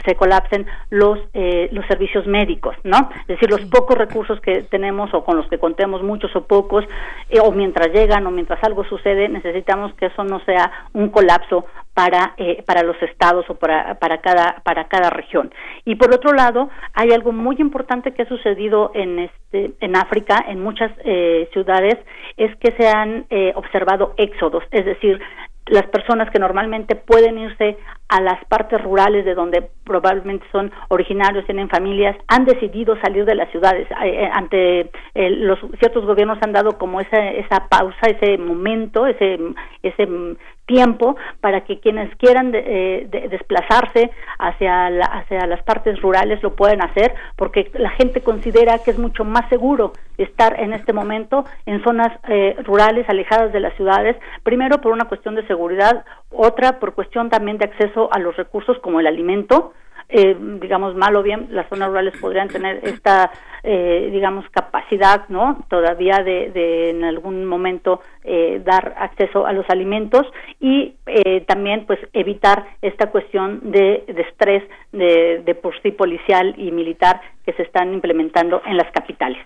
se colapsen los eh, los servicios médicos, ¿no? Es decir, los pocos recursos que tenemos o con los que contemos muchos o pocos, eh, o mientras llegan o mientras algo sucede, necesitamos que eso no sea un colapso para eh, para los estados o para para cada para cada región. Y por otro lado, hay algo muy importante que ha sucedido en este en África, en muchas ciudades, es que se han observado éxodos, es decir, las personas que normalmente pueden irse a las partes rurales de donde probablemente son originarios, tienen familias, han decidido salir de las ciudades. Eh, ante eh, los ciertos gobiernos han dado como esa, esa pausa, ese momento, ese, ese tiempo para que quienes quieran eh, desplazarse hacia, hacia las partes rurales lo puedan hacer, porque la gente considera que es mucho más seguro estar en este momento en zonas eh, rurales alejadas de las ciudades, primero por una cuestión de seguridad, otra por cuestión también de acceso a los recursos como el alimento, eh, digamos mal o bien las zonas rurales podrían tener esta eh, digamos capacidad no todavía de, de en algún momento eh, dar acceso a los alimentos y eh, también pues evitar esta cuestión de, de estrés de, de, por sí policial y militar que se están implementando en las capitales.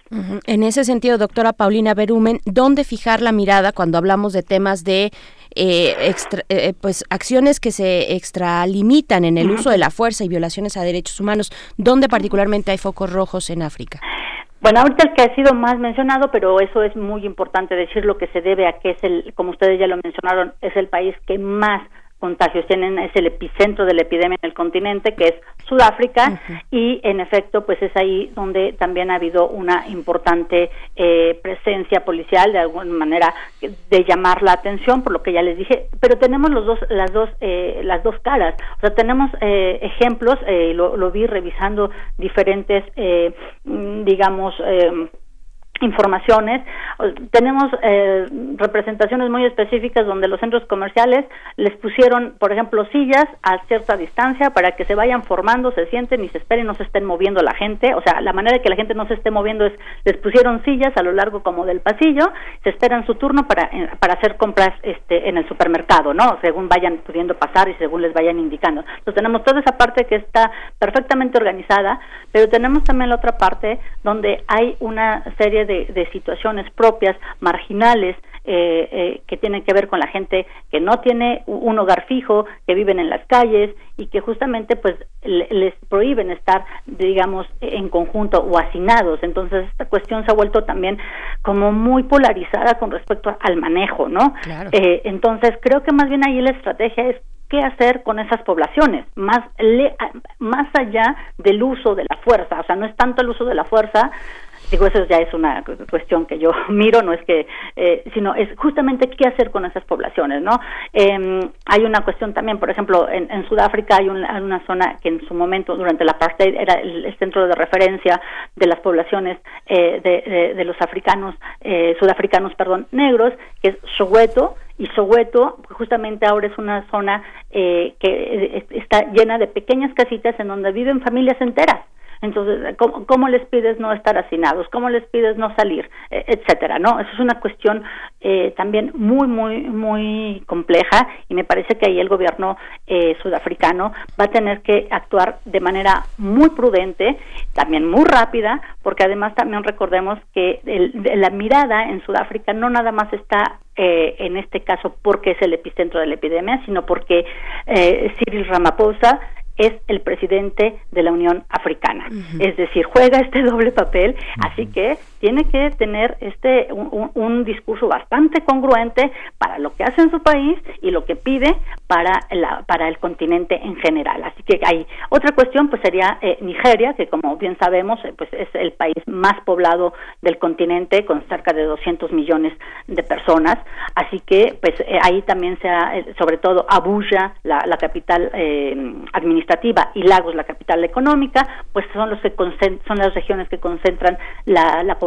En ese sentido, doctora Paulina Berumen, ¿dónde fijar la mirada cuando hablamos de temas de eh, eh, pues acciones que se extralimitan en el uso de la fuerza y a derechos humanos, ¿dónde particularmente hay focos rojos en África? Bueno, ahorita el que ha sido más mencionado, pero eso es muy importante decir lo que se debe a que es el, como ustedes ya lo mencionaron, es el país que más contagios tienen es el epicentro de la epidemia en el continente que es Sudáfrica y en efecto pues es ahí donde también ha habido una importante eh, presencia policial de alguna manera de llamar la atención por lo que ya les dije. Pero tenemos los dos las dos eh, las dos caras. O sea tenemos eh, ejemplos lo, lo, vi revisando diferentes mm, digamos informaciones. Tenemos eh, representaciones muy específicas donde los centros comerciales les pusieron, por ejemplo, sillas a cierta distancia para que se vayan formando, se sienten y se esperen, no se estén moviendo la gente. O sea, la manera de que la gente no se esté moviendo es, les pusieron sillas a lo largo como del pasillo, se esperan su turno para, eh, para hacer compras este, en el supermercado, ¿no? Según vayan pudiendo pasar y según les vayan indicando. Entonces tenemos toda esa parte que está perfectamente organizada, pero tenemos también la otra parte donde hay una serie de, situaciones propias, marginales, eh, eh, que tienen que ver con la gente que no tiene un hogar fijo, que viven en las calles y que justamente pues les prohíben estar, digamos, en conjunto o hacinados. Entonces esta cuestión se ha vuelto también como muy polarizada con respecto al manejo, ¿no? Eh, entonces creo que más bien ahí la estrategia es qué hacer con esas poblaciones, más, más allá del uso de la fuerza, o sea, no es tanto el uso de la fuerza, digo eso ya es una cuestión que yo miro no es que eh, sino es justamente qué hacer con esas poblaciones no eh, hay una cuestión también por ejemplo en, Sudáfrica hay una, una, zona que en su momento durante la apartheid era el, centro de referencia de las poblaciones eh, de, de, los africanos eh, sudafricanos perdón negros que es Soweto. Y Soweto justamente ahora es una zona eh, que está llena de pequeñas casitas en donde viven familias enteras entonces, ¿cómo, les pides no estar hacinados? ¿Cómo les pides no salir? E, etcétera, ¿no? Eso es una cuestión eh, también muy, muy, muy compleja y me parece que ahí el gobierno eh, sudafricano va a tener que actuar de manera muy prudente, también muy rápida, porque además también recordemos que la mirada en Sudáfrica no nada más está eh, en este caso porque es el epicentro de la epidemia, sino porque eh, Cyril Ramaphosa es el presidente de la Unión Africana. Es decir, juega este doble papel, así que tiene que tener este un, discurso bastante congruente para lo que hace en su país y lo que pide para la, para el continente en general. Así que hay otra cuestión pues sería eh, Nigeria, que como bien sabemos eh, pues es el país más poblado del continente con cerca de 200 millones de personas. Así que pues eh, ahí también sea sobre todo Abuja, la, la capital administrativa y Lagos, la capital económica, pues son los que son las regiones que concentran la, la población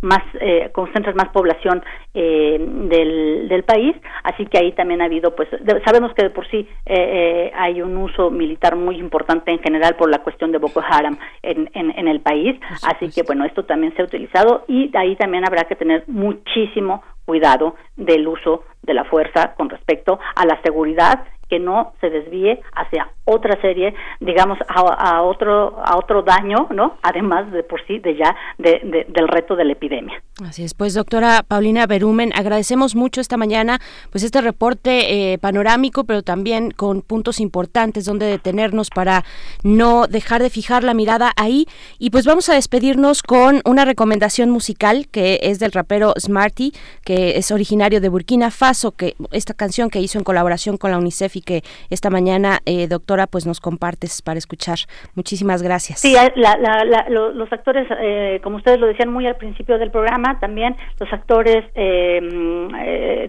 más eh, concentran más población eh, del, del país, así que ahí también ha habido, pues sabemos que de por sí eh, hay un uso militar muy importante en general por la cuestión de Boko Haram en, en, el país, así que bueno esto también se ha utilizado y ahí también habrá que tener muchísimo cuidado del uso de la fuerza con respecto a la seguridad que no se desvíe hacia otra serie, digamos, a, otro a otro daño, ¿no? Además de por sí de ya de, del reto de la epidemia. Así es, pues doctora Paulina Berumen, agradecemos mucho esta mañana, pues este reporte eh, panorámico, pero también con puntos importantes donde detenernos para no dejar de fijar la mirada ahí. Y pues vamos a despedirnos con una recomendación musical que es del rapero Smarty, que es originario de Burkina Faso, que esta canción que hizo en colaboración con la UNICEF y que esta mañana, eh, doctora, pues nos compartes para escuchar. Muchísimas gracias. Sí, los actores, eh, como ustedes lo decían muy al principio del programa, también los actores eh,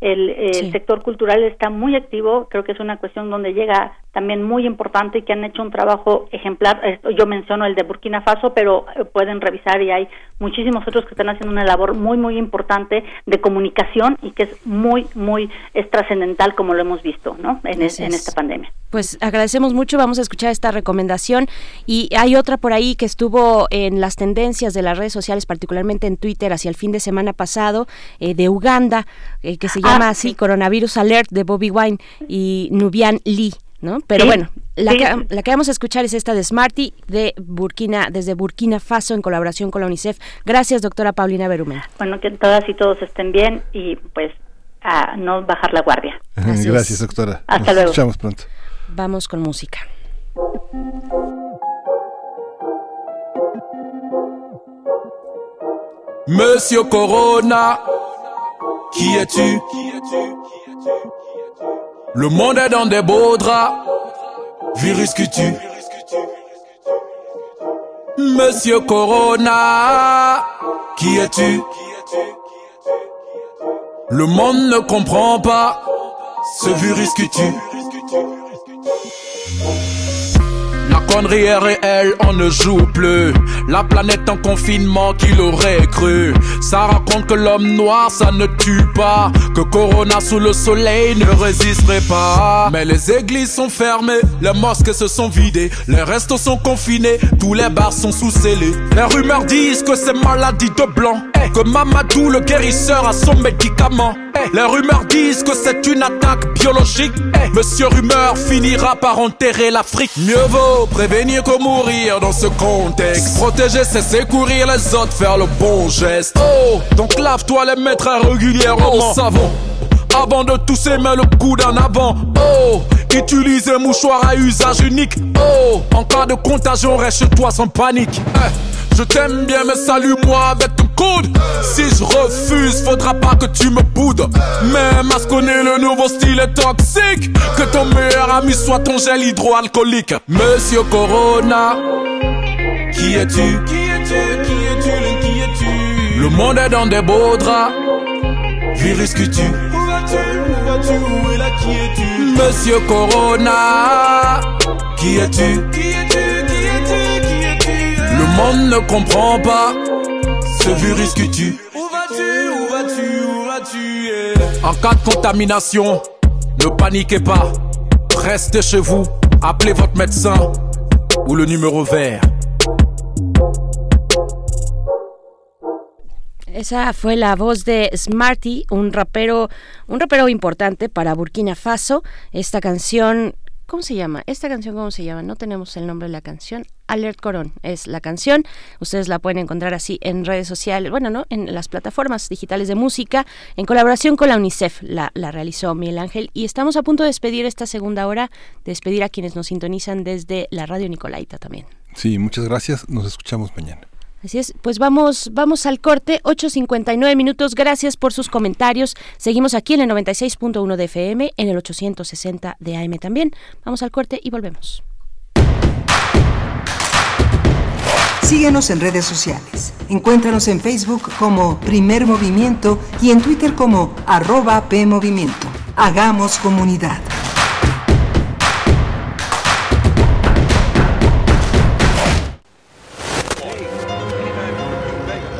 el, sector cultural está muy activo, creo que es una cuestión donde llega también muy importante y que han hecho un trabajo ejemplar. Yo menciono el de Burkina Faso, pero pueden revisar y hay muchísimos otros que están haciendo una labor muy, muy importante de comunicación y que es muy, muy es trascendental como lo hemos visto ¿no? en, en esta pandemia. Pues agradecemos mucho, vamos a escuchar esta recomendación y hay otra por ahí que estuvo en las tendencias de las redes sociales, particularmente en Twitter hacia el fin de semana pasado, eh, de Uganda, eh, que se llama ah, así Coronavirus Alert de Bobby Wine y Nubian Lee. ¿No? Pero bueno, la, que, la que vamos a escuchar es esta de Smarty de Burkina, desde Burkina Faso en colaboración con la UNICEF. Gracias, doctora Paulina Berumen. Bueno, que todas y todos estén bien y pues a no bajar la guardia. Gracias, doctora. Hasta Nos luego. Escuchamos pronto. Vamos con música. Monsieur Corona, qui es-tu? Le monde est dans des beaux draps, virus que tu. Monsieur Corona, qui es-tu? Le monde ne comprend pas ce virus que tu la connerie est réelle, on ne joue plus. La planète en confinement, qui l'aurait cru Ça raconte que l'homme noir, ça ne tue pas. Que Corona sous le soleil ne résisterait pas. Mais les églises sont fermées, les mosquées se sont vidées, les restos sont confinés, tous les bars sont sous scellés. Les rumeurs disent que c'est maladie de blanc. Que Mamadou, le guérisseur, a son médicament. Les rumeurs disent que c'est une attaque biologique. Monsieur Rumeur finira par enterrer l'Afrique. Mieux vaut prévenir que mourir dans ce contexte. Protéger, c'est secourir les autres, faire le bon geste. Oh, donc lave-toi les mettre régulièrement au savon. Avant de tousser, mets le coude en avant. Oh, utilise un mouchoir à usage unique. Oh, en cas de contagion, reste chez toi sans panique. Eh, je t'aime bien, mais salue-moi avec ton coude. Si je refuse, faudra pas que tu me boudes. Mais masque connaît le nouveau style est toxique. Que ton meilleur ami soit ton gel hydroalcoolique. Monsieur Corona, qui es-tu? Qui es-tu? Qui es-tu? Qui es-tu? Le monde est dans des beaux draps. Virus que tu Où vas-tu? Où vas-tu? Où est là Qui es-tu Monsieur Corona, Qui es-tu? Qui es-tu? Le monde ne comprend pas ce virus que tu Où vas-tu Où vas-tu Où vas-tu? En cas de contamination, ne paniquez pas. Restez chez vous, appelez votre médecin ou le numéro vert. Esa fue la voz de Smarty, un rapero, un rapero importante para Burkina Faso. Esta canción, ¿cómo se llama? Esta canción, ¿cómo se llama? No tenemos el nombre de la canción. Alert Coron es la canción. Ustedes la pueden encontrar así en redes sociales, bueno, ¿no? En las plataformas digitales de música, en colaboración con la UNICEF. La, la realizó Miguel Ángel. Y estamos a punto de despedir esta segunda hora, despedir a quienes nos sintonizan desde la radio Nicolaita también. Sí, muchas gracias. Nos escuchamos mañana. Así es, pues vamos, vamos al corte, 8.59 minutos, gracias por sus comentarios. Seguimos aquí en el 96.1 de FM, en el 860 de AM también. Vamos al corte y volvemos. Síguenos en redes sociales. Encuéntranos en Facebook como Primer Movimiento y en Twitter como arroba PMovimiento. Hagamos comunidad.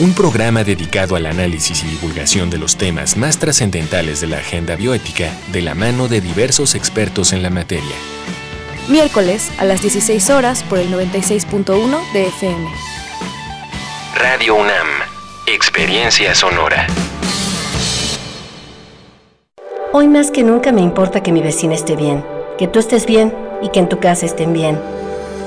Un programa dedicado al análisis y divulgación de los temas más trascendentales de la agenda bioética de la mano de diversos expertos en la materia. Miércoles a las 16 horas por el 96.1 de FM. Radio UNAM. Experiencia sonora. Hoy más que nunca me importa que mi vecina esté bien, que tú estés bien y que en tu casa estén bien.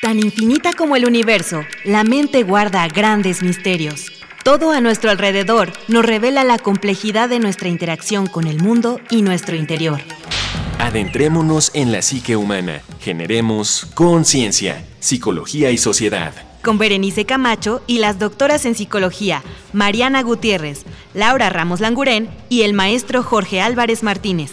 Tan infinita como el universo, la mente guarda grandes misterios. Todo a nuestro alrededor nos revela la complejidad de nuestra interacción con el mundo y nuestro interior. Adentrémonos en la psique humana. Generemos conciencia, psicología y sociedad. Con Berenice Camacho y las doctoras en psicología, Mariana Gutiérrez, Laura Ramos Langurén y el maestro Jorge Álvarez Martínez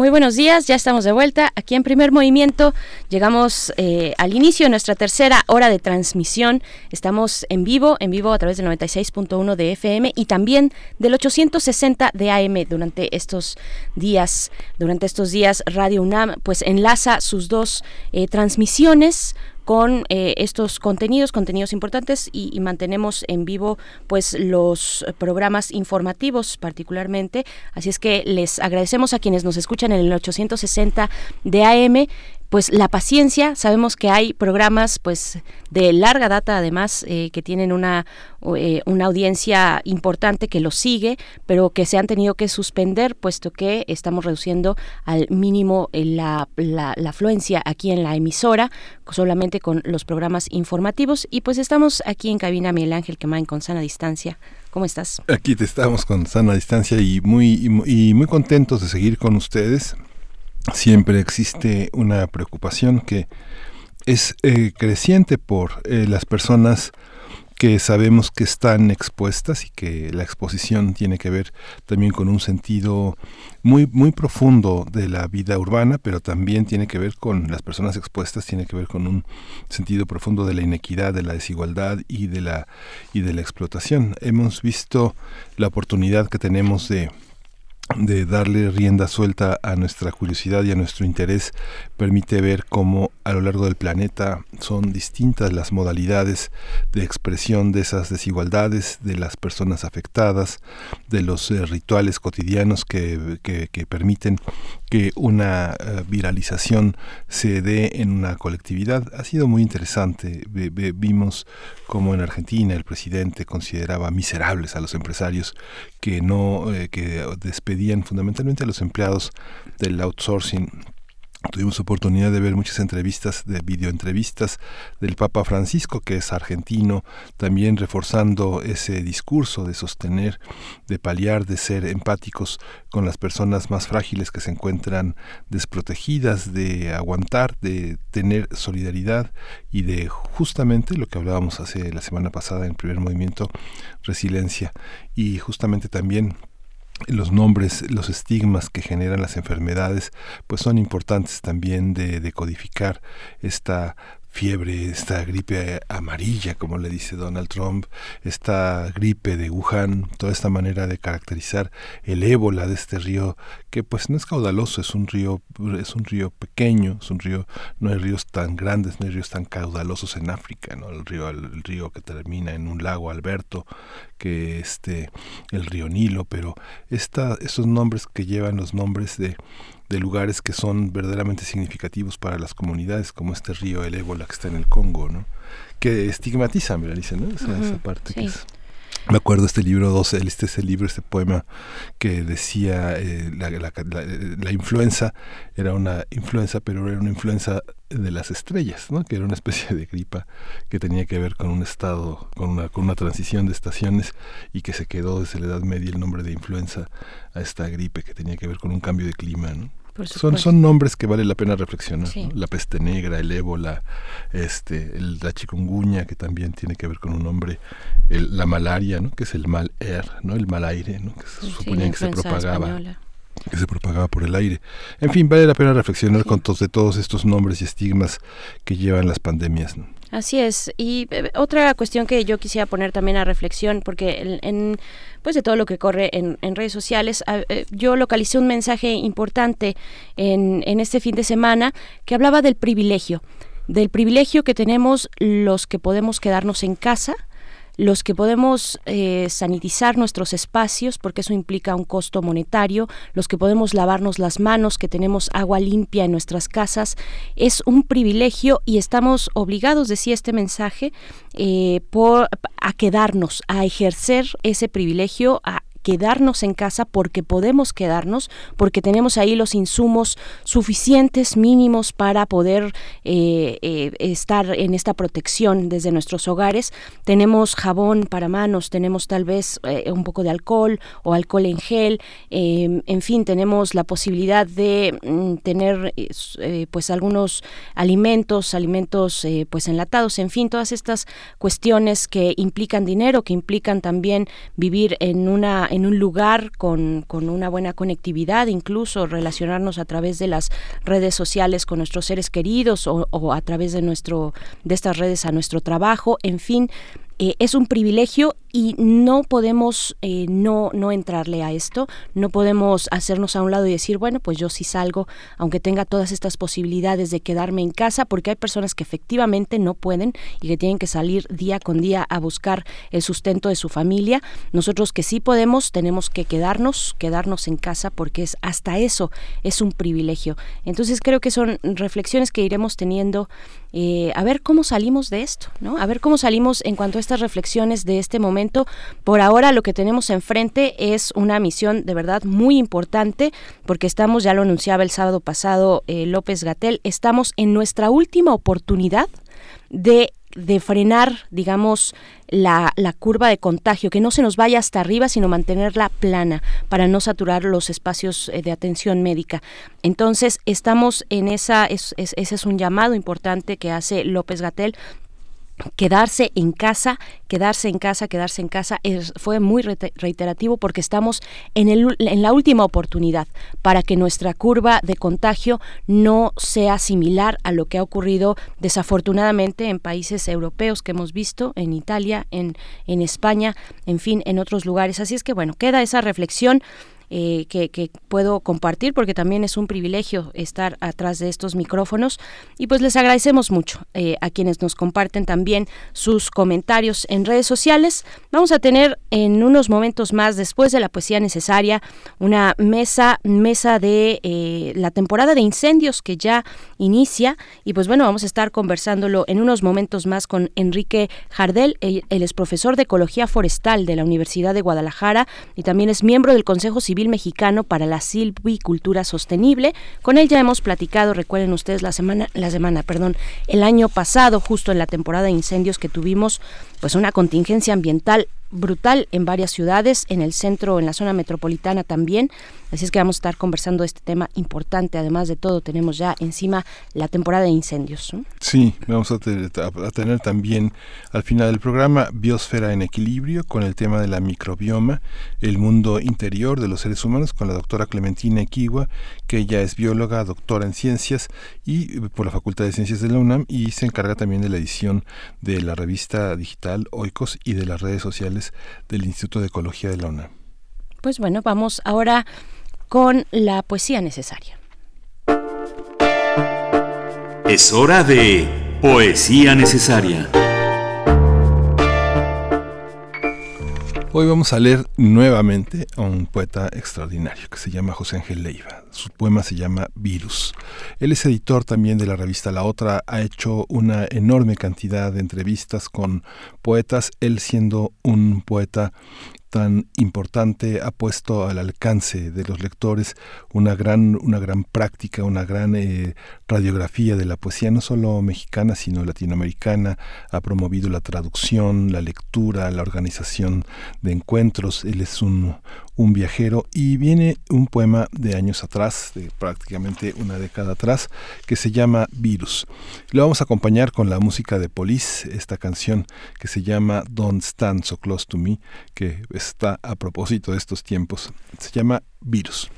Muy buenos días, ya estamos de vuelta aquí en primer movimiento. Llegamos eh, al inicio de nuestra tercera hora de transmisión. Estamos en vivo, en vivo a través del 96.1 de FM y también del 860 de AM durante estos días. Durante estos días Radio UNAM pues enlaza sus dos eh, transmisiones con eh, estos contenidos, contenidos importantes y, mantenemos en vivo pues los programas informativos particularmente. Así es que les agradecemos a quienes nos escuchan en el 860 de AM pues la paciencia. Sabemos que hay programas pues de larga data además eh, que tienen una, eh, una audiencia importante que los sigue, pero que se han tenido que suspender puesto que estamos reduciendo al mínimo eh, la, la, afluencia aquí en la emisora, solamente con los programas informativos. Y pues estamos aquí en cabina Miguel Ángel Quemain con sana distancia. ¿Cómo estás? Aquí te estamos con sana distancia y muy, y muy contentos de seguir con ustedes siempre existe una preocupación que es eh, creciente por eh, las personas que sabemos que están expuestas y que la exposición tiene que ver también con un sentido muy muy profundo de la vida urbana, pero también tiene que ver con las personas expuestas, tiene que ver con un sentido profundo de la inequidad, de la desigualdad y de la y de la explotación. Hemos visto la oportunidad que tenemos de de darle rienda suelta a nuestra curiosidad y a nuestro interés permite ver cómo a lo largo del planeta son distintas las modalidades de expresión de esas desigualdades, de las personas afectadas, de los eh, rituales cotidianos que, que, permiten que una eh, viralización se dé en una colectividad. Ha sido muy interesante. vimos cómo en Argentina el presidente consideraba miserables a los empresarios que no eh, que despedían fundamentalmente a los empleados del outsourcing Tuvimos oportunidad de ver muchas entrevistas, de videoentrevistas del Papa Francisco, que es argentino, también reforzando ese discurso de sostener, de paliar, de ser empáticos con las personas más frágiles que se encuentran desprotegidas, de aguantar, de tener solidaridad y de justamente lo que hablábamos hace la semana pasada en el primer movimiento, resiliencia. Y justamente también los nombres, los estigmas que generan las enfermedades, pues son importantes también de, decodificar esta fiebre, esta gripe amarilla, como le dice Donald Trump, esta gripe de Wuhan, toda esta manera de caracterizar el ébola de este río, que pues no es caudaloso, es un río, es un río pequeño, es un río, no hay ríos tan grandes, no hay ríos tan caudalosos en África, ¿no? El río, el río que termina en un lago Alberto, que este, el río Nilo, pero esta, esos nombres que llevan los nombres de de lugares que son verdaderamente significativos para las comunidades, como este río el ébola que está en el Congo, ¿no? que estigmatizan, me dicen, ¿no? Esa, parte que es me acuerdo este libro 12, este ese libro, este poema que decía eh, la, la, influenza era una influenza, pero era una influenza de las estrellas, ¿no? que era una especie de gripa que tenía que ver con un estado, con una, con una transición de estaciones y que se quedó desde la Edad Media el nombre de influenza a esta gripe que tenía que ver con un cambio de clima. ¿no? Son, son nombres que vale la pena reflexionar. La peste negra, el ébola, este, el, la chikungunya, que también tiene que ver con un nombre, el, la malaria, ¿no? que es el mal air, ¿no? el mal aire, ¿no? que se suponía que se propagaba. que se propagaba por el aire. En fin, vale la pena reflexionar con todos, de todos estos nombres y estigmas que llevan las pandemias. Así es. Y eh, otra cuestión que yo quisiera poner también a reflexión, porque en, pues de todo lo que corre en, redes sociales, eh, yo localicé un mensaje importante en, en este fin de semana que hablaba del privilegio, del privilegio que tenemos los que podemos quedarnos en casa, los que podemos eh, sanitizar nuestros espacios, porque eso implica un costo monetario, los que podemos lavarnos las manos, que tenemos agua limpia en nuestras casas, es un privilegio y estamos obligados, decía este mensaje, eh, por, a quedarnos, a ejercer ese privilegio, a quedarnos en casa porque podemos quedarnos, porque tenemos ahí los insumos suficientes, mínimos para poder eh, eh, estar en esta protección desde nuestros hogares. Tenemos jabón para manos, tenemos tal vez eh, un poco de alcohol o alcohol en gel, em, en fin, tenemos la posibilidad de mm, tener pues algunos alimentos, alimentos pues enlatados, en fin, todas estas cuestiones que implican dinero, que implican también vivir en una en un lugar con, con una buena conectividad, incluso relacionarnos a través de las redes sociales con nuestros seres queridos o, o a través de nuestro de estas redes a nuestro trabajo, en fin, eh, es un privilegio y no podemos eh, no, no entrarle a esto, no podemos hacernos a un lado y decir, bueno, pues yo sí salgo, aunque tenga todas estas posibilidades de quedarme en casa, porque hay personas que efectivamente no pueden y que tienen que salir día con día a buscar el sustento de su familia. Nosotros que sí podemos, tenemos que quedarnos, quedarnos en casa, porque es hasta eso es un privilegio. Entonces creo que son reflexiones que iremos teniendo eh, a ver cómo salimos de esto, ¿no? A ver cómo salimos en cuanto a estas reflexiones de este momento. Por ahora lo que tenemos enfrente es una misión de verdad muy importante porque estamos, ya lo anunciaba el sábado pasado eh, López Gatel, estamos en nuestra última oportunidad de de frenar, digamos, la, la, curva de contagio, que no se nos vaya hasta arriba, sino mantenerla plana para no saturar los espacios eh, de atención médica. Entonces, estamos en esa, ese es un llamado importante que hace López Gatel quedarse en casa, quedarse en casa, quedarse en casa, fue muy reiterativo porque estamos en, el, en la última oportunidad para que nuestra curva de contagio no sea similar a lo que ha ocurrido desafortunadamente en países europeos que hemos visto, en Italia, en, en España, en fin, en otros lugares. Así es que bueno, queda esa reflexión eh, que, puedo compartir porque también es un privilegio estar atrás de estos micrófonos. Y pues les agradecemos mucho eh, a quienes nos comparten también sus comentarios en redes sociales. Vamos a tener en unos momentos más después de la poesía necesaria una mesa mesa de eh, la temporada de incendios que ya inicia. Y pues bueno vamos a estar conversándolo en unos momentos más con Enrique Jardel. Él, él es profesor de ecología forestal de la Universidad de Guadalajara y también es miembro del Consejo Civil Mexicano para la Silvicultura Sostenible. Con él ya hemos platicado, recuerden ustedes la semana, la semana, perdón, el año pasado, justo en la temporada de incendios que tuvimos, pues una contingencia ambiental brutal en varias ciudades, en el centro, en la zona metropolitana también. Así es que vamos a estar conversando de este tema importante. Además de todo, tenemos ya encima la temporada de incendios. Sí, vamos a tener, a tener, también al final del programa Biosfera en Equilibrio con el tema de la microbioma, el mundo interior de los seres humanos con la doctora Clementina Equigua, que ella es bióloga, doctora en ciencias y por la Facultad de Ciencias de la UNAM y se encarga también de la edición de la revista digital Oikos y de las redes sociales del Instituto de Ecología de la UNAM. Pues bueno, vamos ahora con la poesía necesaria. Es hora de poesía necesaria. Hoy vamos a leer nuevamente a un poeta extraordinario que se llama José Ángel Leiva. Su poema se llama Virus. Él es editor también de la revista La Otra, ha hecho una enorme cantidad de entrevistas con poetas, él siendo un poeta tan importante ha puesto al alcance de los lectores una gran, una gran práctica, una gran eh, radiografía de la poesía, no solo mexicana, sino latinoamericana, ha promovido la traducción, la lectura, la organización de encuentros, él es un, un viajero y viene un poema de años atrás, de prácticamente una década atrás, que se llama Virus. Lo vamos a acompañar con la música de Police, esta canción que se llama Don't Stand So Close to Me, que está a propósito de estos tiempos. Se llama Virus.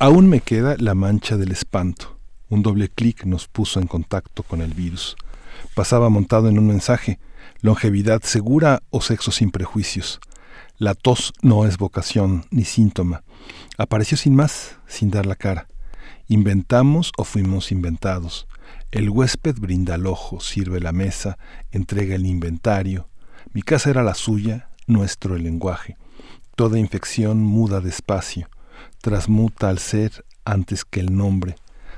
Aún me queda la mancha del espanto. Un doble clic nos puso en contacto con el virus. Pasaba montado en un mensaje, longevidad segura o sexo sin prejuicios. La tos no es vocación ni síntoma. Apareció sin más, sin dar la cara. Inventamos o fuimos inventados. El huésped brinda el ojo, sirve la mesa, entrega el inventario. Mi casa era la suya, nuestro el lenguaje. Toda infección muda despacio, transmuta al ser antes que el nombre.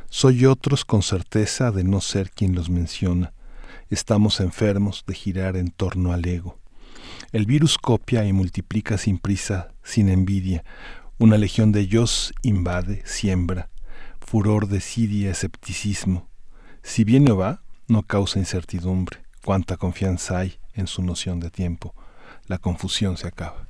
Soy otros con certeza de no ser quien los menciona. Estamos enfermos de girar en torno al ego. El virus copia y multiplica sin prisa, sin envidia. Una legión de ellos invade, siembra. Furor decidia, escepticismo. Si viene o va, no causa incertidumbre. Cuánta confianza hay en su noción de tiempo. La confusión se acaba.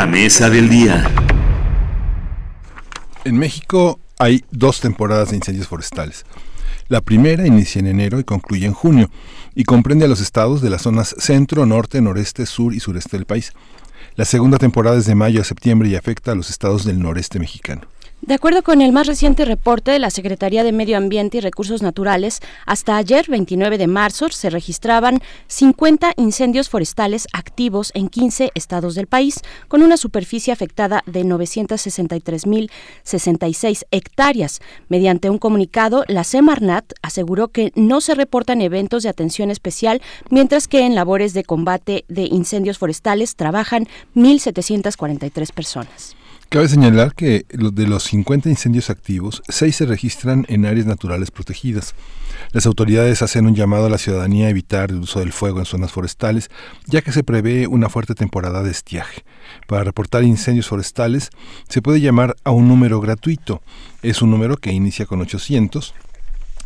La mesa del día. En México hay dos temporadas de incendios forestales. La primera inicia en enero y concluye en junio y comprende a los estados de las zonas centro, norte, noreste, sur y sureste del país. La segunda temporada es de mayo a septiembre y afecta a los estados del noreste mexicano. De acuerdo con el más reciente reporte de la Secretaría de Medio Ambiente y Recursos Naturales, hasta ayer, 29 de marzo, se registraban 50 incendios forestales activos en 15 estados del país, con una superficie afectada de 963.066 hectáreas. Mediante un comunicado, la Semarnat aseguró que no se reportan eventos de atención especial, mientras que en labores de combate de incendios forestales trabajan 1.743 personas. Cabe señalar que de los 50 incendios activos, 6 se registran en áreas naturales protegidas. Las autoridades hacen un llamado a la ciudadanía a evitar el uso del fuego en zonas forestales, ya que se prevé una fuerte temporada de estiaje. Para reportar incendios forestales se puede llamar a un número gratuito. Es un número que inicia con 800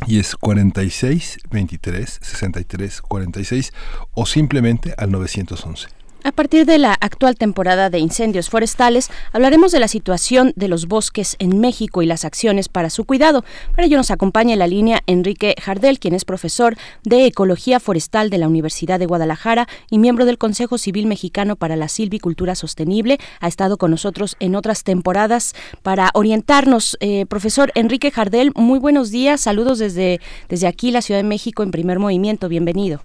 y es 46 23 63 46 o simplemente al 911. A partir de la actual temporada de incendios forestales, hablaremos de la situación de los bosques en México y las acciones para su cuidado. Para ello nos acompaña en la línea Enrique Jardel, quien es profesor de Ecología Forestal de la Universidad de Guadalajara y miembro del Consejo Civil Mexicano para la Silvicultura Sostenible. Ha estado con nosotros en otras temporadas para orientarnos. Eh, profesor Enrique Jardel, muy buenos días. Saludos desde, desde aquí, la Ciudad de México, en primer movimiento. Bienvenido.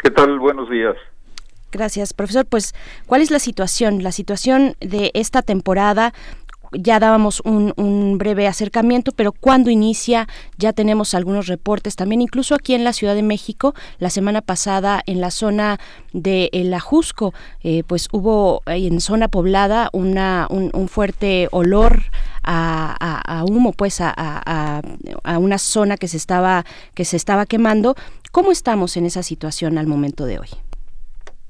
¿Qué tal? Buenos días. Gracias, profesor. Pues, ¿cuál es la situación? La situación de esta temporada, ya dábamos un, un breve acercamiento, pero cuando inicia ya tenemos algunos reportes también, incluso aquí en la Ciudad de México, la semana pasada en la zona de El Ajusco, eh, pues hubo en zona poblada una, un, fuerte olor a, humo, pues a- a una zona que se estaba que se estaba quemando. ¿Cómo estamos en esa situación al momento de hoy?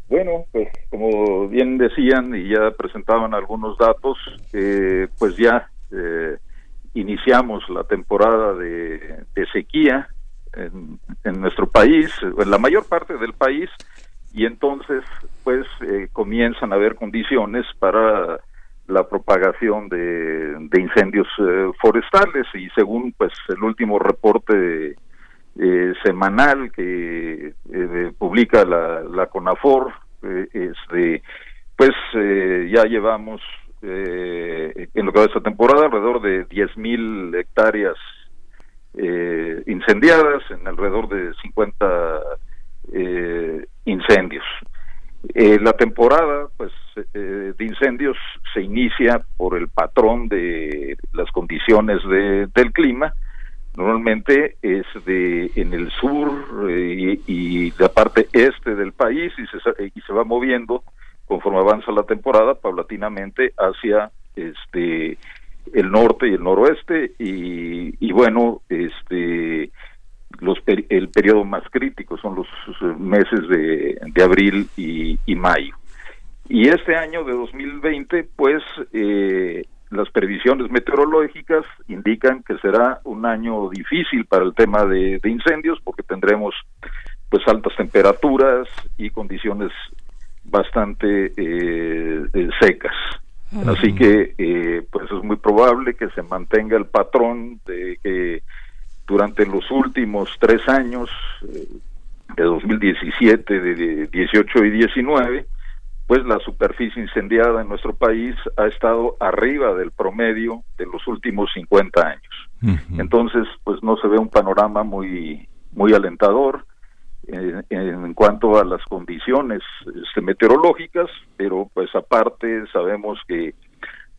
Bueno, pues como bien decían y ya presentaban algunos datos, eh, pues ya eh, iniciamos la temporada de, de sequía en, en nuestro país, en la mayor parte del país, y entonces pues eh, comienzan a haber condiciones para la propagación de, de incendios eh, forestales. Y según pues el último reporte eh, semanal que eh, publica la, la CONAFOR, eh, este, pues eh, ya llevamos en lo que va esta temporada alrededor de 10.000 hectáreas eh, incendiadas, en alrededor de 50 eh, incendios. Eh, la temporada pues eh, de incendios se inicia por el patrón de las condiciones de- del clima normalmente es de en el sur eh, y, y la parte este del país y se, sa- y se va moviendo conforme avanza la temporada paulatinamente hacia este el norte y el noroeste y, y bueno este los el periodo más crítico son los meses de, de abril y, y mayo. Y este año de 2020 pues eh, las previsiones meteorológicas indican que será un año difícil para el tema de, de incendios porque tendremos pues altas temperaturas y condiciones bastante eh, eh, secas. Así que eh, pues es muy probable que se mantenga el patrón de que durante los últimos tres años eh, de 2017 de, de 18 y 19 pues la superficie incendiada en nuestro país ha estado arriba del promedio de los últimos 50 años. Entonces, pues no se ve un panorama muy muy alentador eh, en cuanto a las condiciones este, meteorológicas, pero pues aparte sabemos que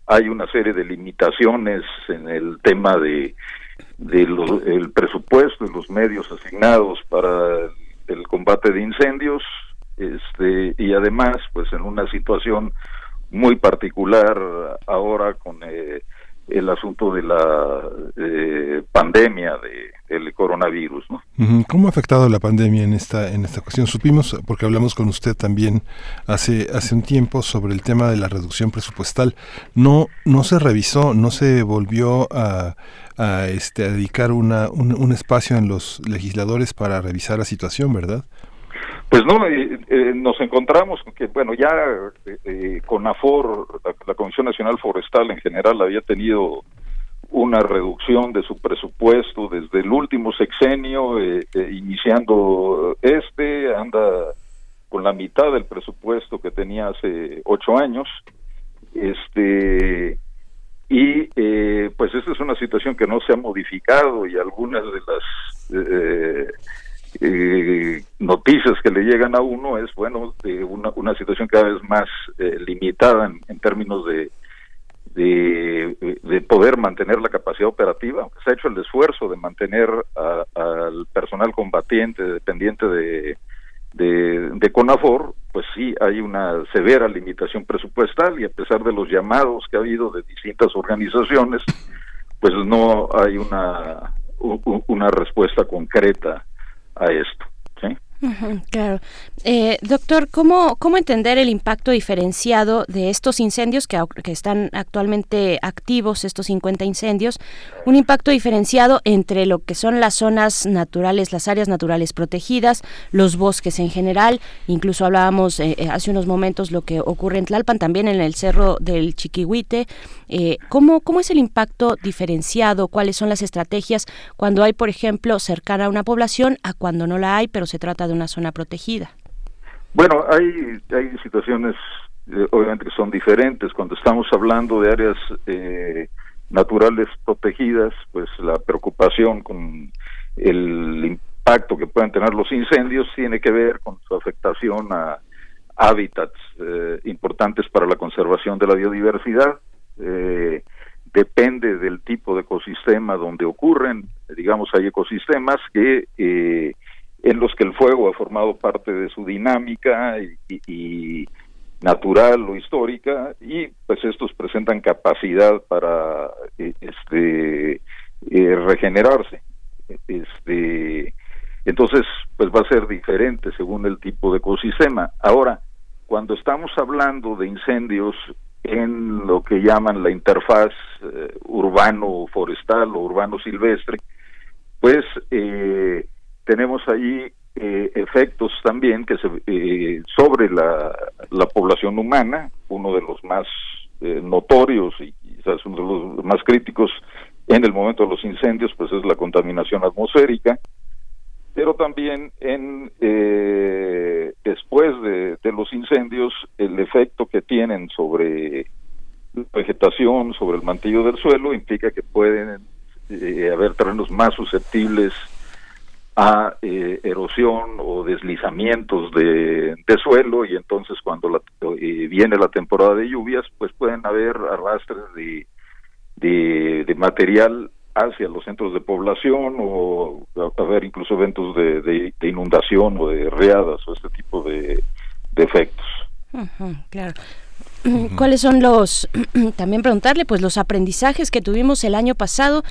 hay una serie de limitaciones en el tema de de el presupuesto y los medios asignados para el combate de incendios este y además pues en una situación muy particular ahora con eh, el asunto de la eh, pandemia de del coronavirus ¿no? ¿Cómo ha afectado la pandemia en esta en esta cuestión? Supimos, porque hablamos con usted también hace hace un tiempo sobre el tema de la reducción presupuestal. No no se revisó, no se volvió a, a, este a dedicar una, un, un espacio en los legisladores para revisar la situación, ¿verdad? Pues no, eh, eh, nos encontramos con que, bueno, ya eh, eh, CONAFOR, la, Comisión Nacional Forestal en general, había tenido una reducción de su presupuesto desde el último sexenio, eh, eh, iniciando este, anda con la mitad del presupuesto que tenía hace ocho años. Este y pues situación que no se ha modificado y algunas de las eh, noticias que le llegan a uno es, bueno, de una, una situación cada vez más eh, limitada en, términos de, de, de poder mantener la capacidad operativa, se ha hecho el esfuerzo de mantener al personal combatiente dependiente de, de, de CONAFOR, pues sí hay una severa limitación presupuestal y a pesar de los llamados que ha habido de distintas organizaciones, pues no hay una, una respuesta concreta a esto. Claro. Eh, doctor, ¿cómo, ¿cómo entender el impacto diferenciado de estos incendios que están actualmente activos, estos 50 incendios? Un impacto diferenciado entre lo que son las zonas naturales, las áreas naturales protegidas, los bosques en general, incluso hablábamos eh, eh, hace unos momentos lo que ocurre en Tlalpan, también en el cerro del Chiquihuite. Eh, ¿cómo, ¿Cómo es el impacto diferenciado? ¿Cuáles son las estrategias cuando hay, por ejemplo, cercana a una población a cuando no la hay, pero se trata de una zona protegida? Bueno, hay, hay situaciones eh, obviamente que son diferentes. Cuando estamos hablando de áreas eh, naturales protegidas, pues la preocupación con el impacto que puedan tener los incendios tiene que ver con su afectación a hábitats eh, importantes para la conservación de la biodiversidad. Eh, depende del tipo de ecosistema donde ocurren. Digamos, hay ecosistemas que eh, en los que el fuego ha formado parte de su dinámica y, natural o histórica y pues estos presentan capacidad para eh, este eh, regenerarse. Este entonces pues va a ser diferente según el tipo de ecosistema. Ahora cuando estamos hablando de incendios en lo que llaman la interfaz eh, urbano forestal o urbano silvestre pues eh, tenemos ahí eh, efectos también que se eh, sobre la, la población humana uno de los más eh, notorios y quizás uno de los más críticos en el momento de los incendios pues es la contaminación atmosférica pero también en eh, después de, los incendios el efecto que tienen sobre la vegetación sobre el mantillo del suelo implica que pueden eh, haber terrenos más susceptibles a eh, erosión o deslizamientos de, de suelo y entonces cuando la- eh, viene la temporada de lluvias pues pueden haber arrastres de, de, material hacia los centros de población o haber incluso eventos de, de- inundación o de riadas o este tipo de, efectos. Claro. ¿Cuáles son los, también preguntarle, pues los aprendizajes que tuvimos el año pasado?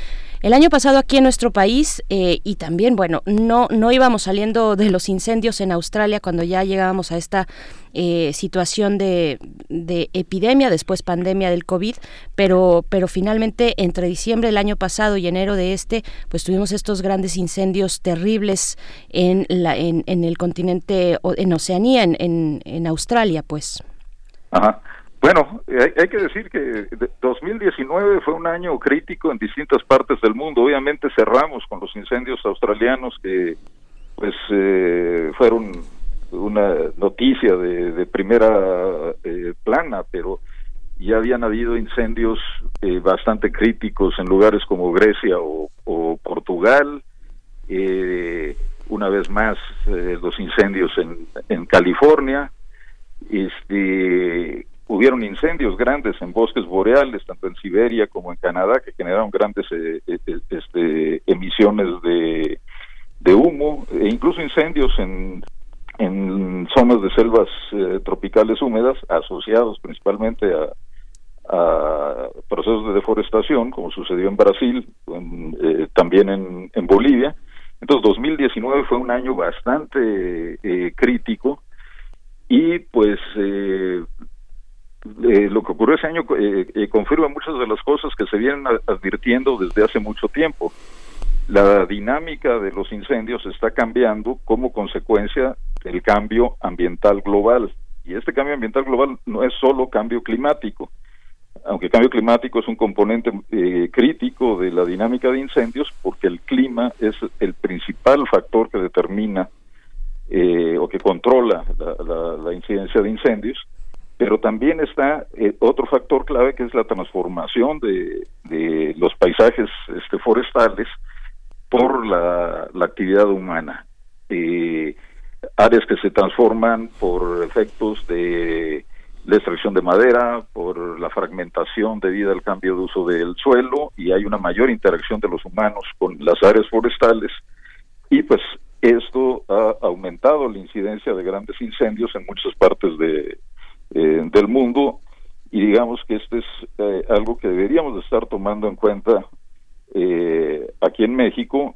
El año pasado aquí en nuestro país eh, y también, bueno, no, no íbamos saliendo de los incendios en Australia cuando ya llegábamos a esta eh, situación de, de epidemia, después pandemia del COVID, pero, pero finalmente entre diciembre del año pasado y enero de este, pues tuvimos estos grandes incendios terribles en, la, en, en el continente, en Oceanía, en, en, en Australia, pues. Ajá. Bueno, hay, que decir que de- 2019 fue un año crítico en distintas partes del mundo. Obviamente cerramos con los incendios australianos que pues eh, fueron una noticia de, de primera eh, plana, pero ya habían habido incendios eh, bastante críticos en lugares como Grecia o, o Portugal. Eh, una vez más, eh, los incendios en, en California. Este, hubieron incendios grandes en bosques boreales, tanto en Siberia como en Canadá, que generaron grandes eh, eh, eh, este, emisiones de, de humo, e incluso incendios en, en zonas de selvas eh, tropicales húmedas, asociados principalmente a, procesos de deforestación, como sucedió en Brasil, también en, en Bolivia. Entonces, 2019 fue un año bastante crítico y pues eh, lo que ocurrió ese año eh, eh, confirma muchas de las cosas que se vienen advirtiendo desde hace mucho tiempo. La dinámica de los incendios está cambiando como consecuencia del cambio ambiental global. Y este cambio ambiental global no es solo cambio climático, aunque el cambio climático es un componente eh, crítico de la dinámica de incendios, porque el clima es el principal factor que determina eh, o que controla la, la- la incidencia de incendios, pero también está eh, otro factor clave que es la transformación de, de los paisajes este, forestales por la, actividad humana. Eh, áreas que se transforman por efectos de la extracción de madera, por la fragmentación debido al cambio de uso del suelo y hay una mayor interacción de los humanos con las áreas forestales y pues esto ha aumentado la incidencia de grandes incendios en muchas partes de, eh, del mundo y digamos que este es eh, algo que deberíamos de estar tomando en cuenta eh, aquí en México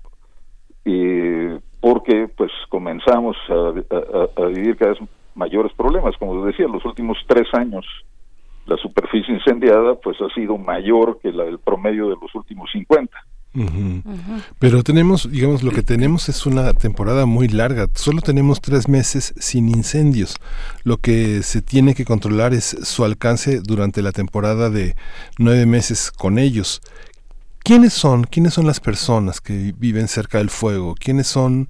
porque pues comenzamos a vivir cada vez mayores problemas. Como les decía los últimos tres años la superficie incendiada pues ha sido mayor que la del promedio de los últimos 50 Pero tenemos, digamos, lo que tenemos es una temporada muy larga. Solo tenemos tres meses sin incendios. Lo que se tiene que controlar es su alcance durante la temporada de nueve meses con ellos. ¿Quiénes son? ¿Quiénes son las personas que viven cerca del fuego? ¿Quiénes son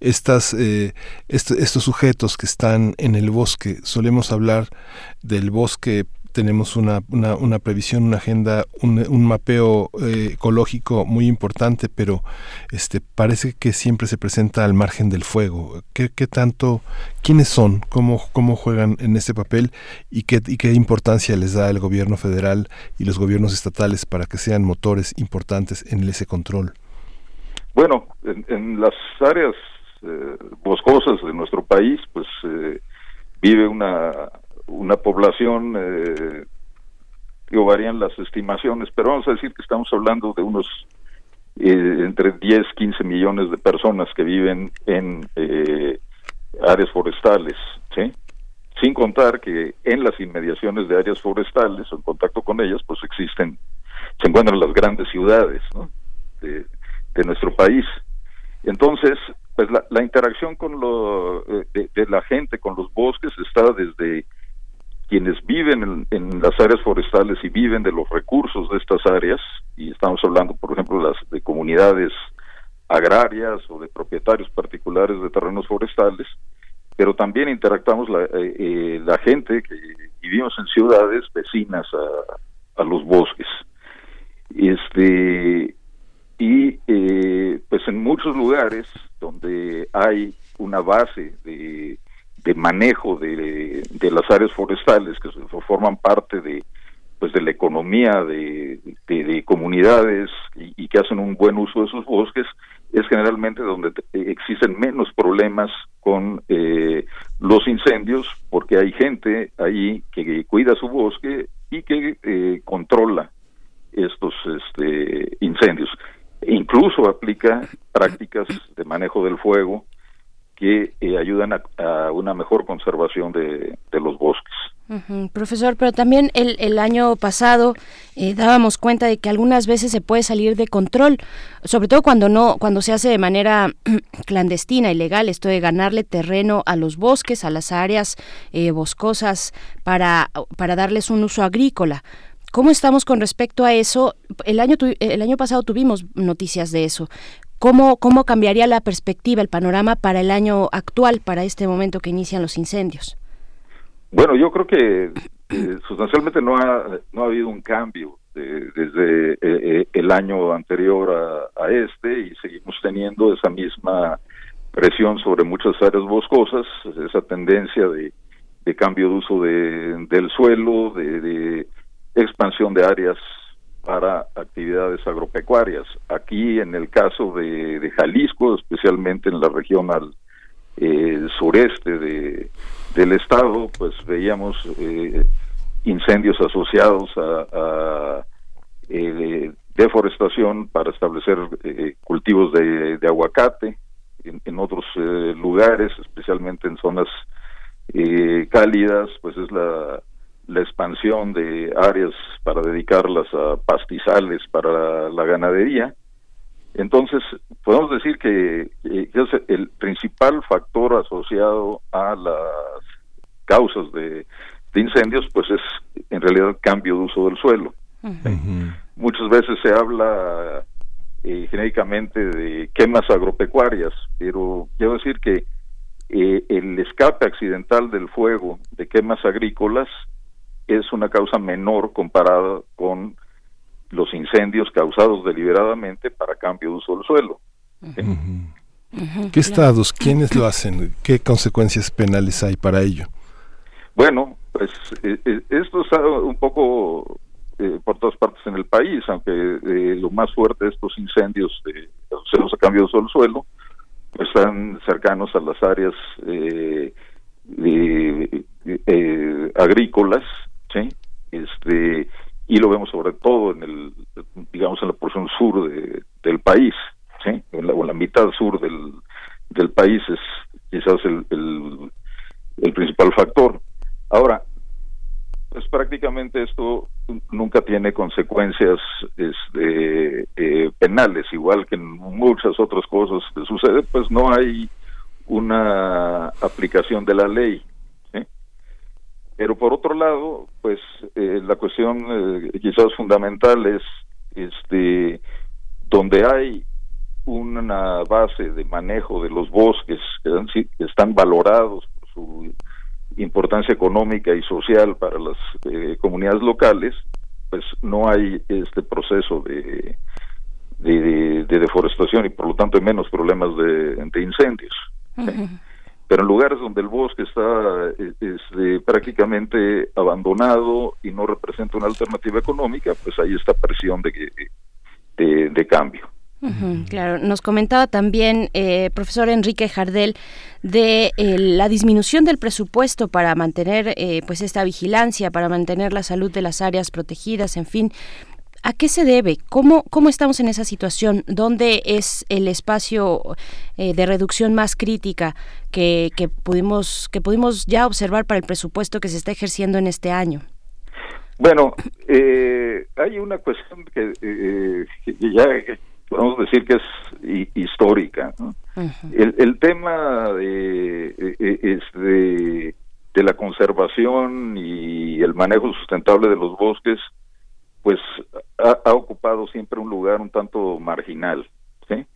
estas, eh, est- estos sujetos que están en el bosque? Solemos hablar del bosque tenemos una, una, previsión, una agenda, un, mapeo eh, ecológico muy importante, pero este parece que siempre se presenta al margen del fuego. ¿Qué, qué tanto, quiénes son, cómo, cómo juegan en este papel y qué, y qué importancia les da el gobierno federal y los gobiernos estatales para que sean motores importantes en ese control? Bueno, en, en las áreas eh, boscosas de nuestro país, pues eh, vive una, una población, eh, digo, varían las estimaciones, pero vamos a decir que estamos hablando de unos eh, entre 10, 15 millones de personas que viven en eh, áreas forestales, ¿sí? Sin contar que en las inmediaciones de áreas forestales en contacto con ellas, pues existen, se encuentran las grandes ciudades, ¿no? de, nuestro país. Entonces, pues la, la interacción con lo, eh, de la gente con los bosques está desde quienes viven en, las áreas forestales y viven de los recursos de estas áreas, y estamos hablando, por ejemplo, las de comunidades agrarias o de propietarios particulares de terrenos forestales, pero también interactuamos la, eh, eh, la gente que vivimos en ciudades vecinas a, a los bosques. Este, y eh, pues en muchos lugares donde hay una base de, de manejo de, de las áreas forestales que forman parte de pues de la economía de, de- de comunidades y, que hacen un buen uso de sus bosques es generalmente donde te- existen menos problemas con eh, los incendios porque hay gente ahí que cuida su bosque y que eh, controla estos este, incendios. E incluso aplica prácticas de manejo del fuego que eh, ayudan a, una mejor conservación de, los bosques. Profesor, pero también el, el año pasado eh, dábamos cuenta de que algunas veces se puede salir de control, sobre todo cuando no, cuando se hace de manera clandestina, ilegal, esto de ganarle terreno a los bosques, a las áreas eh, boscosas para, para darles un uso agrícola. ¿Cómo estamos con respecto a eso? El año, el año pasado tuvimos noticias de eso. ¿Cómo, ¿Cómo cambiaría la perspectiva, el panorama para el año actual, para este momento que inician los incendios? Bueno, yo creo que eh, sustancialmente no ha, no ha habido un cambio de- desde eh, eh, el año anterior a, a este y seguimos teniendo esa misma presión sobre muchas áreas boscosas, esa tendencia de, de cambio de uso de, del suelo, de, de expansión de áreas para actividades agropecuarias. Aquí en el caso de, Jalisco, especialmente en la región al eh, sureste de, del estado, pues veíamos eh, incendios asociados a, eh, deforestación para establecer eh, cultivos de, de aguacate en, en otros eh, lugares, especialmente en zonas eh, cálidas, pues es la, la expansión de áreas para dedicarlas a pastizales para la ganadería. Entonces, podemos decir que, que es el principal factor asociado a las causas de, de incendios, pues es en realidad el cambio de uso del suelo. Muchas veces se habla eh, genéricamente de quemas agropecuarias, pero quiero decir que eh, el escape accidental del fuego de quemas agrícolas es una causa menor comparada con los incendios causados deliberadamente para cambio de uso del suelo. ¿Qué estados, quiénes lo hacen? ¿Qué consecuencias penales hay para ello? Bueno, pues eh, eh, esto está un poco eh, por todas partes en el país, aunque eh, lo más fuerte de estos incendios de asociados a cambio de uso del suelo pues, están cercanos a las áreas eh, eh, agrícolas, ¿sí? Este, y lo vemos sobre todo en el, digamos, en la porción sur de- del país, ¿sí? En la, en la mitad sur del, del país es quizás el, el, el principal factor. Ahora, pues prácticamente esto nunca tiene consecuencias este, eh, penales, igual que en muchas otras cosas que sucede, pues no hay una aplicación de la ley. Pero por otro lado, pues eh, la cuestión eh, quizás fundamental es este, donde hay una base de manejo de los bosques que, han que están valorados por su importancia económica y social para las eh, comunidades locales, pues no hay este proceso de, de, de- de deforestación y por lo tanto hay menos problemas de, de incendios. Pero en lugares donde el bosque está eh, este, prácticamente abandonado y no representa una alternativa económica, pues hay esta presión de, de, de cambio. Claro, nos comentaba también eh, profesor Enrique Jardel de eh, la disminución del presupuesto para mantener eh, pues esta vigilancia, para mantener la salud de las áreas protegidas, en fin. ¿A qué se debe? ¿Cómo, cómo estamos en esa situación? ¿Dónde es el espacio eh, de reducción más crítica que, que, pudimos, que pudimos ya observar para el presupuesto que se está ejerciendo en este año? Bueno, eh, hay una cuestión que, eh, que ya podemos decir que es hi- histórica. ¿no? el, el tema de, eh, eh, es de, de la conservación y el manejo sustentable de los bosques, pues ha, ha ocupado siempre un lugar un tanto marginal. ¿sí?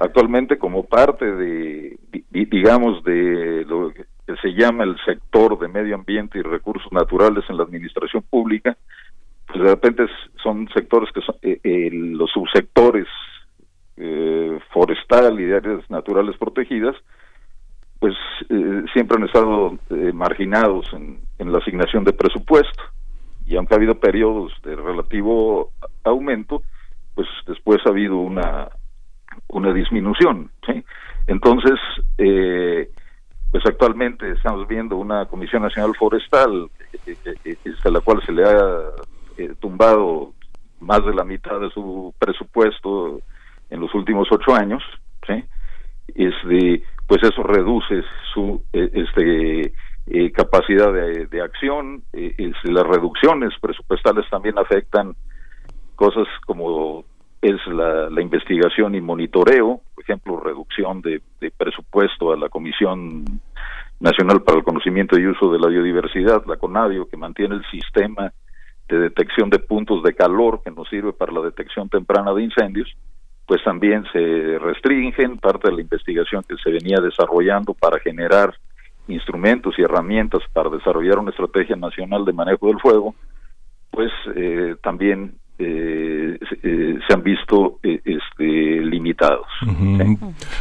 Actualmente como parte de, di- di- digamos, de lo que se llama el sector de medio ambiente y recursos naturales en la administración pública, pues de repente son sectores que son eh, eh, los subsectores eh, forestal y de áreas naturales protegidas, pues eh, siempre han estado marginados en, en la asignación de presupuesto. Y aunque ha habido periodos de relativo aumento, pues después ha habido una, una disminución. ¿sí? Entonces, eh, pues actualmente estamos viendo una Comisión Nacional Forestal, eh, eh, eh, a la cual se le ha tumbado más de la mitad de su presupuesto en los últimos ocho años, ¿sí? Este, pues eso reduce su este eh, capacidad de, acción, eh, las reducciones presupuestales también afectan cosas como es la, investigación y monitoreo, por ejemplo, reducción de, de presupuesto a la Comisión Nacional para el Conocimiento y Uso de la Biodiversidad, la CONADIO, que mantiene el sistema de detección de puntos de calor que nos sirve para la detección temprana de incendios, pues también se restringen parte de la investigación que se venía desarrollando para generar instrumentos y herramientas para desarrollar una estrategia nacional de manejo del fuego, pues eh, también eh, se, eh, se han visto eh, este, limitados.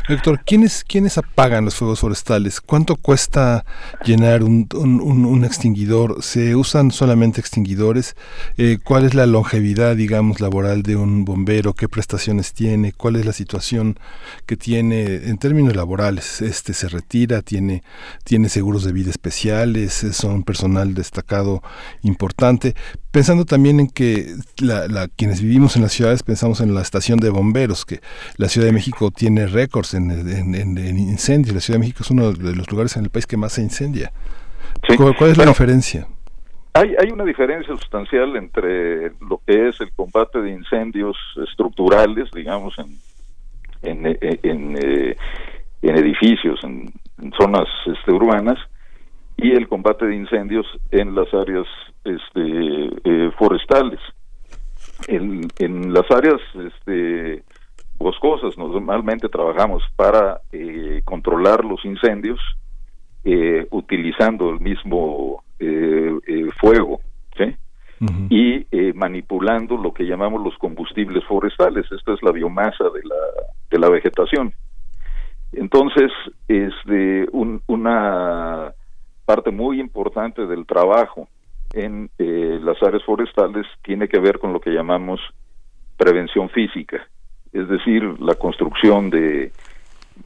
Héctor, ¿quiénes, ¿quiénes apagan los fuegos forestales? ¿Cuánto cuesta llenar un, un- extinguidor? ¿Se usan solamente extinguidores? Eh, ¿Cuál es la longevidad, digamos, laboral de un bombero? ¿Qué prestaciones tiene? ¿Cuál es la situación que tiene en términos laborales? Este se retira, tiene, tiene seguros de vida especiales, son personal destacado importante. Pensando también en que la, la- quienes vivimos en las ciudades pensamos en la estación de bomberos, que la Ciudad de México tiene récords en, en- en- en incendios. La Ciudad de México es uno de los lugares en el país que más se incendia. ¿Cuál, cuál es la diferencia? Hay, hay una diferencia sustancial entre lo que es el combate de incendios estructurales, digamos, en, en, eh, en, eh, en edificios, en, en zonas este, urbanas, y el combate de incendios en las áreas este, eh, forestales. En, en las áreas este, boscosas normalmente trabajamos para eh, controlar los incendios eh, utilizando el mismo eh, eh, fuego, ¿sí? y eh, manipulando lo que llamamos los combustibles forestales. Esta es la biomasa de la, de la vegetación. Entonces, es de un- una parte muy importante del trabajo en eh, las áreas forestales tiene que ver con lo que llamamos prevención física, es decir, la construcción de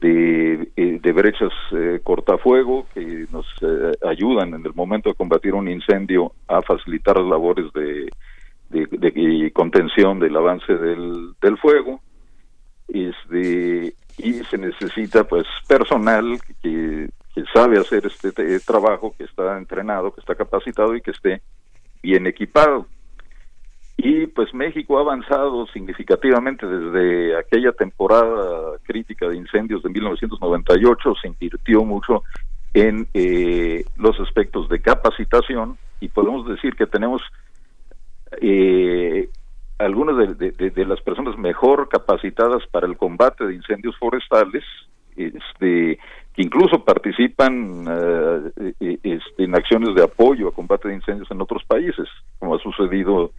de, eh, de brechas eh, cortafuego que nos eh, ayudan en el momento de combatir un incendio a facilitar las labores de, de, de contención del avance del, del fuego. Este, y se necesita pues personal que, sabe hacer este te- trabajo, que está entrenado, que está capacitado y que esté bien equipado. Y pues México ha avanzado significativamente desde aquella temporada crítica de incendios de 1998, se invirtió mucho en eh, los aspectos de capacitación y podemos decir que tenemos eh, algunas de, de- de- de las personas mejor capacitadas para el combate de incendios forestales, este, que incluso participan eh, eh, este, en acciones de apoyo a combate de incendios en otros países, como ha sucedido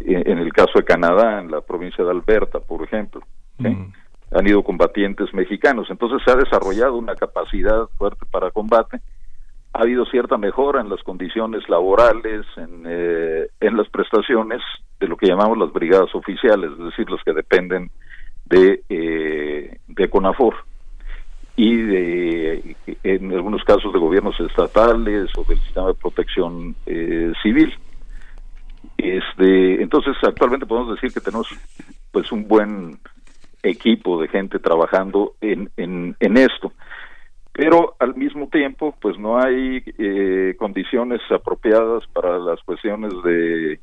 en, en el caso de Canadá, en la provincia de Alberta, por ejemplo. ¿sí? Han ido combatientes mexicanos, entonces se ha desarrollado una capacidad fuerte para combate. Ha habido cierta mejora en las condiciones laborales, en, eh, en las prestaciones de lo que llamamos las brigadas oficiales, es decir, las que dependen de, eh, de CONAFOR y de, en algunos casos de gobiernos estatales o del sistema de protección eh, civil. Este, entonces, actualmente podemos decir que tenemos pues un buen equipo de gente trabajando en, en esto. Pero al mismo tiempo, pues no hay eh, condiciones apropiadas para las cuestiones de,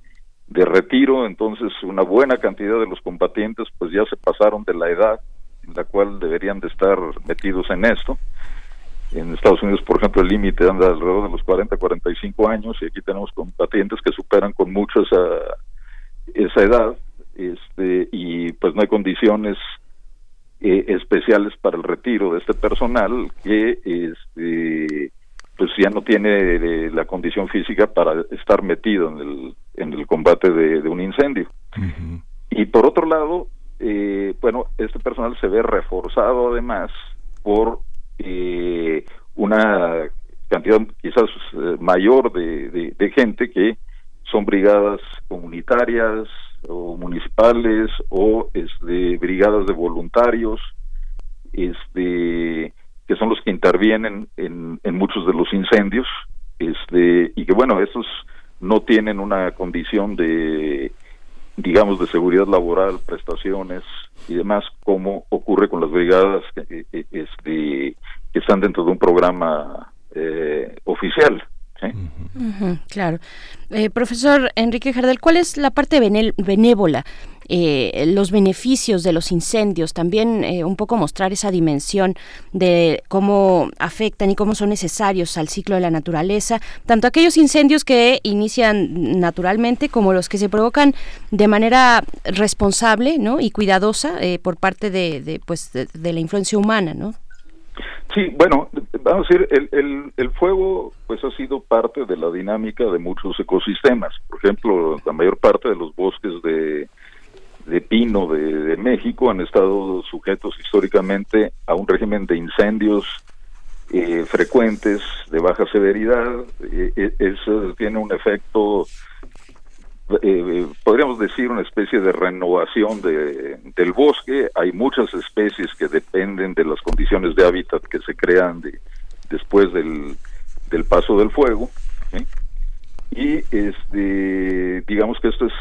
de retiro, entonces una buena cantidad de los combatientes pues ya se pasaron de la edad en la cual deberían de estar metidos en esto. En Estados Unidos, por ejemplo, el límite anda alrededor de los 40, 45 años y aquí tenemos combatientes que superan con mucho esa, esa edad este, y pues no hay condiciones eh, especiales para el retiro de este personal que este, pues ya no tiene eh, la condición física para estar metido en el, en el combate de, de un incendio. Y por otro lado, eh, bueno, este personal se ve reforzado además por eh, una cantidad quizás eh, mayor de, de- de gente que son brigadas comunitarias o municipales o este, brigadas de voluntarios este que son los que intervienen en, en muchos de los incendios este y que bueno estos no tienen una condición de digamos de seguridad laboral prestaciones y demás como ocurre con las brigadas que, eh, este que están dentro de un programa eh, oficial claro. Eh, profesor Enrique Jardel, ¿cuál es la parte benévola? eh, los beneficios de los incendios, también eh, un poco mostrar esa dimensión de cómo afectan y cómo son necesarios al ciclo de la naturaleza, tanto aquellos incendios que inician naturalmente como los que se provocan de manera responsable ¿no? y cuidadosa eh, por parte de, de, pues, de, de la influencia humana. ¿no? Sí, bueno, vamos a decir, el, el, el fuego pues ha sido parte de la dinámica de muchos ecosistemas. Por ejemplo, la mayor parte de los bosques de, de pino de, de México han estado sujetos históricamente a un régimen de incendios eh, frecuentes, de baja severidad. Eh, eh, eso tiene un efecto, eh, podríamos decir, una especie de renovación de, del bosque. Hay muchas especies que dependen de las condiciones de hábitat que se crean de- después del, del paso del fuego. Y este, digamos que esto es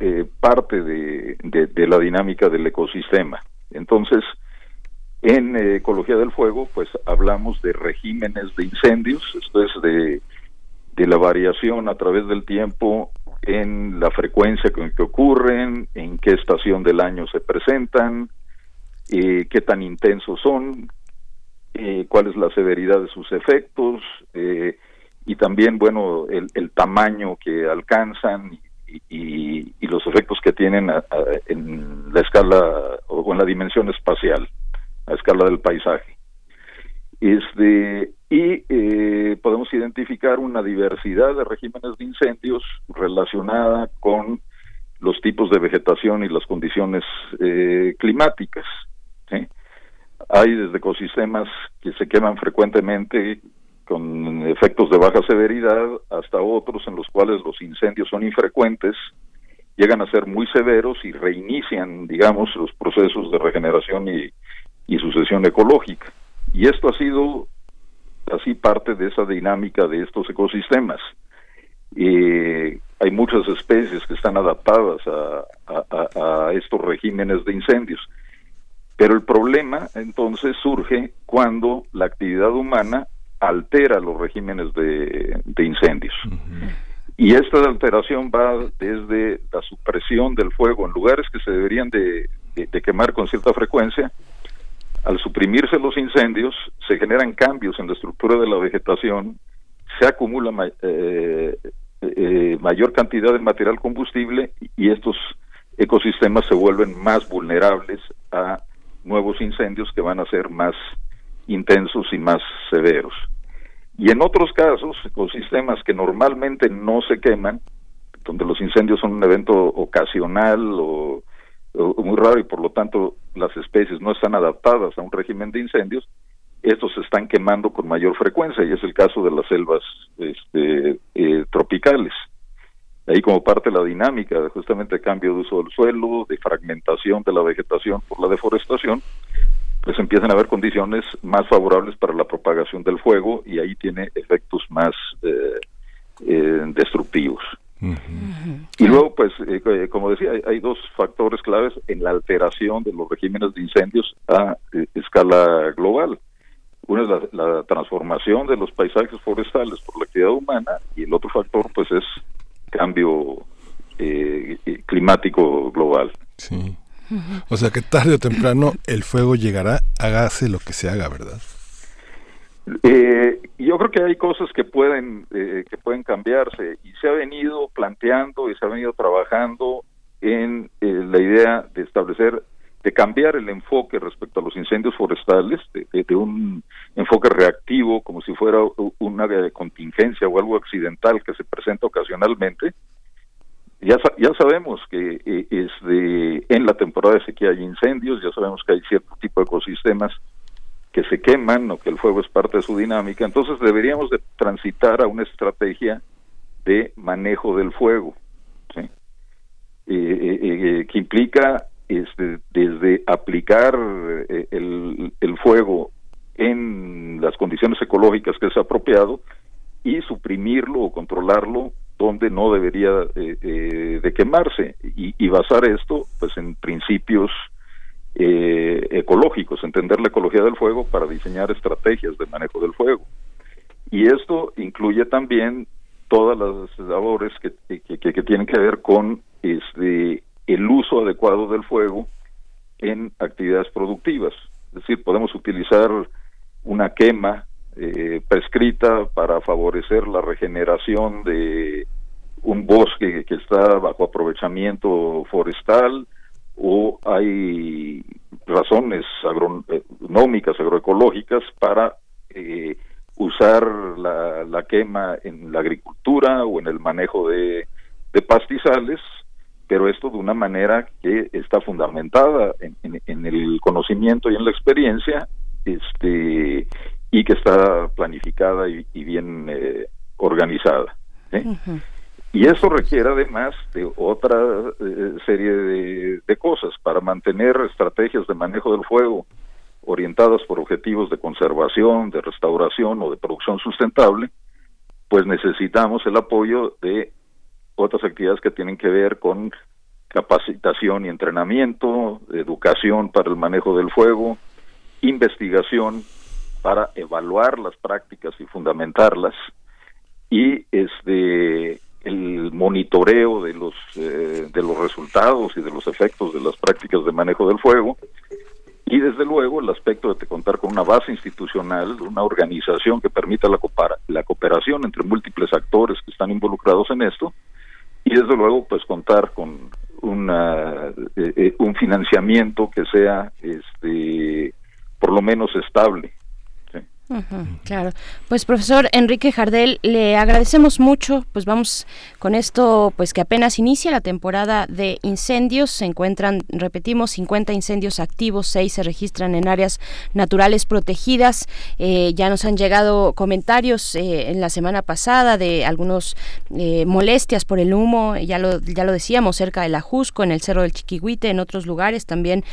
eh, parte de, de- de la dinámica del ecosistema. Entonces, en eh, ecología del fuego, pues hablamos de regímenes de incendios, esto es de, de la variación a través del tiempo en la frecuencia con que ocurren, en qué estación del año se presentan, eh, qué tan intensos son, eh, cuál es la severidad de sus efectos eh, y también, bueno, el, tamaño que alcanzan y, los efectos que tienen en la escala o en la dimensión espacial, a escala del paisaje. Este, y eh, podemos identificar una diversidad de regímenes de incendios relacionada con los tipos de vegetación y las condiciones eh, climáticas. Hay desde ecosistemas que se queman frecuentemente con efectos de baja severidad hasta otros en los cuales los incendios son infrecuentes, llegan a ser muy severos y reinician, digamos, los procesos de regeneración y sucesión ecológica. Y esto ha sido así parte de esa dinámica de estos ecosistemas. Eh, hay muchas especies que están adaptadas a, a- a- a estos regímenes de incendios. Pero el problema entonces surge cuando la actividad humana altera los regímenes de, de incendios. Y esta alteración va desde la supresión del fuego en lugares que se deberían de, de- de quemar con cierta frecuencia. Al suprimirse los incendios, se generan cambios en la estructura de la vegetación, se acumula ma- eh, eh, mayor cantidad de material combustible y estos ecosistemas se vuelven más vulnerables a nuevos incendios que van a ser más intensos y más severos. Y en otros casos, ecosistemas que normalmente no se queman, donde los incendios son un evento ocasional o muy raro y por lo tanto las especies no están adaptadas a un régimen de incendios, estos se están quemando con mayor frecuencia y es el caso de las selvas este, eh, tropicales. Ahí como parte de la dinámica de justamente cambio de uso del suelo, de fragmentación de la vegetación por la deforestación, pues empiezan a haber condiciones más favorables para la propagación del fuego y ahí tiene efectos más eh, eh, destructivos. Y luego, pues, eh, eh, como decía, hay, hay dos factores claves en la alteración de los regímenes de incendios a eh, escala global. Uno es la, la transformación de los paisajes forestales por la actividad humana y el otro factor, pues, es cambio eh, climático global. Sí. O sea que tarde o temprano el fuego llegará, hágase lo que se haga, ¿verdad? Eh, yo creo que hay cosas que pueden eh, que pueden cambiarse y se ha venido planteando y se ha venido trabajando en eh, la idea de establecer de cambiar el enfoque respecto a los incendios forestales de, de- un enfoque reactivo como si fuera una contingencia o algo accidental que se presenta ocasionalmente. Ya ya sabemos que eh, es de- en la temporada de sequía hay incendios ya sabemos que hay cierto tipo de ecosistemas que se queman o que el fuego es parte de su dinámica, entonces deberíamos de transitar a una estrategia de manejo del fuego. Eh, eh, eh, que implica este, desde aplicar el, el fuego en las condiciones ecológicas que es apropiado y suprimirlo o controlarlo donde no debería eh, de quemarse y, y basar esto pues en principios eh, ecológicos, entender la ecología del fuego para diseñar estrategias de manejo del fuego. Y esto incluye también todas las labores que, que, tienen que ver con este, el uso adecuado del fuego en actividades productivas. Es decir, podemos utilizar una quema eh, prescrita para favorecer la regeneración de un bosque que está bajo aprovechamiento forestal o hay razones agronómicas, agroecológicas para eh, usar la, quema en la agricultura o en el manejo de, pastizales, pero esto de una manera que está fundamentada en, en- el conocimiento y en la experiencia, este y que está planificada y, bien eh, organizada. ¿sí? Y eso requiere además de otra eh, serie de, de cosas para mantener estrategias de manejo del fuego orientadas por objetivos de conservación, de restauración o de producción sustentable, pues necesitamos el apoyo de otras actividades que tienen que ver con capacitación y entrenamiento, educación para el manejo del fuego, investigación para evaluar las prácticas y fundamentarlas y este el monitoreo de los eh, de los resultados y de los efectos de las prácticas de manejo del fuego y desde luego el aspecto de contar con una base institucional, una organización que permita la, la cooperación entre múltiples actores que están involucrados en esto y desde luego pues contar con una, eh, eh, un financiamiento que sea este por lo menos estable. Claro, pues profesor Enrique Jardel, le agradecemos mucho, pues vamos con esto, pues que apenas inicia la temporada de incendios, se encuentran, repetimos, 50 incendios activos, 6 se registran en áreas naturales protegidas, Eh, ya nos han llegado comentarios eh, en la semana pasada de algunos eh, molestias por el humo, ya lo, ya lo decíamos, cerca del Ajusco, en el Cerro del Chiquihuite, en otros lugares también,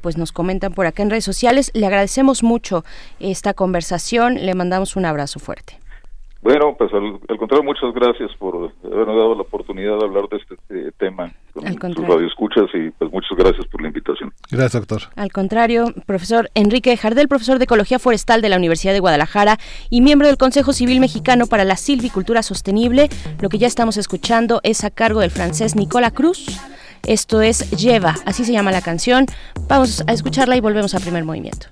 pues nos comentan por acá en redes sociales, le agradecemos mucho esta conversación, le mandamos un abrazo fuerte. Bueno, pues al, al contrario, muchas gracias por haberme dado la oportunidad de hablar de este eh, tema con Al sus contrario. radioescuchas y pues muchas gracias por la invitación. Gracias, doctor. Al contrario, profesor Enrique Jardel, profesor de Ecología Forestal de la Universidad de Guadalajara y miembro del Consejo Civil Mexicano para la Silvicultura Sostenible. Lo que ya estamos escuchando es a cargo del francés Nicola Cruz. Esto es Lleva, así se llama la canción. Vamos a escucharla y volvemos a primer movimiento.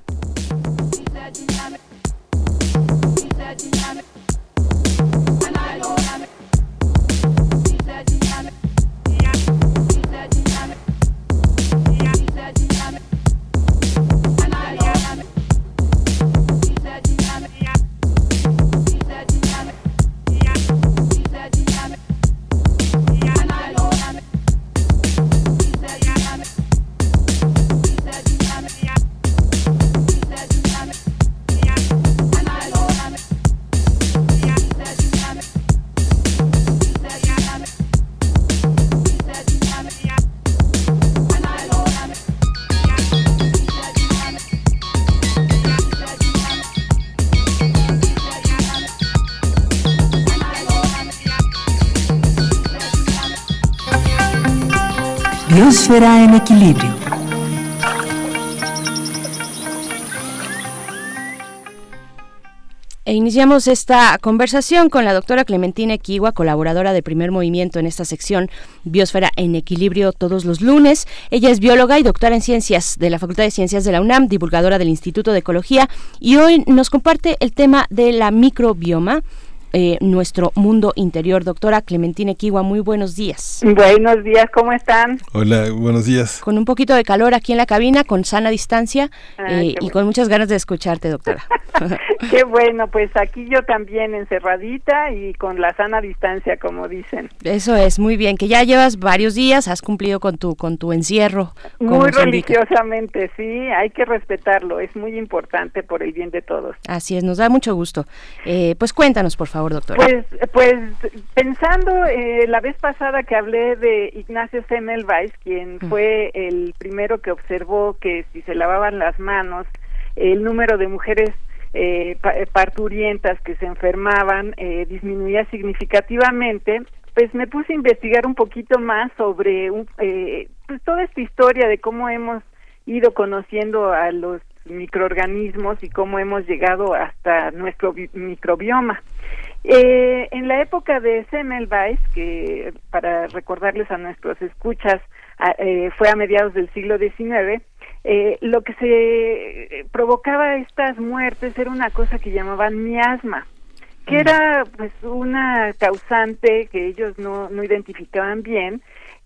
Biosfera en equilibrio. E iniciamos esta conversación con la doctora Clementina Equigua, colaboradora de Primer Movimiento en esta sección Biosfera en Equilibrio todos los lunes. Ella es bióloga y doctora en ciencias de la Facultad de Ciencias de la UNAM, divulgadora del Instituto de Ecología y hoy nos comparte el tema de la microbioma. Eh, nuestro mundo interior. Doctora Clementina Equigua, muy buenos días. Buenos días, ¿cómo están? Hola, buenos días. Con un poquito de calor aquí en la cabina, con sana distancia Ah, eh, y con muchas ganas de escucharte, doctora. Qué bueno, pues aquí yo también encerradita y con la sana distancia, como dicen. Eso es, muy bien, que ya llevas varios días, has cumplido con tu con tu encierro. Muy indica. religiosamente, sí, hay que respetarlo, es muy importante por el bien de todos. Así es, nos da mucho gusto. Eh, pues cuéntanos, por favor, doctora. Pues, pues pensando eh, la vez pasada que hablé de Ignacio Semmelweis, quien fue el primero que observó que si se lavaban las manos, el número de mujeres eh, pa- parturientas que se enfermaban eh, disminuía significativamente, pues me puse a investigar un poquito más sobre un- eh, pues toda esta historia de cómo hemos ido conociendo a los microorganismos y cómo hemos llegado hasta nuestro bi- microbioma. Eh, en la época de Semmelweis, que para recordarles a nuestros escuchas, a- eh, fue a mediados del siglo XIX, eh, lo que se eh, provocaba estas muertes era una cosa que llamaban miasma, que era pues una causante que ellos no, no identificaban bien,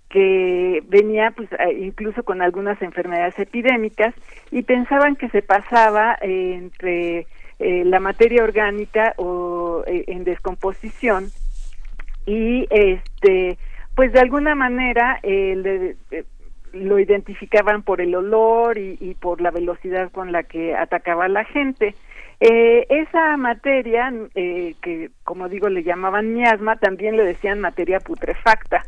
que venía pues incluso con algunas enfermedades epidémicas y pensaban que se pasaba eh, entre eh, la materia orgánica o eh, en descomposición y este pues de alguna manera eh, le- eh, lo identificaban por el olor y, y por la velocidad con la que atacaba a la gente. Eh, esa materia, eh, que como digo le llamaban miasma, también le decían materia putrefacta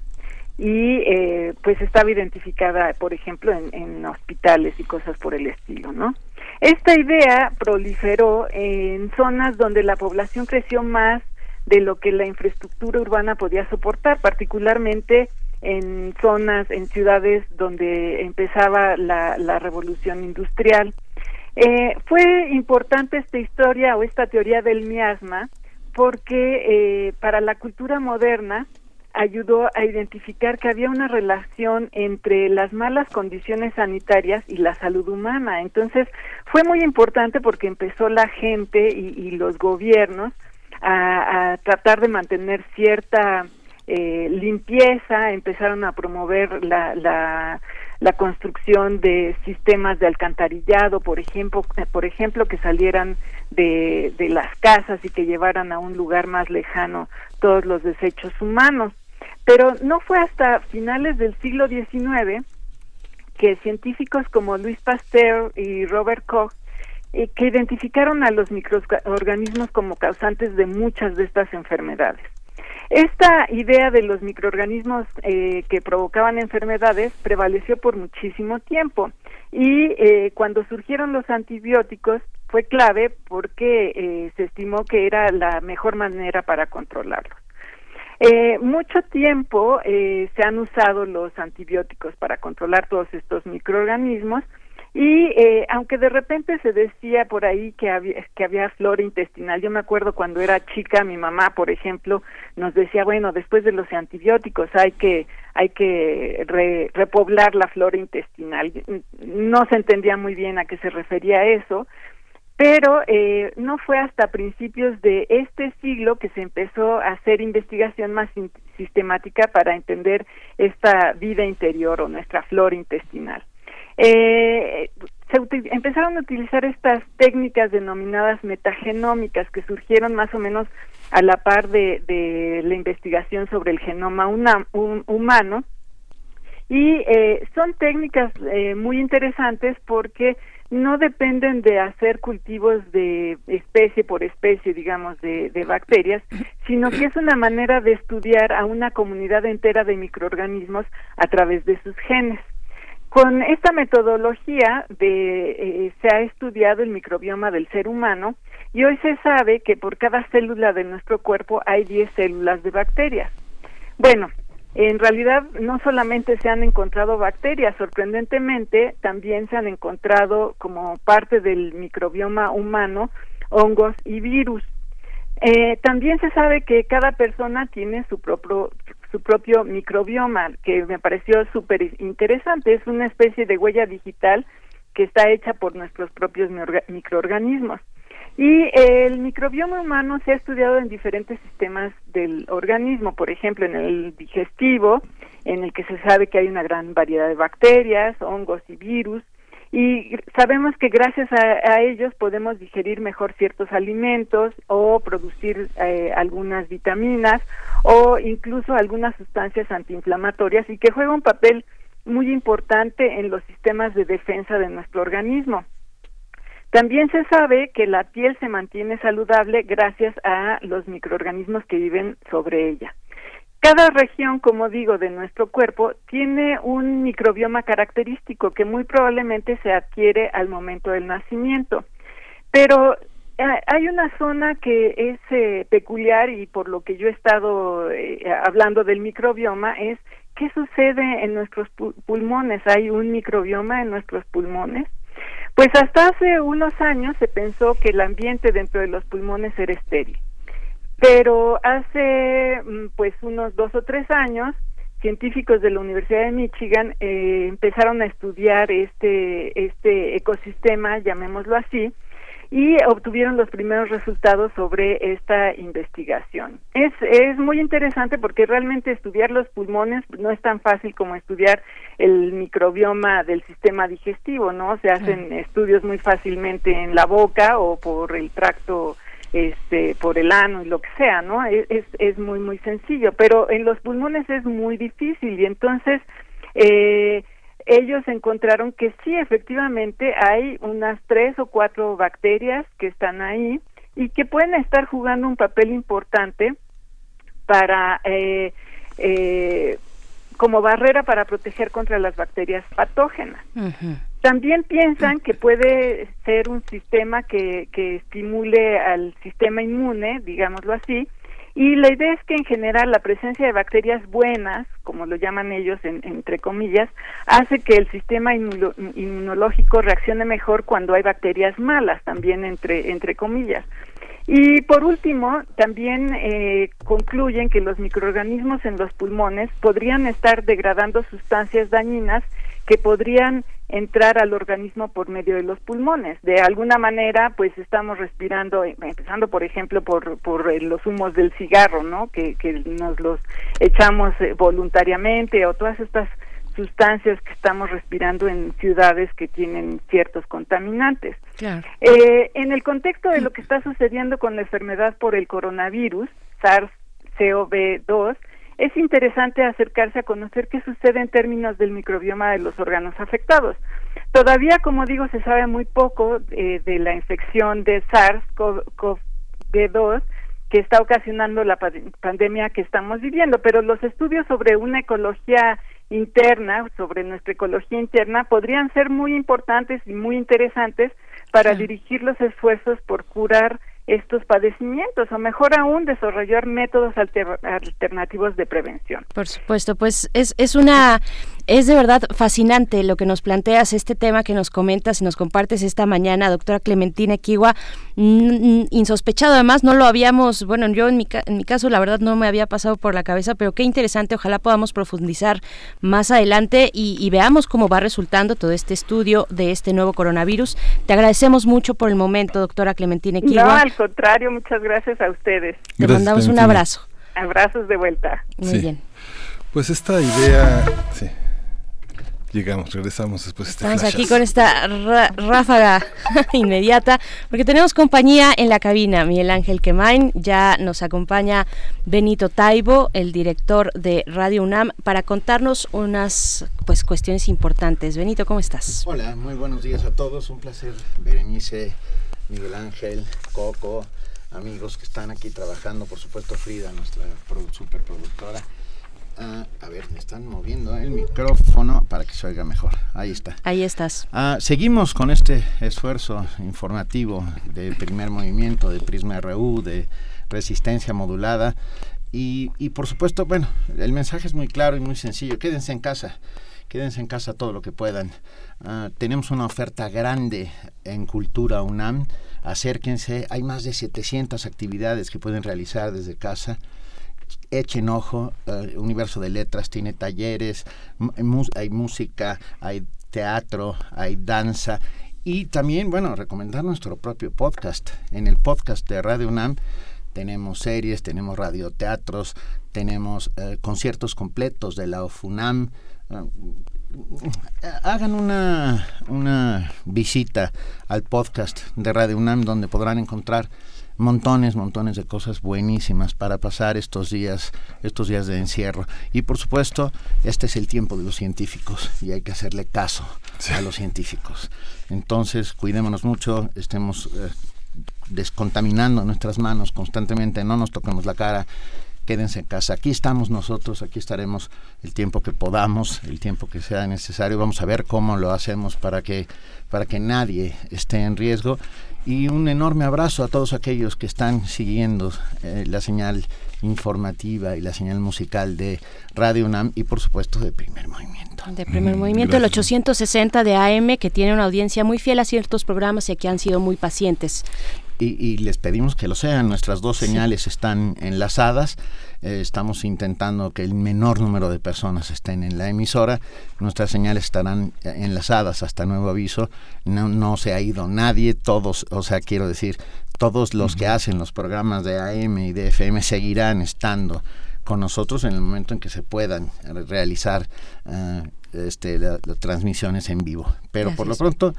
y eh, pues estaba identificada, por ejemplo, en, en hospitales y cosas por el estilo, ¿no? Esta idea proliferó en zonas donde la población creció más de lo que la infraestructura urbana podía soportar, particularmente en zonas, en ciudades donde empezaba la, la revolución industrial. Eh, fue importante esta historia o esta teoría del miasma porque eh, para la cultura moderna ayudó a identificar que había una relación entre las malas condiciones sanitarias y la salud humana. Entonces fue muy importante porque empezó la gente y, los gobiernos a, a tratar de mantener cierta eh, limpieza, empezaron a promover la, la, la construcción de sistemas de alcantarillado, por ejemplo, eh, por ejemplo que salieran de, de las casas y que llevaran a un lugar más lejano todos los desechos humanos. Pero no fue hasta finales del siglo XIX que científicos como Luis Pasteur y Robert Koch eh, que identificaron a los microorganismos como causantes de muchas de estas enfermedades. Esta idea de los microorganismos eh, que provocaban enfermedades prevaleció por muchísimo tiempo y eh, cuando surgieron los antibióticos fue clave porque eh, se estimó que era la mejor manera para controlarlos. Eh, mucho tiempo eh, se han usado los antibióticos para controlar todos estos microorganismos y eh, aunque de repente se decía por ahí que había, que había flora intestinal, yo me acuerdo cuando era chica, mi mamá, por ejemplo, nos decía, bueno, después de los antibióticos hay que hay que re- repoblar la flora intestinal. No se entendía muy bien a qué se refería eso, pero eh, no fue hasta principios de este siglo que se empezó a hacer investigación más sistemática para entender esta vida interior o nuestra flora intestinal. Eh, se empezaron a utilizar estas técnicas denominadas metagenómicas que surgieron más o menos a la par de, la investigación sobre el genoma humano y eh, son técnicas eh, muy interesantes porque no dependen de hacer cultivos de especie por especie, digamos, de, de bacterias, sino que es una manera de estudiar a una comunidad entera de microorganismos a través de sus genes. Con esta metodología de, eh, se ha estudiado el microbioma del ser humano y hoy se sabe que por cada célula de nuestro cuerpo hay 10 células de bacterias. Bueno, en realidad no solamente se han encontrado bacterias, sorprendentemente también se han encontrado como parte del microbioma humano hongos y virus. Eh, también se sabe que cada persona tiene su propio su propio microbioma, que me pareció súper interesante. Es una especie de huella digital que está hecha por nuestros propios microorganismos. Y el microbioma humano se ha estudiado en diferentes sistemas del organismo, por ejemplo, en el digestivo, en el que se sabe que hay una gran variedad de bacterias, hongos y virus, y sabemos que gracias a, ellos podemos digerir mejor ciertos alimentos o producir eh, algunas vitaminas o incluso algunas sustancias antiinflamatorias y que juega un papel muy importante en los sistemas de defensa de nuestro organismo. También se sabe que la piel se mantiene saludable gracias a los microorganismos que viven sobre ella. Cada región, como digo, de nuestro cuerpo tiene un microbioma característico que muy probablemente se adquiere al momento del nacimiento. Pero eh, hay una zona que es eh, peculiar y por lo que yo he estado eh, hablando del microbioma es qué sucede en nuestros pu- pulmones. ¿Hay un microbioma en nuestros pulmones? Pues hasta hace unos años se pensó que el ambiente dentro de los pulmones era estéril. Pero hace mm, pues unos dos o tres años, científicos de la Universidad de Michigan eh, empezaron a estudiar este, este ecosistema, llamémoslo así, y obtuvieron los primeros resultados sobre esta investigación. Es, es muy interesante porque realmente estudiar los pulmones no es tan fácil como estudiar el microbioma del sistema digestivo, ¿no? Se hacen estudios muy fácilmente en la boca o por el tracto este por el ano y lo que sea, ¿no? Es, es, es muy muy sencillo, pero en los pulmones es muy difícil y entonces eh, ellos encontraron que sí, efectivamente hay unas tres o cuatro bacterias que están ahí y que pueden estar jugando un papel importante para eh, eh, como barrera para proteger contra las bacterias patógenas. También piensan que puede ser un sistema que, que estimule al sistema inmune, digámoslo así, y la idea es que en general la presencia de bacterias buenas, como lo llaman ellos en- entre comillas, hace que el sistema inmuno- inmunológico reaccione mejor cuando hay bacterias malas, también entre, entre comillas. Y por último, también eh, concluyen que los microorganismos en los pulmones podrían estar degradando sustancias dañinas que podrían entrar al organismo por medio de los pulmones. De alguna manera, pues estamos respirando, eh, empezando por ejemplo por, por eh, los humos del cigarro, ¿no? Que, que nos los echamos eh, voluntariamente o todas estas sustancias que estamos respirando en ciudades que tienen ciertos contaminantes. Claro. Eh, en el contexto de lo que está sucediendo con la enfermedad por el coronavirus, SARS-CoV-2, es interesante acercarse a conocer qué sucede en términos del microbioma de los órganos afectados. Todavía, como digo, se sabe muy poco eh, de la infección de SARS-CoV-2 que está ocasionando la pa- pandemia que estamos viviendo, pero los estudios sobre una ecología interna, sobre nuestra ecología interna, podrían ser muy importantes y muy interesantes para dirigir los esfuerzos por curar estos padecimientos o mejor aún desarrollar métodos alter- alternativos de prevención. Por supuesto, pues es, es una es de verdad fascinante lo que nos planteas, este tema que nos comentas y nos compartes esta mañana, doctora Clementina Kiwa, mm, insospechado además, no lo habíamos, bueno, yo en mi, ca- en mi caso la verdad no me había pasado por la cabeza, pero qué interesante, ojalá podamos profundizar más adelante y, y veamos cómo va resultando todo este estudio de este nuevo coronavirus. Te agradecemos mucho por el momento, doctora Clementina No, Kiwa. al contrario, muchas gracias a ustedes. Te mandamos un abrazo. Abrazos de vuelta. Muy Sí. bien. Pues esta idea, sí. Llegamos, regresamos después de este Estamos aquí con esta ra- ráfaga inmediata, porque tenemos compañía en la cabina. Miguel Ángel Quemain, ya nos acompaña Benito Taibo, el director de Radio UNAM, para contarnos unas pues cuestiones importantes. Benito, ¿cómo estás? Hola, muy buenos días a todos. Un placer, Berenice, Miguel Ángel, Coco, amigos que están aquí trabajando, por supuesto Frida, nuestra produ- superproductora. Ah, a ver, me están moviendo el micrófono para que se oiga mejor. Ahí está. Ahí estás. Ah, seguimos con este esfuerzo informativo de primer movimiento, de Prisma RU, de resistencia modulada. Y, y por supuesto, bueno, el mensaje es muy claro y muy sencillo. Quédense en casa. Quédense en casa todo lo que puedan. Ah, tenemos una oferta grande en Cultura UNAM. Acérquense. Hay más de 700 actividades que pueden realizar desde casa echen ojo, eh, Universo de Letras tiene talleres, hay música, hay teatro, hay danza y también, bueno, recomendar nuestro propio podcast. En el podcast de Radio UNAM tenemos series, tenemos radioteatros, tenemos eh, conciertos completos de la OFUNAM. Ah, hagan una, una visita al podcast de Radio UNAM donde podrán encontrar montones, montones de cosas buenísimas para pasar estos días, estos días de encierro. Y por supuesto, este es el tiempo de los científicos y hay que hacerle caso a los científicos. Entonces, cuidémonos mucho, estemos eh, descontaminando nuestras manos constantemente, no nos toquemos la cara, quédense en casa. Aquí estamos nosotros, aquí estaremos el tiempo que podamos, el tiempo que sea necesario. Vamos a ver cómo lo hacemos para que, para que nadie esté en riesgo. Y un enorme abrazo a todos aquellos que están siguiendo eh, la señal informativa y la señal musical de Radio UNAM y por supuesto de Primer Movimiento. De primer movimiento, el 860 de AM, que tiene una audiencia muy fiel a ciertos programas y que han sido muy pacientes. Y, y les pedimos que lo sean. Nuestras dos señales están enlazadas. Eh, estamos intentando que el menor número de personas estén en la emisora. Nuestras señales estarán eh, enlazadas hasta nuevo aviso. No, no se ha ido nadie. Todos, o sea, quiero decir, todos los que hacen los programas de AM y de FM seguirán estando con nosotros en el momento en que se puedan realizar eh, este, la- las transmisiones en vivo. Pero por lo pronto,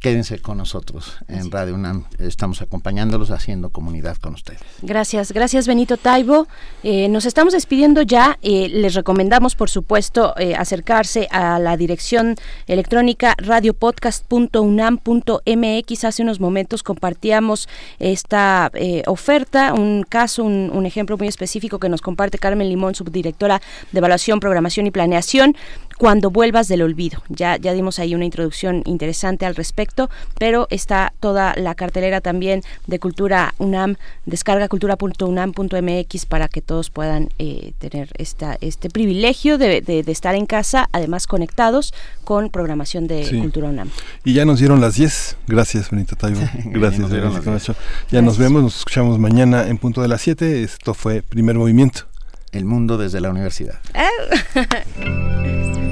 quédense con nosotros en Radio UNAM. Estamos acompañándolos, haciendo comunidad con ustedes. Gracias, gracias Benito Taibo. Eh, nos estamos despidiendo ya. Eh, les recomendamos, por supuesto, eh, acercarse a la dirección electrónica radiopodcast.unam.mx. Hace unos momentos compartíamos esta eh, oferta, un caso, un, un ejemplo muy específico que nos comparte Carmen Limón, subdirectora de Evaluación, Programación y Planeación. Cuando vuelvas del olvido. Ya, ya dimos ahí una introducción interesante al respecto, pero está toda la cartelera también de Cultura UNAM, descarga cultura.unam.mx para que todos puedan eh, tener esta, este privilegio de, de- de estar en casa, además conectados con programación de Sí. Cultura UNAM. Y ya nos dieron las 10. Gracias, Benito Taibo. Gracias, nos. Ya nos vemos, nos escuchamos mañana en punto de las 7. Esto fue Primer Movimiento. El mundo desde la universidad.